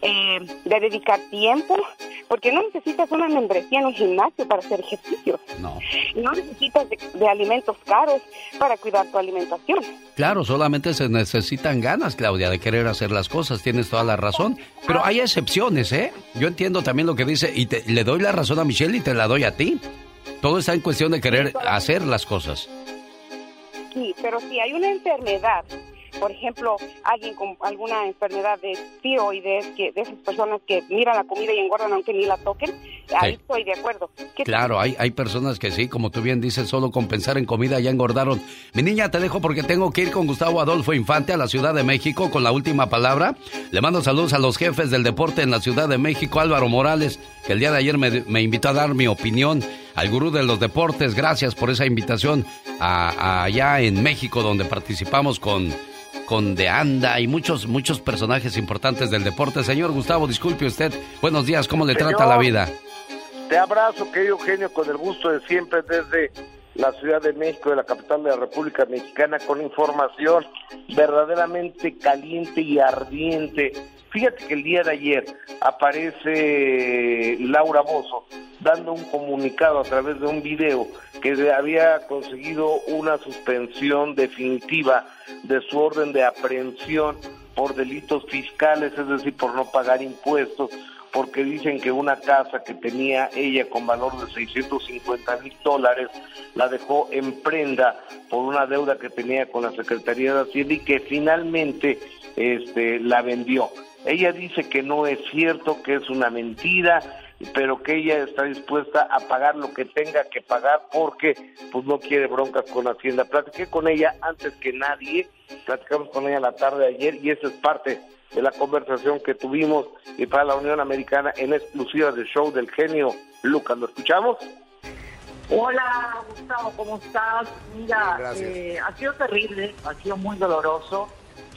S56: Eh, de dedicar tiempo, porque no necesitas una membresía en un gimnasio para hacer ejercicio.
S3: No.
S56: No necesitas de, de alimentos caros para cuidar tu alimentación.
S3: Claro, solamente se necesitan ganas, Claudia, de querer hacer las cosas. Tienes toda la razón. Pero hay excepciones, ¿eh? Yo entiendo también lo que dice y te- le doy la razón a Michelle y te la doy a ti. Todo está en cuestión de querer hacer las cosas.
S56: Sí, pero si hay una enfermedad, por ejemplo, alguien con alguna enfermedad de tiroides, que de esas personas que miran la comida y engordan aunque ni la toquen, ahí
S3: Sí.
S56: estoy de acuerdo. ¿Qué
S3: Claro, hay, hay personas que sí, como tú bien dices, solo con pensar en comida ya engordaron. Mi niña, te dejo porque tengo que ir con Gustavo Adolfo Infante a la Ciudad de México con la última palabra. Le mando saludos a los jefes del deporte en la Ciudad de México, Álvaro Morales, que el día de ayer me, me invitó a dar mi opinión al gurú de los deportes. Gracias por esa invitación a- a allá en México, donde participamos con, con De Anda y muchos, muchos personajes importantes del deporte. Señor Gustavo, disculpe usted. Buenos días, ¿cómo le trata la vida?
S54: Te abrazo, querido Eugenio, con el gusto de siempre desde la Ciudad de México, de la capital de la República Mexicana, con información verdaderamente caliente y ardiente. Fíjate que el día de ayer aparece Laura Bozo dando un comunicado a través de un video que había conseguido una suspensión definitiva de su orden de aprehensión por delitos fiscales, es decir, por no pagar impuestos, porque dicen que una casa que tenía ella con valor de 650 mil dólares la dejó en prenda por una deuda que tenía con la Secretaría de Hacienda y que finalmente este, la vendió. Ella dice que no es cierto, que es una mentira, pero que ella está dispuesta a pagar lo que tenga que pagar porque pues no quiere broncas con Hacienda. Platiqué con ella antes que nadie, platicamos con ella la tarde de ayer y esa es parte de la conversación que tuvimos y para la Unión Americana en exclusiva del show del genio Lucas. ¿Lo escuchamos?
S60: Hola Gustavo, ¿cómo estás? Mira,
S54: Gracias.
S60: eh, ha sido terrible, ha sido muy doloroso.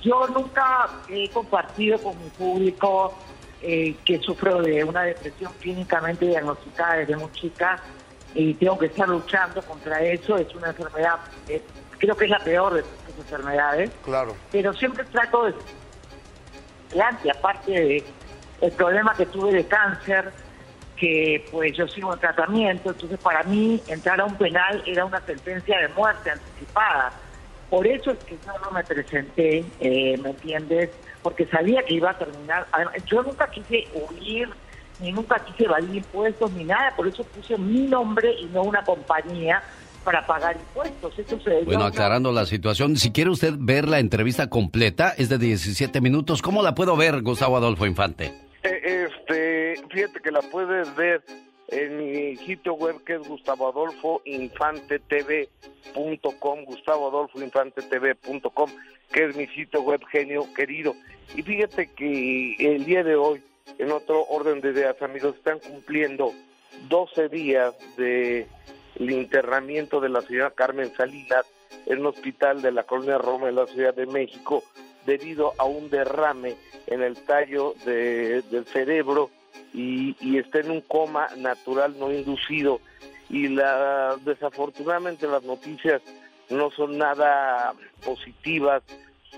S60: Yo nunca he compartido con mi público eh, que sufro de una depresión clínicamente diagnosticada desde muy chica y tengo que estar luchando contra eso. Es una enfermedad eh, creo que es la peor de las enfermedades.
S54: Claro.
S60: Pero siempre trato de... Y aparte de el problema que tuve de cáncer, que pues yo sigo en tratamiento, entonces para mí entrar a un penal era una sentencia de muerte anticipada. Por eso es que yo no me presenté, eh, ¿me entiendes? Porque sabía que iba a terminar. Yo nunca quise huir, ni nunca quise evadir impuestos, ni nada, por eso puse mi nombre y no una compañía para pagar impuestos. Eso se
S3: Bueno, aclarando la situación, si quiere usted ver la entrevista completa, es de 17 minutos. ¿Cómo la puedo ver, Gustavo Adolfo Infante?
S54: Eh, Este, fíjate que la puedes ver en mi sitio web que es gustavoadolfoinfantetv.com, gustavoadolfoinfantetv.com, que es mi sitio web genio querido. Y fíjate que el día de hoy, en otro orden de ideas, amigos, están cumpliendo 12 días de el internamiento de la señora Carmen Salinas en un hospital de la colonia Roma de la Ciudad de México debido a un derrame en el tallo de- del cerebro y, y está en un coma natural no inducido. Y la desafortunadamente las noticias no son nada positivas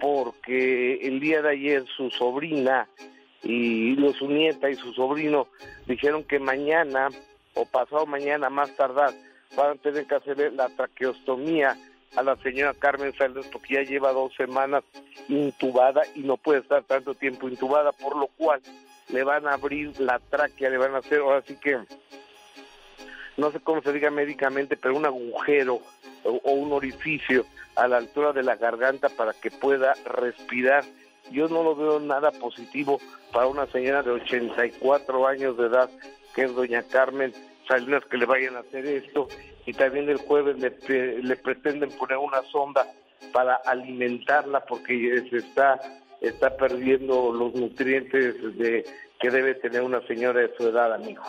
S54: porque el día de ayer su sobrina y su nieta y su sobrino dijeron que mañana o pasado mañana más tardar van a tener que hacerle la traqueostomía a la señora Carmen Salinas porque ya lleva dos semanas intubada y no puede estar tanto tiempo intubada, por lo cual le van a abrir la tráquea, le van a hacer, ahora sí que, no sé cómo se diga médicamente, pero un agujero o, un orificio a la altura de la garganta para que pueda respirar. Yo no lo veo nada positivo para una señora de 84 años de edad, que es doña Carmen Salinas, que le vayan a hacer esto. Y también el jueves le, le pretenden poner una sonda para alimentarla porque se está, está perdiendo los nutrientes de, que debe tener una señora de su edad, amigo.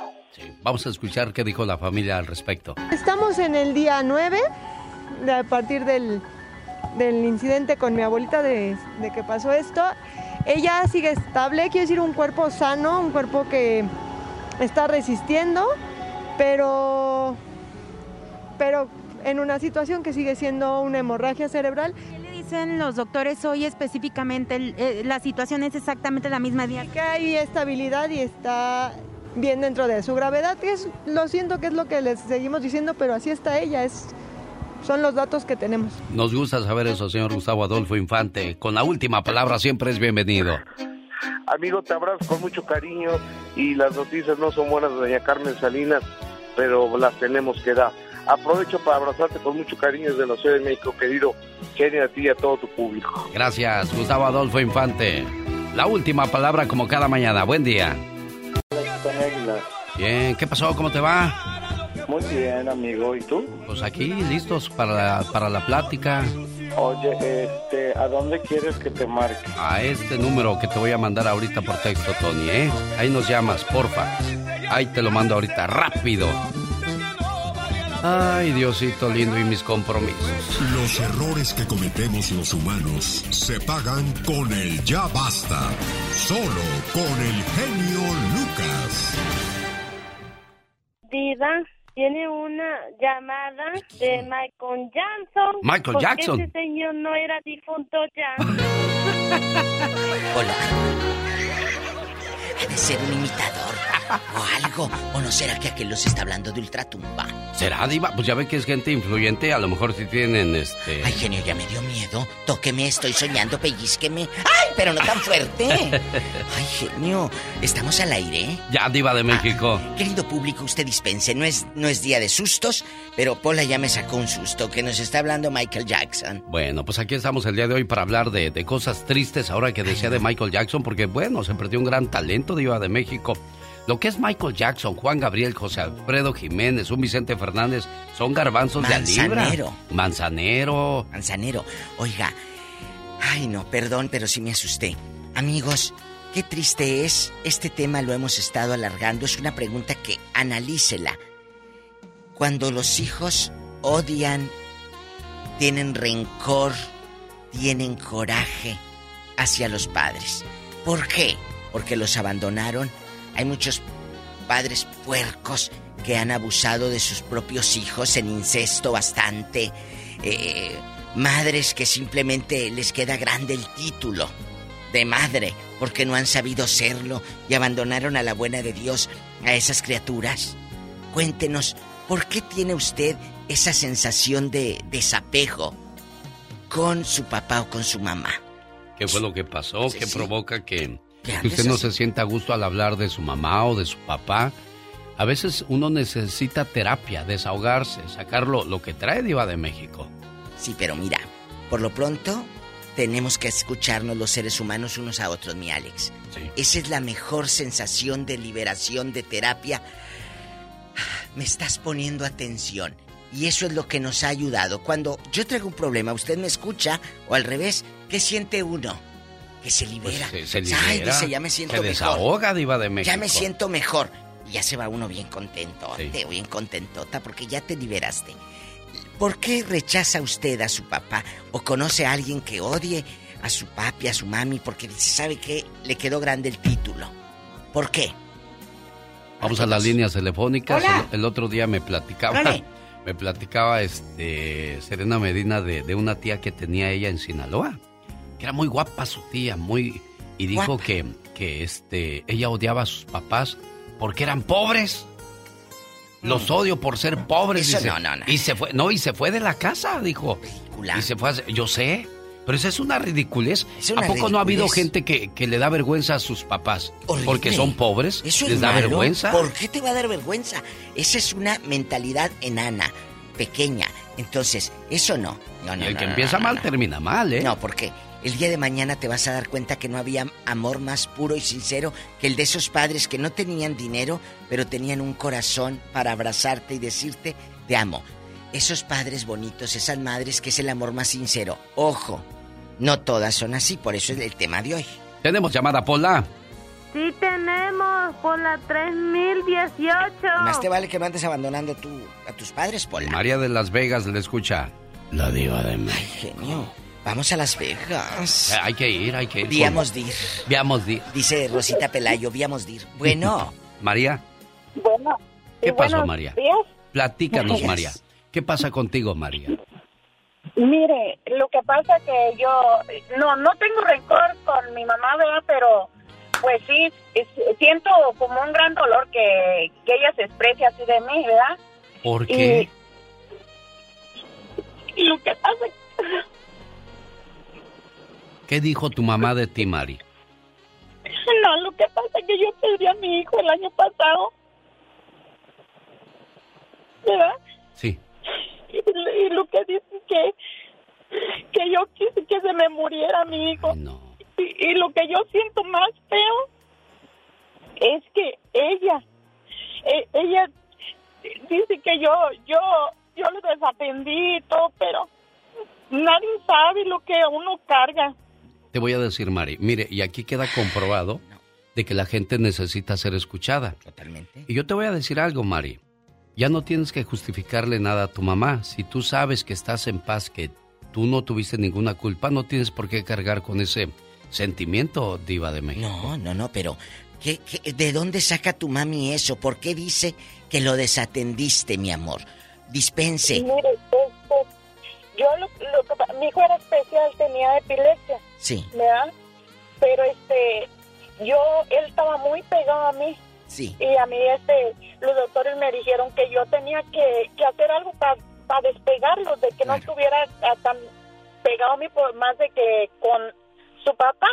S3: Vamos a escuchar qué dijo la familia al respecto.
S61: Estamos en el día 9, de- a partir del, del incidente con mi abuelita de, de que pasó esto. Ella sigue estable, quiero decir, un cuerpo sano, un cuerpo que está resistiendo, pero, pero en una situación que sigue siendo una hemorragia cerebral.
S62: Dicen los doctores hoy específicamente? El- eh, la situación es exactamente la misma día.
S61: Que hay estabilidad y está bien dentro de su gravedad, que es, lo siento que es lo que les seguimos diciendo, pero así está ella, es, son los datos que tenemos.
S3: Nos gusta saber eso, señor Gustavo Adolfo Infante. Con la última palabra siempre es bienvenido.
S54: Amigo, te abrazo con mucho cariño y las noticias no son buenas doña Carmen Salinas, pero las tenemos que dar. Aprovecho para abrazarte con mucho cariño desde la Ciudad de México, querido Kenny, a ti y a todo tu público.
S3: Gracias, Gustavo Adolfo Infante. La última palabra como cada mañana. Buen día. Bien, ¿qué pasó? ¿Cómo te va?
S63: Muy bien, amigo. ¿Y tú?
S3: Pues aquí, listos para la, para la plática.
S63: Oye, este, ¿a dónde quieres que te marque?
S3: A este número que te voy a mandar ahorita por texto, Tony, ¿eh? Ahí nos llamas, porfa. Ahí te lo mando ahorita, rápido. Ay, Diosito lindo y mis compromisos.
S2: Los errores que cometemos los humanos se pagan con el ya basta. Solo con el genio Lucas.
S5: Diva, tiene una llamada de Michael Jackson.
S3: Michael Jackson.
S5: Ese señor no era difunto ya. [laughs]
S4: Hola. Ha de ser un imitador o algo. ¿O no será que aquel los está hablando de ultratumba?
S3: ¿Será diva? Pues ya ve que es gente influyente, a lo mejor si tienen este...
S4: Ay, genio, ya me dio miedo. Tóqueme, estoy soñando, pellizqueme. ¡Ay, pero no tan fuerte! [laughs] Ay, genio, ¿estamos al aire?
S3: Ya, diva de México.
S4: Querido público, usted dispense, no es, no es día de sustos, pero Pola ya me sacó un susto que nos está hablando Michael Jackson.
S3: Bueno, pues aquí estamos el día de hoy para hablar de, de cosas tristes ahora que decía de Michael Jackson, porque bueno, se perdió un gran talento diva de México. Lo que es Michael Jackson, Juan Gabriel, José Alfredo Jiménez, un Vicente Fernández, son garbanzos de a libra.
S4: Manzanero.
S3: Manzanero.
S4: Manzanero. Oiga, ay no, perdón, pero sí me asusté. Amigos, qué triste es. Este tema lo hemos estado alargando. Es una pregunta que analícela. Cuando los hijos odian, tienen rencor, tienen coraje hacia los padres. ¿Por qué? Porque los abandonaron. Hay muchos padres puercos que han abusado de sus propios hijos en incesto bastante. Eh, madres que simplemente les queda grande el título de madre porque no han sabido serlo y abandonaron a la buena de Dios a esas criaturas. Cuéntenos, ¿por qué tiene usted esa sensación de desapego con su papá o con su mamá?
S3: ¿Qué fue lo que pasó?
S4: Sí,
S3: ¿Qué
S4: sí.
S3: provoca que,
S4: Que
S3: usted no se sienta a gusto al hablar de su mamá o de su papá? A veces uno necesita terapia, desahogarse, sacar lo, lo que trae Diva de México.
S4: Sí, pero mira, por lo pronto tenemos que escucharnos los seres humanos unos a otros, mi Alex. Esa es la mejor sensación de liberación, de terapia. Me estás poniendo atención. Y eso es lo que nos ha ayudado. Cuando yo traigo un problema, usted me escucha, o al revés, ¿qué siente uno? Que se libera.
S3: Pues se, se
S4: Ay,
S3: libera,
S4: dice, ya me siento
S3: se
S4: mejor.
S3: desahoga, Diva de México.
S4: Ya me siento mejor. Y ya se va uno bien contento, bien contentota, porque ya te liberaste. ¿Por qué rechaza usted a su papá? ¿O conoce a alguien que odie a su papi, a su mami, porque dice, ¿sabe qué? Le quedó grande el título. ¿Por qué?
S3: Vamos a las líneas telefónicas. El, el otro día me platicaba, [laughs] me platicaba este Serena Medina de, de una tía que tenía ella en Sinaloa, que era muy guapa su tía, muy y dijo
S4: Guapa.
S3: que que este ella odiaba a sus papás porque eran pobres. Los odio por ser pobres.
S4: Mm. Eso
S3: dice.
S4: no, no, no.
S3: Y se fue, no, y se fue de la casa, dijo. Y se fue a yo sé, pero esa es una ridiculez.
S4: Es una
S3: ¿A poco no ha habido gente que, que le da vergüenza a sus papás?
S4: Horrible.
S3: Porque son pobres.
S4: Eso
S3: les
S4: es
S3: da
S4: malo.
S3: vergüenza.
S4: ¿Por qué te va a dar vergüenza? Esa es una mentalidad enana, pequeña. Entonces, eso no. No, no,
S3: y el que empieza mal termina mal, ¿eh?
S4: No, porque el día de mañana te vas a dar cuenta que no había amor más puro y sincero que el de esos padres que no tenían dinero, pero tenían un corazón para abrazarte y decirte, te amo. Esos padres bonitos, esas madres que es el amor más sincero. Ojo, no todas son así, por eso es el tema de hoy.
S3: Tenemos llamada, Pola.
S5: Sí tenemos por la 3018.
S4: Más te vale que no andes abandonando tú, a tus padres, Pola.
S3: María de Las Vegas le escucha. La diva de México.
S4: Genio. Vamos a Las Vegas.
S3: Eh, hay que ir, hay que ir.
S4: Viamos dir.
S3: Viamos dir.
S4: Dice Rosita Pelayo, viamos dir. Bueno. [laughs]
S3: María,
S51: Bueno.
S3: ¿qué
S51: y
S3: pasó, María?
S51: días.
S3: Platícanos,
S51: Días.
S3: María. ¿Qué pasa contigo, María?
S51: Mire, lo que pasa que yo no no tengo rencor con mi mamá, ¿verdad? Pero pues sí, es- siento como un gran dolor que, que ella se exprese así de mí, ¿verdad?
S3: ¿Por qué?
S51: Y lo que pasa
S3: ¿Qué dijo tu mamá de ti, Mari?
S51: no, lo que pasa es que yo perdí a mi hijo el año pasado. ¿Verdad?
S3: Sí.
S51: Y, y lo que dicen que que yo quise que se me muriera mi hijo. Y, y lo que yo siento más feo es que ella, e- ella dice que yo, yo, yo lo desatendí y todo, pero nadie sabe lo que uno carga.
S3: Te voy a decir, Mari, mire, y aquí queda comprobado de que la gente necesita ser escuchada.
S4: Totalmente.
S3: Y yo te voy a decir algo, Mari. Ya no tienes que justificarle nada a tu mamá. Si tú sabes que estás en paz, que tú no tuviste ninguna culpa, no tienes por qué cargar con ese sentimiento, diva de México.
S4: No, no, no, pero ¿qué, qué- de dónde saca tu mami eso? ¿Por qué dice que lo desatendiste, mi amor? Dispense.
S51: Mire, este, yo lo, lo mi hijo era especial, tenía epilepsia.
S4: Sí,
S51: ¿verdad? Pero este, yo, él estaba muy pegado a mí.
S4: sí.
S51: Y a mí, este, los doctores me dijeron que yo tenía que, que hacer algo para despegarlo, de que no estuviera ah, tan pegado a mí, por más de que con su papá.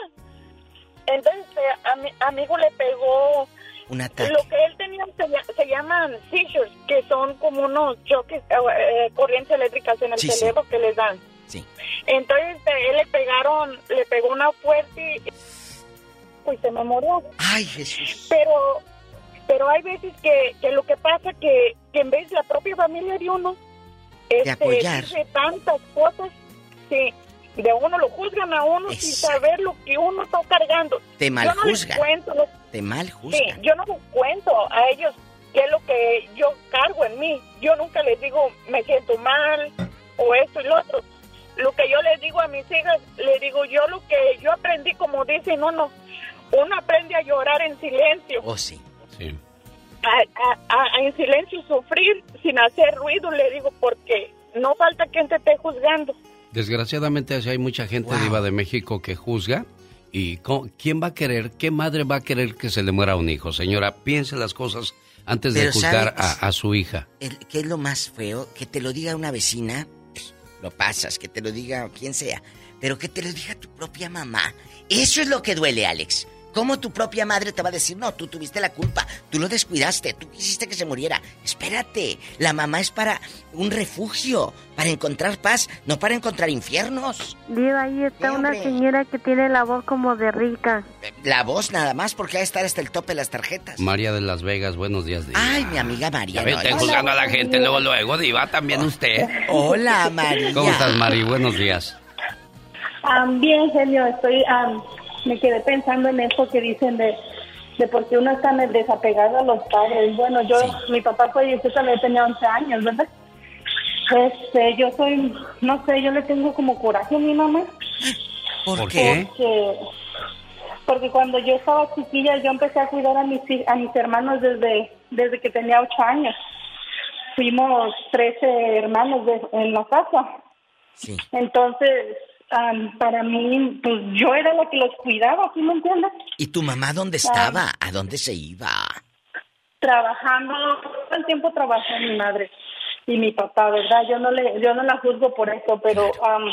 S51: Entonces, eh, a mi amigo le pegó
S4: Un ataque.
S51: lo que él tenía se, lla- se llaman seizures, que son como unos choques, eh, eh, corrientes eléctricas en el
S4: Sí, sí.
S51: cerebro que les dan.
S4: Sí.
S51: Entonces eh, él le pegaron, le pegó una fuerte y pues se me murió.
S4: Ay, Jesús.
S51: Pero, pero hay veces que, que lo que pasa que, que en vez de la propia familia de uno, este,
S4: apoyar.
S51: dice tantas cosas, sí, de uno lo juzgan a uno sin saber lo que uno está cargando.
S4: Te
S51: Yo no les
S4: maljuzgan.
S51: cuento
S4: Te mal
S51: Sí,
S4: juzgan.
S51: yo no les cuento a ellos qué es lo que yo cargo en mí. Yo nunca les digo me siento mal o esto y lo otro. Lo que yo les digo a mis hijas, les digo yo lo que yo aprendí, como dicen uno, uno aprende a llorar en silencio,
S4: Oh, sí.
S3: Sí.
S51: a, a- a- a en silencio sufrir sin hacer ruido, le digo, porque no falta quien te esté juzgando.
S3: Desgraciadamente así hay mucha gente diva de México que juzga y ¿quién va a querer, qué madre va a querer que se le muera un hijo? Señora, piense las cosas antes de
S4: Pero
S3: juzgar
S4: ¿sabes?
S3: a, a su hija.
S4: El- ¿Qué es lo más feo? Que te lo diga una vecina, lo pasas, que te lo diga quien sea, pero que te lo diga tu propia mamá. Eso es lo que duele, Alex. ¿Cómo tu propia madre te va a decir, no, tú tuviste la culpa, tú lo descuidaste, tú quisiste que se muriera? Espérate, la mamá es para un refugio, para encontrar paz, no para encontrar infiernos.
S5: Diva, ahí está una señora que tiene la voz como de rica.
S4: La voz nada más, porque va a estar hasta el tope de las tarjetas.
S3: María de Las Vegas, buenos días, Diva.
S4: Ay, mi amiga María.
S3: Ya
S4: no,
S3: está
S4: no.
S3: juzgando a la gente luego, luego, Diva, también usted.
S4: Hola, María.
S3: ¿Cómo estás, Mari? Buenos días.
S64: Bien, genio, estoy, me quedé pensando en eso que dicen de, de por qué uno está desapegado a los padres. Bueno, yo, mi papá falleció cuando yo tenía 11 años, ¿verdad? Este, yo soy, no sé, yo le tengo como coraje a mi mamá.
S4: ¿Por
S3: qué?
S64: Porque, porque cuando yo estaba chiquilla, yo empecé a cuidar a mis, a mis hermanos desde, desde que tenía 8 años. Fuimos 13 hermanos de- en la casa.
S4: Sí.
S64: Entonces, am, para mí, pues yo era la que los cuidaba, ¿sí me entiendes?
S4: ¿Y tu mamá dónde estaba? ¿A dónde se iba?
S64: Trabajando, todo el tiempo trabajó mi madre y mi papá, ¿verdad? Yo no le, yo no la juzgo por eso, pero am,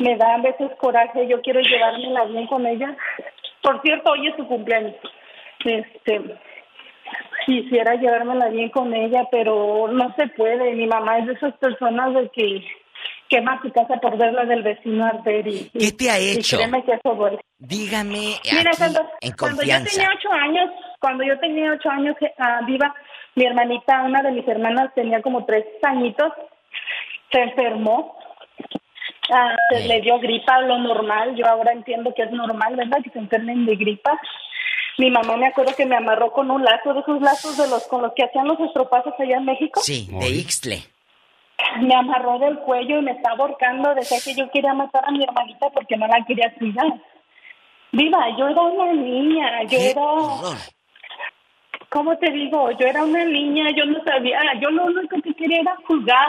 S64: me da a veces coraje, yo quiero llevármela bien con ella. Por cierto, hoy es su cumpleaños. Este, quisiera llevármela bien con ella, pero no se puede. Mi mamá es de esas personas de que quema su casa por verla del vecino arder y,
S4: ¿Qué te ha
S64: y
S4: hecho?
S64: créeme que eso duele.
S4: Dígame
S64: Mira,
S4: aquí,
S64: cuando,
S4: en
S64: cuando yo tenía ocho años, cuando yo tenía ocho años, ah, viva, mi hermanita, una de mis hermanas tenía como tres añitos, se enfermó, ah, se le dio gripa, lo normal, yo ahora entiendo que es normal, ¿verdad? Que se enfermen de gripa. Mi mamá me acuerdo que me amarró con un lazo, de esos lazos de los con los que hacían los estropazos allá en México.
S4: Sí, de Ixtle. [laughs]
S64: Me amarró del cuello y me está ahorcando. Decía que yo quería matar a mi hermanita porque no la quería cuidar. Viva, yo era una niña, yo era... ¿Cómo te digo? Yo era una niña, yo no sabía, yo lo único que quería era jugar.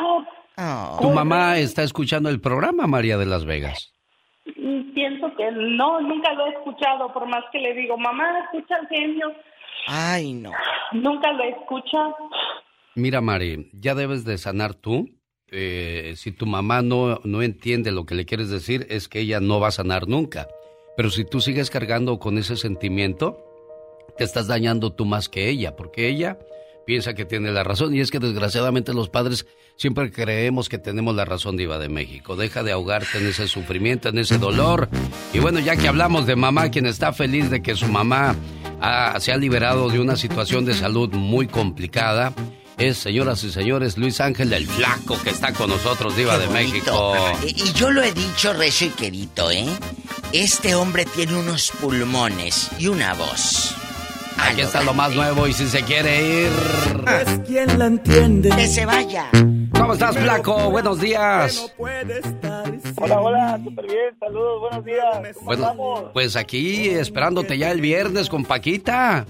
S3: Tu mamá está escuchando el programa, María de Las Vegas.
S64: Y pienso que no, nunca lo he escuchado, por más que le digo, mamá, escucha el genio.
S4: Ay, no.
S64: Nunca lo escucha.
S3: Mira, Mari, ya debes de sanar tú. Eh, si tu mamá no, no entiende lo que le quieres decir, es que ella no va a sanar nunca. Pero si tú sigues cargando con ese sentimiento, te estás dañando tú más que ella, porque ella piensa que tiene la razón. Y es que desgraciadamente los padres siempre creemos que tenemos la razón, Diva de México. Deja de ahogarte en ese sufrimiento, en ese dolor. Y bueno, ya que hablamos de mamá, quien está feliz de que su mamá ah, se ha liberado de una situación de salud muy complicada, es, señoras y señores, Luis Ángel el Flaco, que está con nosotros, Diva de México.
S4: Y, y yo lo he dicho recio y querido, ¿eh? Este hombre tiene unos pulmones y una voz.
S3: Aquí está lo más nuevo y si se quiere ir...
S4: Pues quién la entiende. Que se vaya.
S3: ¿Cómo estás, Flaco? Buenos días.
S63: Hola, hola, súper bien, saludos, buenos días. ¿Cómo
S3: Bueno,
S63: estamos?
S3: pues aquí esperándote ya el viernes con Paquita.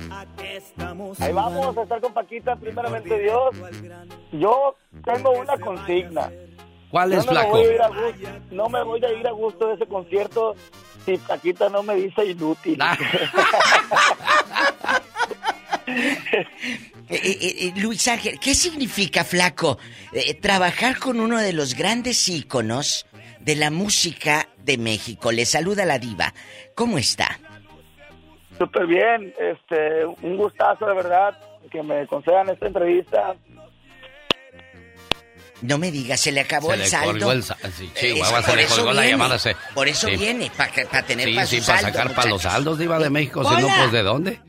S63: Ahí vamos a estar con Paquita, primeramente Dios. Yo tengo una consigna.
S3: ¿Cuál es,
S63: no me
S3: Flaco?
S63: gusto- no me voy a ir a gusto de ese concierto si Paquita no me dice inútil.
S3: Ah. [laughs] [laughs]
S4: Eh, eh, eh, Luis Ángel, ¿qué significa, flaco, eh, trabajar con uno de los grandes íconos de la música de México? Le saluda la diva. ¿Cómo está?
S63: Súper bien, este, un gustazo de verdad que me concedan esta entrevista.
S4: No me digas, se le acabó
S3: Se
S4: el
S3: le
S4: saldo.
S3: el sí,
S4: Eh,
S3: Chihuahua,
S4: es-
S3: se le colgó la
S4: viene.
S3: llamada. se-
S4: Por eso
S3: sí.
S4: viene, para tener
S3: Sí,
S4: para
S3: sí, para sacar para los saldos, Diva de México. Si no, pues ¿de dónde?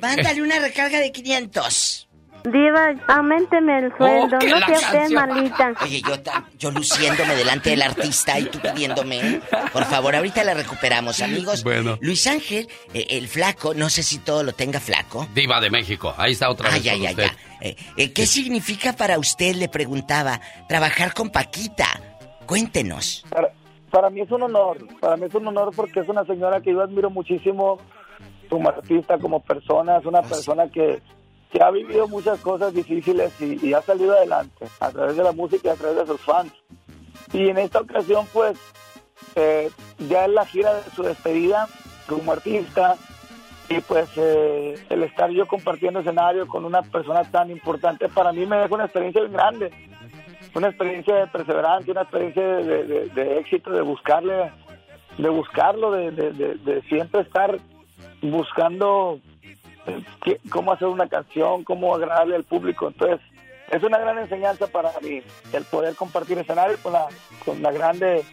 S4: Mándale una recarga de 500.
S5: Diva, aumenteme el sueldo,
S4: que
S5: no sea usted malita.
S4: Oye, yo, luciéndome delante del artista y tú pidiéndome. Por favor, ahorita la recuperamos, amigos.
S3: Bueno.
S4: Luis Ángel, eh, el flaco, no sé si todo lo tenga flaco.
S3: Diva de México. Ahí está otra
S4: Ay,
S3: vez
S4: ay,
S3: con
S4: ay,
S3: usted.
S4: ay. Eh, eh, ¿Qué significa para usted, le preguntaba, trabajar con Paquita? Cuéntenos.
S63: Para, para mí es un honor, para mí es un honor porque es una señora que yo admiro muchísimo como artista, como persona, es una persona que, que ha vivido muchas cosas difíciles y, ha salido adelante a través de la música y a través de sus fans. Y en esta ocasión, pues, eh, ya es la gira de su despedida como artista y pues eh, el estar yo compartiendo escenario con una persona tan importante para mí me deja una experiencia grande, una experiencia de perseverancia, una experiencia de, éxito, de buscarle, de buscarlo, de, siempre estar buscando qué- cómo hacer una canción, cómo agradarle al público. Entonces, es una gran enseñanza para mí el poder compartir escenario con la, con la grande,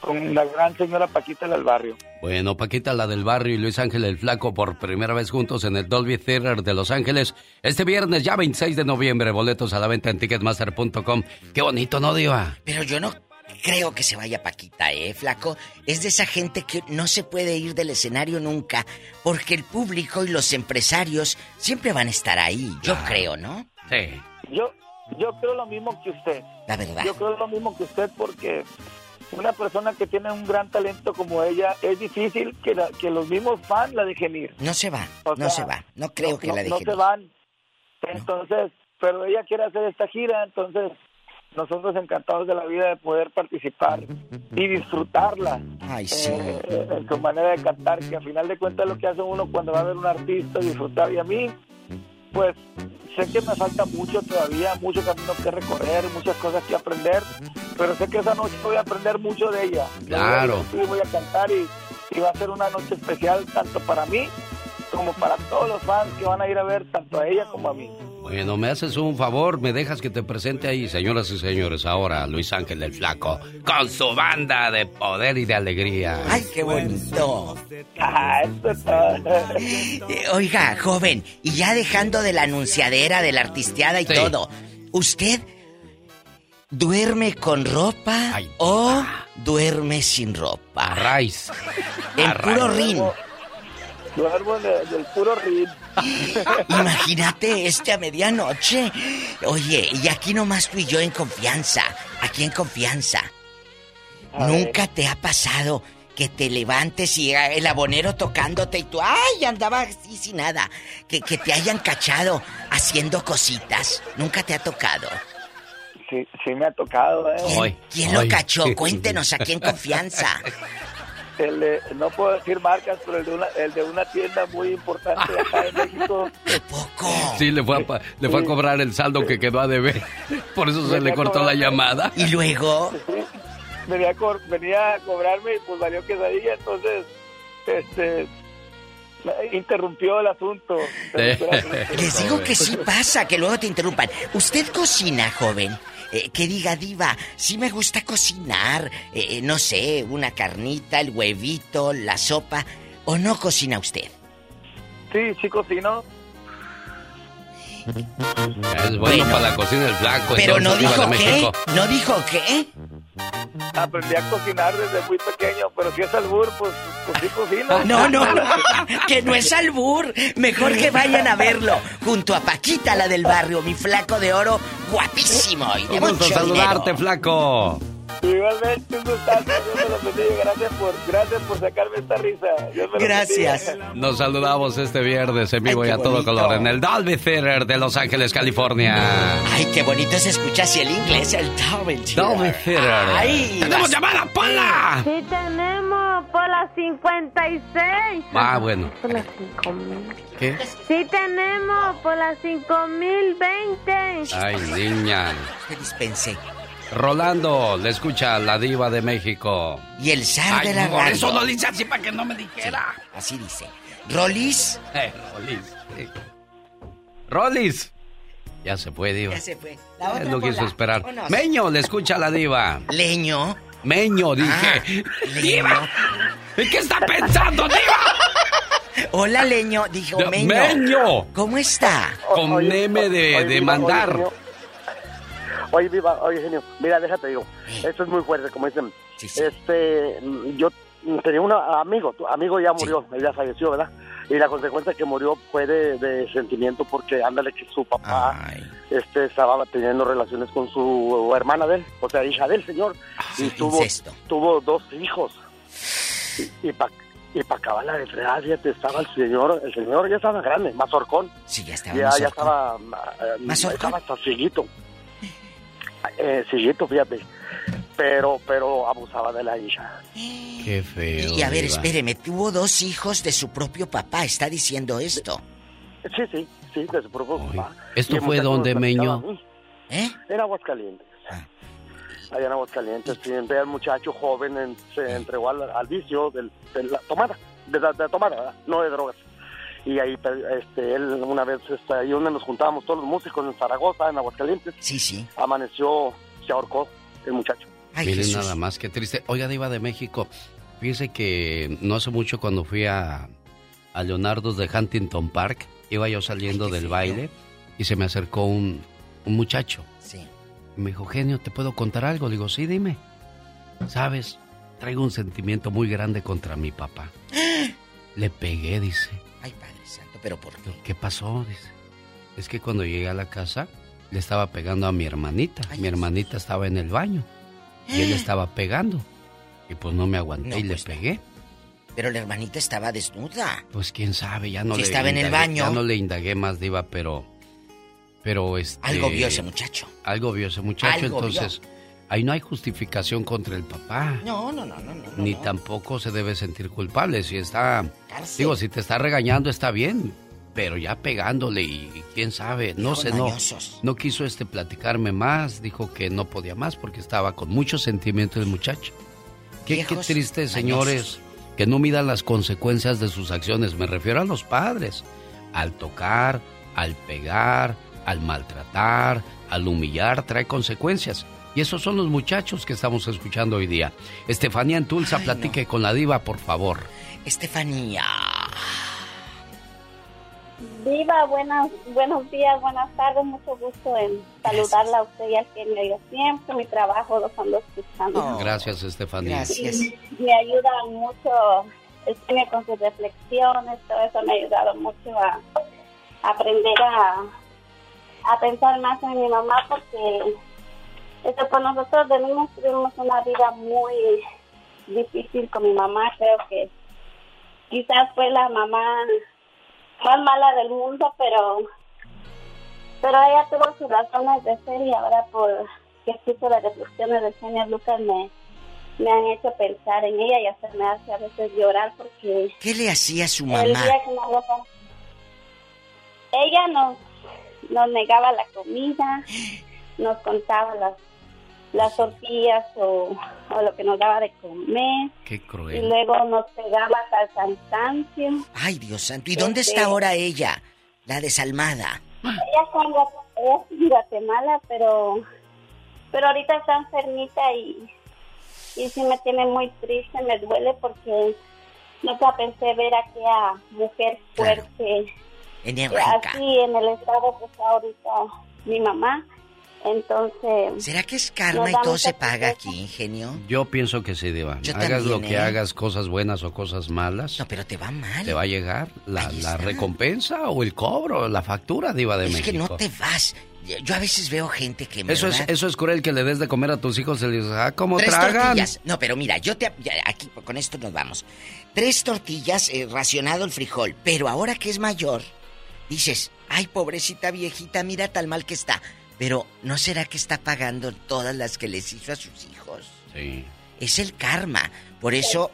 S63: con la gran señora Paquita del barrio.
S3: Bueno, Paquita, la del barrio y Luis Ángel el Flaco por primera vez juntos en el Dolby Theater de Los Ángeles. Este viernes, ya 26 de noviembre, boletos a la venta en ticketmaster.com. Qué bonito, ¿no, Diva?
S4: Pero yo no creo que se vaya Paquita, ¿eh, flaco? Es de esa gente que no se puede ir del escenario nunca, porque el público y los empresarios siempre van a estar ahí, yo creo, ¿no?
S3: Sí.
S63: Yo, yo creo lo mismo que usted.
S4: La verdad.
S63: Yo creo lo mismo que usted porque una persona que tiene un gran talento como ella, es difícil que, la- que los mismos fans la dejen ir.
S4: No se va,
S63: O
S4: no
S63: sea,
S4: se va. No creo
S63: no-
S4: que
S63: no-
S4: la
S63: No
S4: dejen
S63: se
S4: ir.
S63: van. Entonces, pero ella quiere hacer esta gira, entonces nosotros encantados de la vida de poder participar y disfrutarla
S4: Ay, sí.
S63: eh, en su manera de cantar, que al final de cuentas es lo que hace uno cuando va a ver un artista, disfrutar. Y a mí, pues, sé que me falta mucho todavía, mucho camino que recorrer, muchas cosas que aprender, pero sé que esa noche voy a aprender mucho de ella.
S3: Claro.
S63: Sí, voy a cantar y, y va a ser una noche especial tanto para mí como para todos los fans que van a ir a ver tanto a ella como a mí.
S3: Bueno, me haces un favor, me dejas que te presente ahí, señoras y señores, ahora Luis Ángel el Flaco, con su banda de poder y de alegría.
S4: ¡Ay, qué bonito!
S63: Ah, [laughs]
S4: Eh, Oiga, joven, y ya dejando de la anunciadera, de la artisteada y
S3: Sí.
S4: todo, ¿usted duerme con ropa o duerme sin ropa?
S3: Rice.
S4: En puro rin.
S63: Duermo de- del puro rin.
S4: Imagínate este a medianoche. Oye, y aquí nomás tú y yo en confianza. Aquí en confianza.
S63: A
S4: ¿Nunca te ha pasado que te levantes y ah, el abonero tocándote y tú, ay, andaba así sin nada? Que, que te hayan cachado haciendo cositas. ¿Nunca te ha tocado?
S63: Sí, sí me ha tocado, ¿eh?
S4: ¿Quién, quién lo cachó? [laughs] Cuéntenos aquí en confianza.
S63: El de- no puedo decir marcas, pero el de una, el de una tienda muy importante acá en México. [laughs]
S3: Sí, le fue, a, pa- le fue a cobrar el saldo que quedó a deber. [laughs] Por eso se le cortó la llamada.
S4: Y luego,
S63: Venía a, co- venía a cobrarme y pues valió quesadilla, entonces este interrumpió el asunto.
S4: les digo que sí pasa, que luego te interrumpan. ¿Usted cocina, joven? Eh, que diga, diva, sí me gusta cocinar. eh, eh, no sé, una carnita, el huevito, la sopa. ¿O no cocina usted?
S63: Sí, sí cocino.
S3: Es bueno, para la cocina del Flaco.
S4: Pero no dijo qué. ¿No dijo qué?
S63: Aprendí a cocinar desde muy pequeño, pero si es albur, pues, pues sí cocino. [laughs]
S4: No, no, [laughs] que no es albur. Mejor que vayan a verlo. Junto a Paquita, la del barrio, mi flaco de oro, guapísimo y de mucho
S3: saludarte,
S4: dinero.
S3: Flaco.
S63: Igualmente, un gustazo, Dios me lo bendiga. Gracias por, gracias por sacarme esta risa. Dios me lo bendiga.
S3: Nos saludamos este viernes en vivo y a todo color en el Dolby Theater de Los Ángeles, California.
S4: Ay, qué bonito se escucha así el inglés, el Dolby Theater.
S3: Dolby Theater.
S4: Ay,
S3: ¡Tenemos
S4: las-
S3: llamada, Pola!
S5: Sí tenemos por las 56.
S3: Ah, bueno.
S5: Por las 5000.
S3: ¿Qué?
S5: Sí tenemos por las 5020.
S3: Ay, niña.
S4: Usted dispense.
S3: Rolando, le escucha la diva de México.
S4: Y el zar
S3: Ay,
S4: de la radio.
S3: eso lo dice así para que no me dijera.
S4: Así dice. Rolis.
S3: Eh, Rolis. Rolis. Ya se fue, diva.
S4: Ya se fue. La
S3: Eh,
S4: otra
S3: no quiso esperar. Meño, le escucha la diva.
S4: Leño.
S3: Meño, dije. ¡Diva! ¿En qué está pensando, diva?
S4: Hola, Leño. Dijo Meño.
S3: Meño.
S4: ¿Cómo está?
S3: Con M de, de mandar.
S65: Oye, viva, oye, genio, mira, déjate digo, esto es muy fuerte, como dicen. Este, yo tenía un amigo, tu amigo ya murió, él ya falleció, ¿verdad? Y la consecuencia que murió fue de, de sentimiento porque, ándale, que su papá este, estaba teniendo relaciones con su hermana de él, o sea, hija del señor, y tuvo,
S4: incesto.
S65: tuvo dos hijos. Y, y para y pa acabar la de fregada, fíjate, estaba el señor, el señor ya estaba grande, más horcón.
S4: Sí, ya estaba
S65: Ya, ya estaba, eh,
S4: ¿Más
S65: estaba hasta. Eh, cieguito, fíjate. pero pero abusaba de la hija.
S3: Qué feo.
S4: Y a ver, espéreme, tuvo dos hijos de su propio papá, está diciendo esto.
S65: Sí, sí, sí, de su propio papá.
S3: ¿Esto
S65: Y
S3: fue donde, Meño?
S4: ¿Eh?
S65: En Aguascalientes. Allá en Aguascalientes, sí, el muchacho joven en- se entregó al, al vicio del- de la tomada, de la, de tomada, ¿verdad? no de drogas. Y ahí, este, él una vez, este, ahí donde nos juntábamos todos los músicos en Zaragoza, en Aguascalientes.
S4: Sí, sí.
S65: Amaneció, se ahorcó el muchacho.
S3: Miren nada más que triste. Oiga, Diva de México, fíjese que no hace mucho cuando fui a, a Leonardo's de Huntington Park, iba yo saliendo del baile y se me acercó un, un muchacho.
S4: Sí.
S3: Y me dijo, genio, ¿te puedo contar algo? Le digo, sí, dime. Sabes, traigo un sentimiento muy grande contra mi papá. [gasps] Le pegué, dice.
S4: Ay, Padre Santo, pero ¿por qué?
S3: ¿Qué pasó? Dice. Es que cuando llegué a la casa, le estaba pegando a mi hermanita. mi hermanita estaba en el baño. Y él le estaba pegando. Y pues no me aguanté
S4: No,
S3: y le
S4: pues no.
S3: pegué.
S4: Pero la hermanita estaba desnuda.
S3: Pues quién sabe, ya no
S4: Si
S3: le
S4: estaba en el
S3: indagué-
S4: baño.
S3: Ya no le indagué más, Diva, pero. Pero este.
S4: Algo vio ese muchacho.
S3: Algo vio ese muchacho,
S4: Algo vio.
S3: Ahí no hay justificación contra el papá.
S4: No, no, no, no, no.
S3: Ni tampoco se debe sentir culpable. Si está.
S4: Cárcel.
S3: Digo, si te está regañando, está bien. Pero ya pegándole y, quién sabe. No sé, no. No quiso este platicarme más. Dijo que no podía más porque estaba con mucho sentimiento el muchacho. Qué, triste, señores, que no midan las consecuencias de sus acciones. Me refiero a los padres. Al tocar, al pegar, al maltratar, al humillar, trae consecuencias. Y esos son los muchachos que estamos escuchando hoy día. Estefanía en Tulsa, platique con la diva, por favor.
S4: Estefanía.
S5: Viva, buenas, buenos días, buenas tardes, mucho gusto en saludarla a usted y al genio. Yo siempre mi trabajo los ando escuchando.
S3: Gracias, Estefanía.
S5: Y me ayuda mucho el genio con sus reflexiones, todo eso me ha ayudado mucho a, a aprender a, a pensar más en mi mamá porque este, pues nosotros de niños tuvimos una vida muy difícil con mi mamá, creo que quizás fue la mamá más mala del mundo, pero pero ella tuvo sus razones de ser y ahora por que escucho las reflexiones del señor Lucas me, me han hecho pensar en ella y hasta me hace a veces llorar porque
S4: ¿Qué le hacía su
S5: el
S4: mamá?
S5: día que nos dejó- ella nos, nos negaba la comida, [gasps] nos contaba las las tortillas o, o lo que nos daba de comer
S3: Qué
S5: y
S3: cruel.
S5: luego nos pegaba hasta el cansancio.
S4: Ay, Dios santo. ¿Y dónde
S5: Este-
S4: está ahora ella? La desalmada.
S5: Ella está en Guatemala, pero pero ahorita está enfermita y y sí me tiene muy triste, me duele porque nunca pensé ver a aquella mujer fuerte
S4: Enérgica.
S5: así en el estado que está ahorita mi mamá. Entonces,
S4: ¿Será que es karma y todo se paga aquí, ingenio?
S3: Yo pienso que sí, Diva.
S4: Yo
S3: hagas
S4: también,
S3: lo que
S4: ¿eh?
S3: hagas, cosas buenas o cosas malas.
S4: No, pero te va mal.
S3: Te va a llegar la, la recompensa o el cobro, la factura, Diva de
S4: Es
S3: México.
S4: que no te vas. Yo a veces veo gente que en
S3: Eso es, eso es cruel que le des de comer a tus hijos y les dices, ah, ¿cómo
S4: Tres
S3: tragan?
S4: tortillas. No, pero mira, yo te... ya, aquí, con esto nos vamos. Tres tortillas, eh, racionado el frijol. Pero ahora que es mayor, dices, ay, pobrecita viejita, mira tal mal que está. Pero, ¿no será que está pagando todas las que les hizo a sus hijos?
S3: Sí.
S4: Es el karma. Por eso,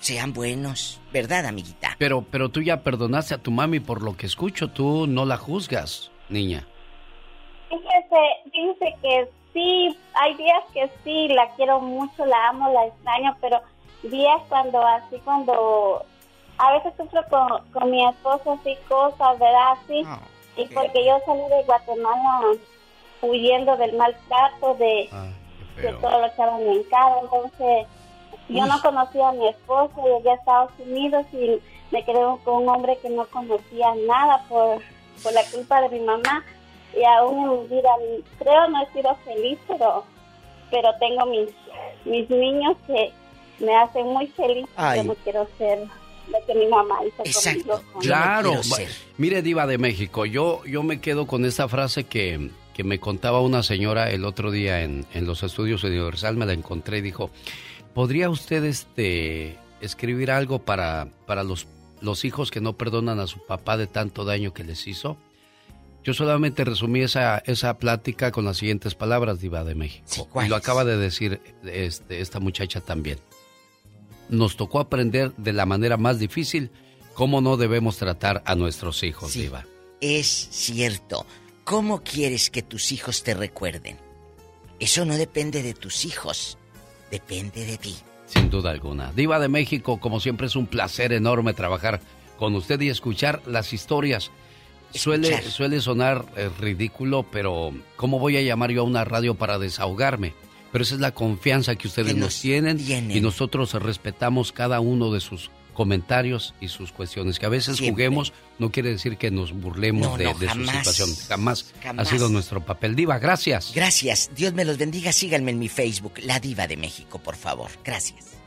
S4: sean buenos. ¿Verdad, amiguita?
S3: Pero, pero tú ya perdonaste a tu mami por lo que escucho, tú no la juzgas, niña.
S5: fíjese, fíjese que sí, hay días que sí, la quiero mucho, la amo, la extraño, pero días cuando así, cuando a veces sufro con, con mi esposo así cosas, ¿verdad? Así, y porque yo salí de Guatemala huyendo del maltrato, de que todo lo echaban en cara, entonces yo no conocía a mi esposo, llegué a Estados Unidos y me quedé con un hombre que no conocía nada por, por la culpa de mi mamá y aún en mi vida creo no he sido feliz, pero pero tengo mis mis niños que me hacen muy feliz.
S3: Ay.
S5: Yo no quiero ser lo que mi mamá hizo conmigo.
S3: Claro. Mire, Diva de México, yo, yo me quedo con esta frase que, que me contaba una señora el otro día en, en los estudios Universal, me la encontré y dijo, ¿podría usted este, escribir algo para, para los, los hijos que no perdonan a su papá de tanto daño que les hizo? Yo solamente resumí esa, esa plática con las siguientes palabras, Diva de México. y lo acaba de decir este, esta muchacha también. Nos tocó aprender de la manera más difícil cómo no debemos tratar a nuestros hijos, Diva.
S4: Es cierto. ¿Cómo quieres que tus hijos te recuerden? Eso no depende de tus hijos, depende de ti.
S3: Sin duda alguna. Diva de México, como siempre es un placer enorme trabajar con usted y escuchar las historias. Suele, suele sonar eh, ridículo, pero ¿cómo voy a llamar yo a una radio para desahogarme? Pero esa es la confianza que ustedes nos, tienen, y nosotros respetamos cada uno de sus comentarios y sus cuestiones. Que a veces juguemos no quiere decir que nos burlemos de, su situación. Jamás, ha sido nuestro papel. Diva, gracias.
S4: Gracias. Dios me los bendiga. Síganme en mi Facebook, La Diva de México, por favor. Gracias.